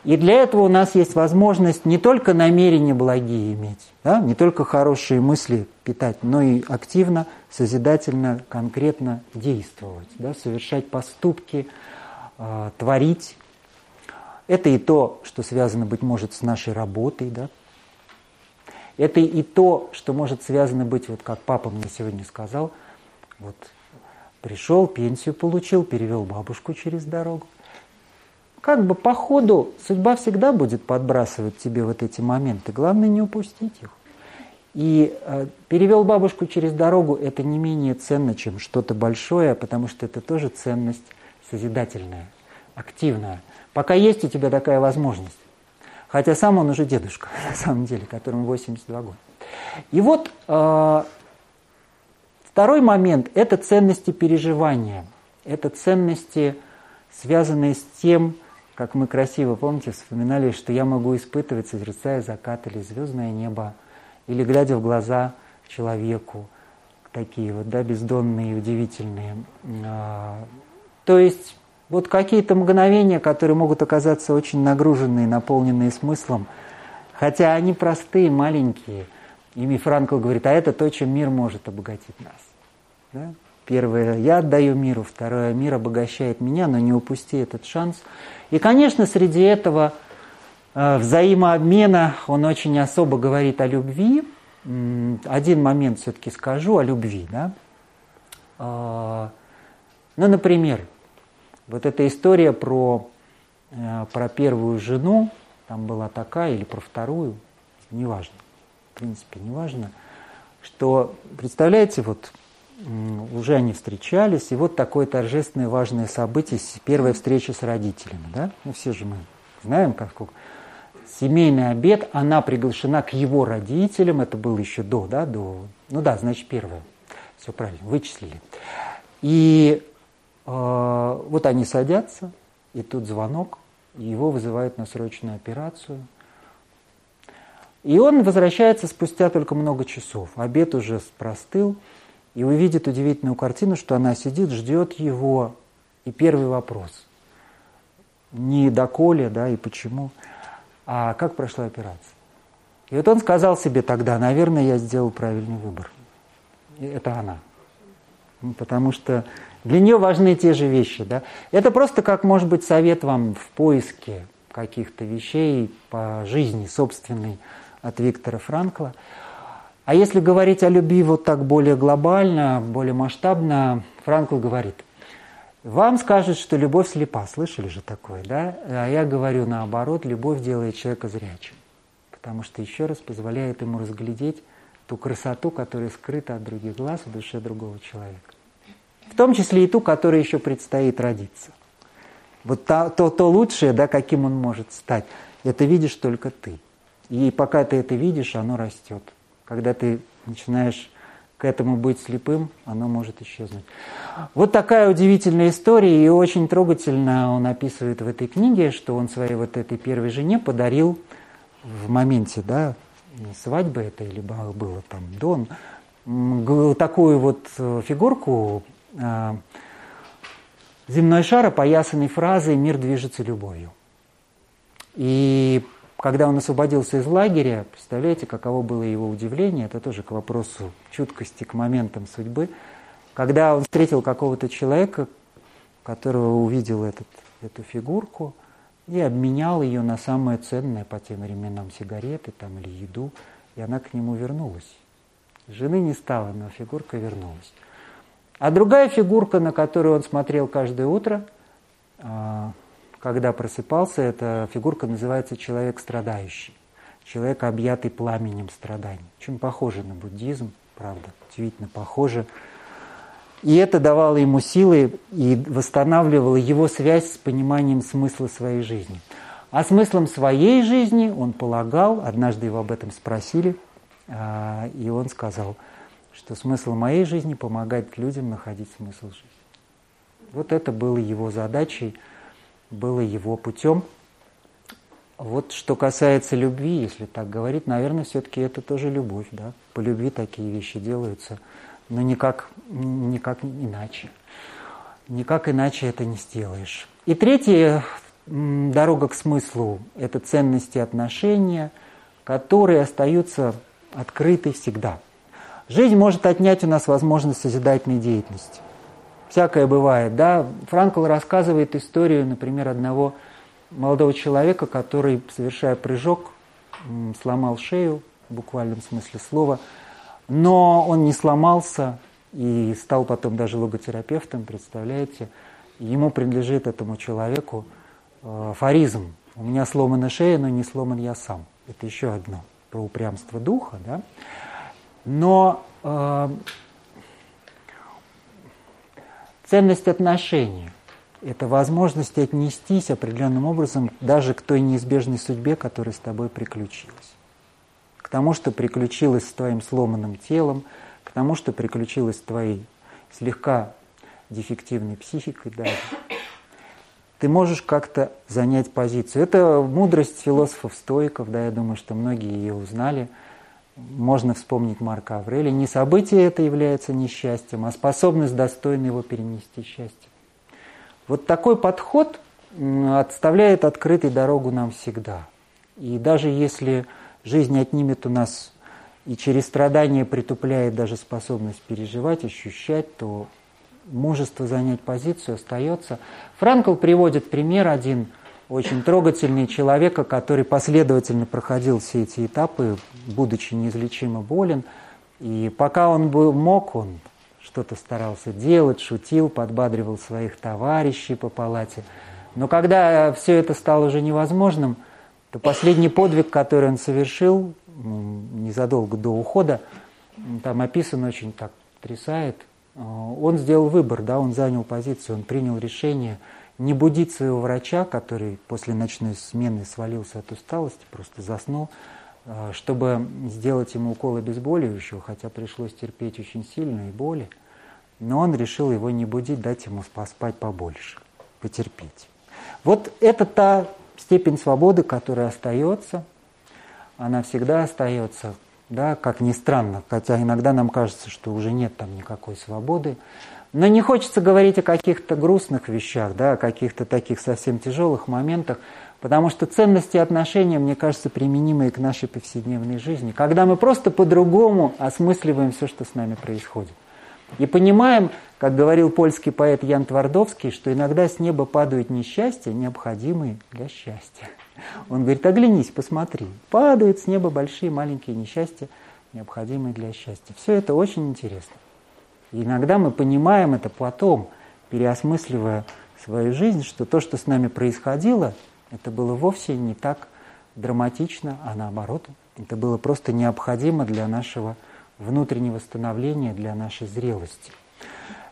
И для этого у нас есть возможность не только намерения благие иметь, да, не только хорошие мысли питать, но и активно, созидательно, конкретно действовать, да, совершать поступки, э, творить. Это и то, что связано, быть может, с нашей работой, да, это и то, что может связано быть, вот как папа мне сегодня сказал – вот пришел, пенсию получил, перевел бабушку через дорогу. Как бы по ходу судьба всегда будет подбрасывать тебе вот эти моменты. Главное не упустить их. И э, перевел бабушку через дорогу – это не менее ценно, чем что-то большое, потому что это тоже ценность созидательная, активная. Пока есть у тебя такая возможность. Хотя сам он уже дедушка, на самом деле, которому 82 года. И вот э, Второй момент – это ценности переживания. Это ценности, связанные с тем, как мы красиво, помните, вспоминали, что я могу испытывать, созерцая закат или звездное небо, или глядя в глаза человеку, такие вот, да, бездонные удивительные. А, то есть вот какие-то мгновения, которые могут оказаться очень нагруженные, наполненные смыслом, хотя они простые, маленькие. Ими Франкл говорит, а это то, чем мир может обогатить нас. Да? Первое, я отдаю миру, второе, мир обогащает меня, но не упусти этот шанс. И, конечно, среди этого э, взаимообмена он очень особо говорит о любви. Один момент все-таки скажу о любви. Да? Э, ну, например, вот эта история про, э, про первую жену, там была такая, или про вторую, неважно, в принципе, неважно, что, представляете, вот уже они встречались, и вот такое торжественное важное событие, первая встреча с родителями, да? Ну, все же мы знаем, как сколько. Семейный обед, она приглашена к его родителям, это было еще до, да, до, ну да, значит, первое. Все правильно, вычислили. И э, вот они садятся, и тут звонок, его вызывают на срочную операцию. И он возвращается спустя только много часов. Обед уже простыл, и увидит удивительную картину, что она сидит, ждет его. И первый вопрос. Не доколе, да, и почему, а как прошла операция. И вот он сказал себе тогда, наверное, я сделал правильный выбор. И это она. Ну, потому что для нее важны те же вещи. Да? Это просто как, может быть, совет вам в поиске каких-то вещей по жизни собственной от Виктора Франкла – а если говорить о любви вот так более глобально, более масштабно, Франкл говорит, вам скажут, что любовь слепа, слышали же такое, да? А я говорю наоборот, любовь делает человека зрячим, потому что еще раз позволяет ему разглядеть ту красоту, которая скрыта от других глаз в душе другого человека. В том числе и ту, которая еще предстоит родиться. Вот то, то, то лучшее, да, каким он может стать, это видишь только ты. И пока ты это видишь, оно растет. Когда ты начинаешь к этому быть слепым, оно может исчезнуть. Вот такая удивительная история, и очень трогательно он описывает в этой книге, что он своей вот этой первой жене подарил в моменте, да, свадьбы это или было там до, такую вот э, фигурку а, земной шар, опоясанный фразой «Мир движется любовью». И когда он освободился из лагеря, представляете, каково было его удивление, это тоже к вопросу чуткости к моментам судьбы, когда он встретил какого-то человека, которого увидел этот, эту фигурку, и обменял ее на самое ценное по тем временам сигареты там, или еду, и она к нему вернулась. Жены не стало, но фигурка вернулась. А другая фигурка, на которую он смотрел каждое утро, а, когда просыпался, эта фигурка называется «человек страдающий», человек, объятый пламенем страданий. Очень похоже на буддизм, правда, удивительно похоже. И это давало ему силы и восстанавливало его связь с пониманием смысла своей жизни. А смыслом своей жизни он полагал, однажды его об этом спросили, а, и он сказал, что смысл моей жизни – помогать людям находить смысл жизни. Вот это было его задачей – было его путем. Вот что касается любви, если так говорить, наверное, все-таки это тоже любовь, да. По любви такие вещи делаются, но никак, никак иначе. Никак иначе это не сделаешь. И третья дорога к смыслу – это ценности отношения, которые остаются открыты всегда. Жизнь может отнять у нас возможность созидательной деятельности всякое бывает, да. Франкл рассказывает историю, например, одного молодого человека, который, совершая прыжок, сломал шею, в буквальном смысле слова, но он не сломался и стал потом даже логотерапевтом, представляете. Ему принадлежит этому человеку э, афоризм. У меня сломана шея, но не сломан я сам. Это еще одно про упрямство духа, да. Но э, Ценность отношений – это возможность отнестись определенным образом даже к той неизбежной судьбе, которая с тобой приключилась. К тому, что приключилось с твоим сломанным телом, к тому, что приключилось с твоей слегка дефективной психикой даже. ты можешь как-то занять позицию. Это мудрость философов-стоиков, да, я думаю, что многие ее узнали. Можно вспомнить Марка Аврелия. Не событие это является несчастьем, а способность достойно его перенести счастье. Вот такой подход отставляет открытой дорогу нам всегда. И даже если жизнь отнимет у нас и через страдания притупляет даже способность переживать, ощущать, то мужество занять позицию остается. Франкл приводит пример один очень трогательный человека, который последовательно проходил все эти этапы, будучи неизлечимо болен. И пока он был, мог, он что-то старался делать, шутил, подбадривал своих товарищей по палате. Но когда все это стало уже невозможным, то последний подвиг, который он совершил незадолго до ухода, там описан очень так потрясает – Э, он сделал выбор, да, он занял позицию, он принял решение не будить своего врача, который после ночной смены свалился от усталости, просто заснул, э, чтобы сделать ему укол обезболивающего, хотя пришлось терпеть очень сильные боли. Но он решил его не будить, дать ему поспать побольше, потерпеть. Вот это та степень свободы, которая остается, она всегда остается, да, как ни странно, хотя иногда нам кажется, что уже нет там никакой свободы. Но не хочется говорить о каких-то грустных вещах, да, о каких-то таких совсем тяжелых моментах, потому что ценности и отношения, мне кажется, применимы и к нашей повседневной жизни, когда мы просто по-другому осмысливаем все, что с нами происходит. И понимаем, как говорил польский поэт Ян Твардовский, что иногда с неба падают несчастья, необходимые для счастья. Он говорит, оглянись, посмотри. Падают с неба большие маленькие несчастья, необходимые для счастья. Все это очень интересно. И иногда мы понимаем это потом, переосмысливая свою жизнь, что то, что с нами происходило, это было вовсе не так драматично, а наоборот, это было просто необходимо для нашего внутреннего становления, для нашей зрелости.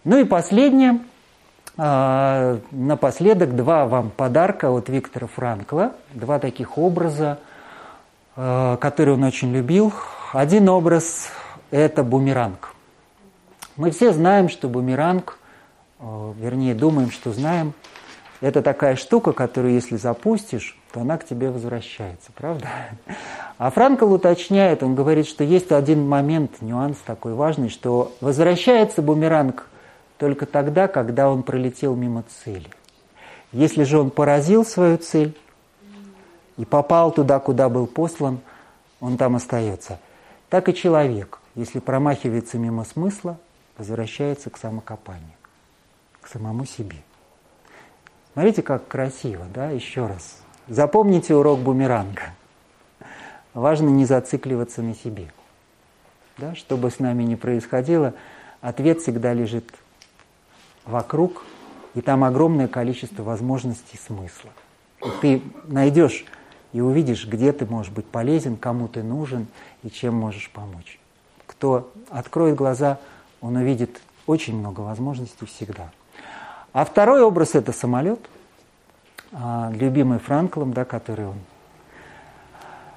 Ну и последнее – а, напоследок два вам подарка от Виктора Франкла, два таких образа, а, которые он очень любил. Один образ – это бумеранг. Мы все знаем, что бумеранг, а, вернее, думаем, что знаем, это такая штука, которую, если запустишь, то она к тебе возвращается, правда? А Франкл уточняет, он говорит, что есть один момент, нюанс такой важный, что возвращается бумеранг только тогда, когда он пролетел мимо цели. Если же он поразил свою цель и попал туда, куда был послан, он там остается. Так и человек, если промахивается мимо смысла, возвращается к самокопанию, к самому себе. Смотрите, как красиво, да, еще раз. Запомните урок бумеранга. Важно не зацикливаться на себе. Да, что бы с нами ни происходило, ответ всегда лежит вокруг, и там огромное количество возможностей смысла. И ты найдешь и увидишь, где ты можешь быть полезен, кому ты нужен и чем можешь помочь. Кто откроет глаза, он увидит очень много возможностей всегда. А второй образ – это самолет, а, любимый Франклом, да, который он,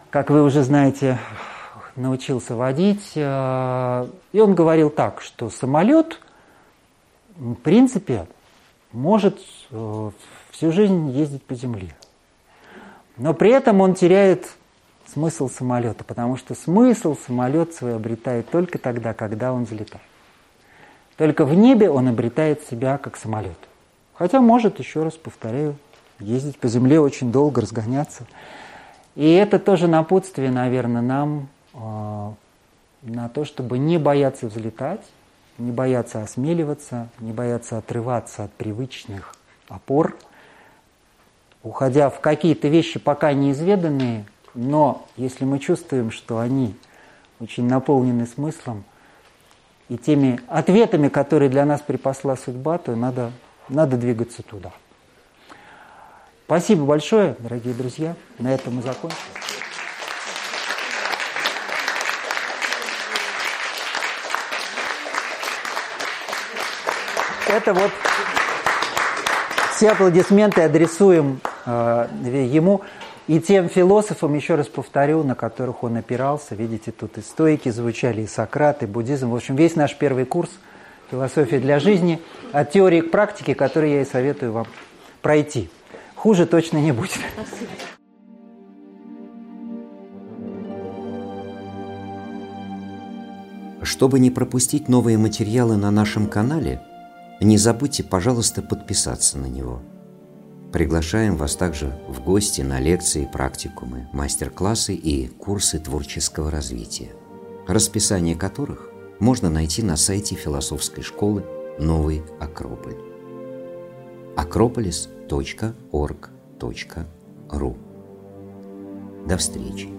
как вы уже знаете, научился водить. А, и он говорил так, что самолет – в принципе, может э, всю жизнь ездить по земле. Но при этом он теряет смысл самолета, потому что смысл самолет свой обретает только тогда, когда он взлетает. Только в небе он обретает себя как самолет. Хотя может, еще раз повторяю, ездить по земле очень долго, разгоняться. И это тоже напутствие, наверное, нам э, на то, чтобы не бояться взлетать, не бояться осмеливаться, не бояться отрываться от привычных опор, уходя в какие-то вещи пока неизведанные, но если мы чувствуем, что они очень наполнены смыслом и теми ответами, которые для нас припасла судьба, то надо, надо двигаться туда. Спасибо большое, дорогие друзья. На этом мы закончим. это вот все аплодисменты адресуем э, ему и тем философам, еще раз повторю, на которых он опирался. Видите, тут и стойки звучали, и Сократ, и буддизм. В общем, весь наш первый курс «Философия для жизни» от теории к практике, который я и советую вам пройти. Хуже точно не будет. Чтобы не пропустить новые материалы на нашем канале, не забудьте, пожалуйста, подписаться на него. Приглашаем вас также в гости на лекции, практикумы, мастер-классы и курсы творческого развития, расписание которых можно найти на сайте философской школы «Новый Акрополь» акрополис.орг.ру. До встречи!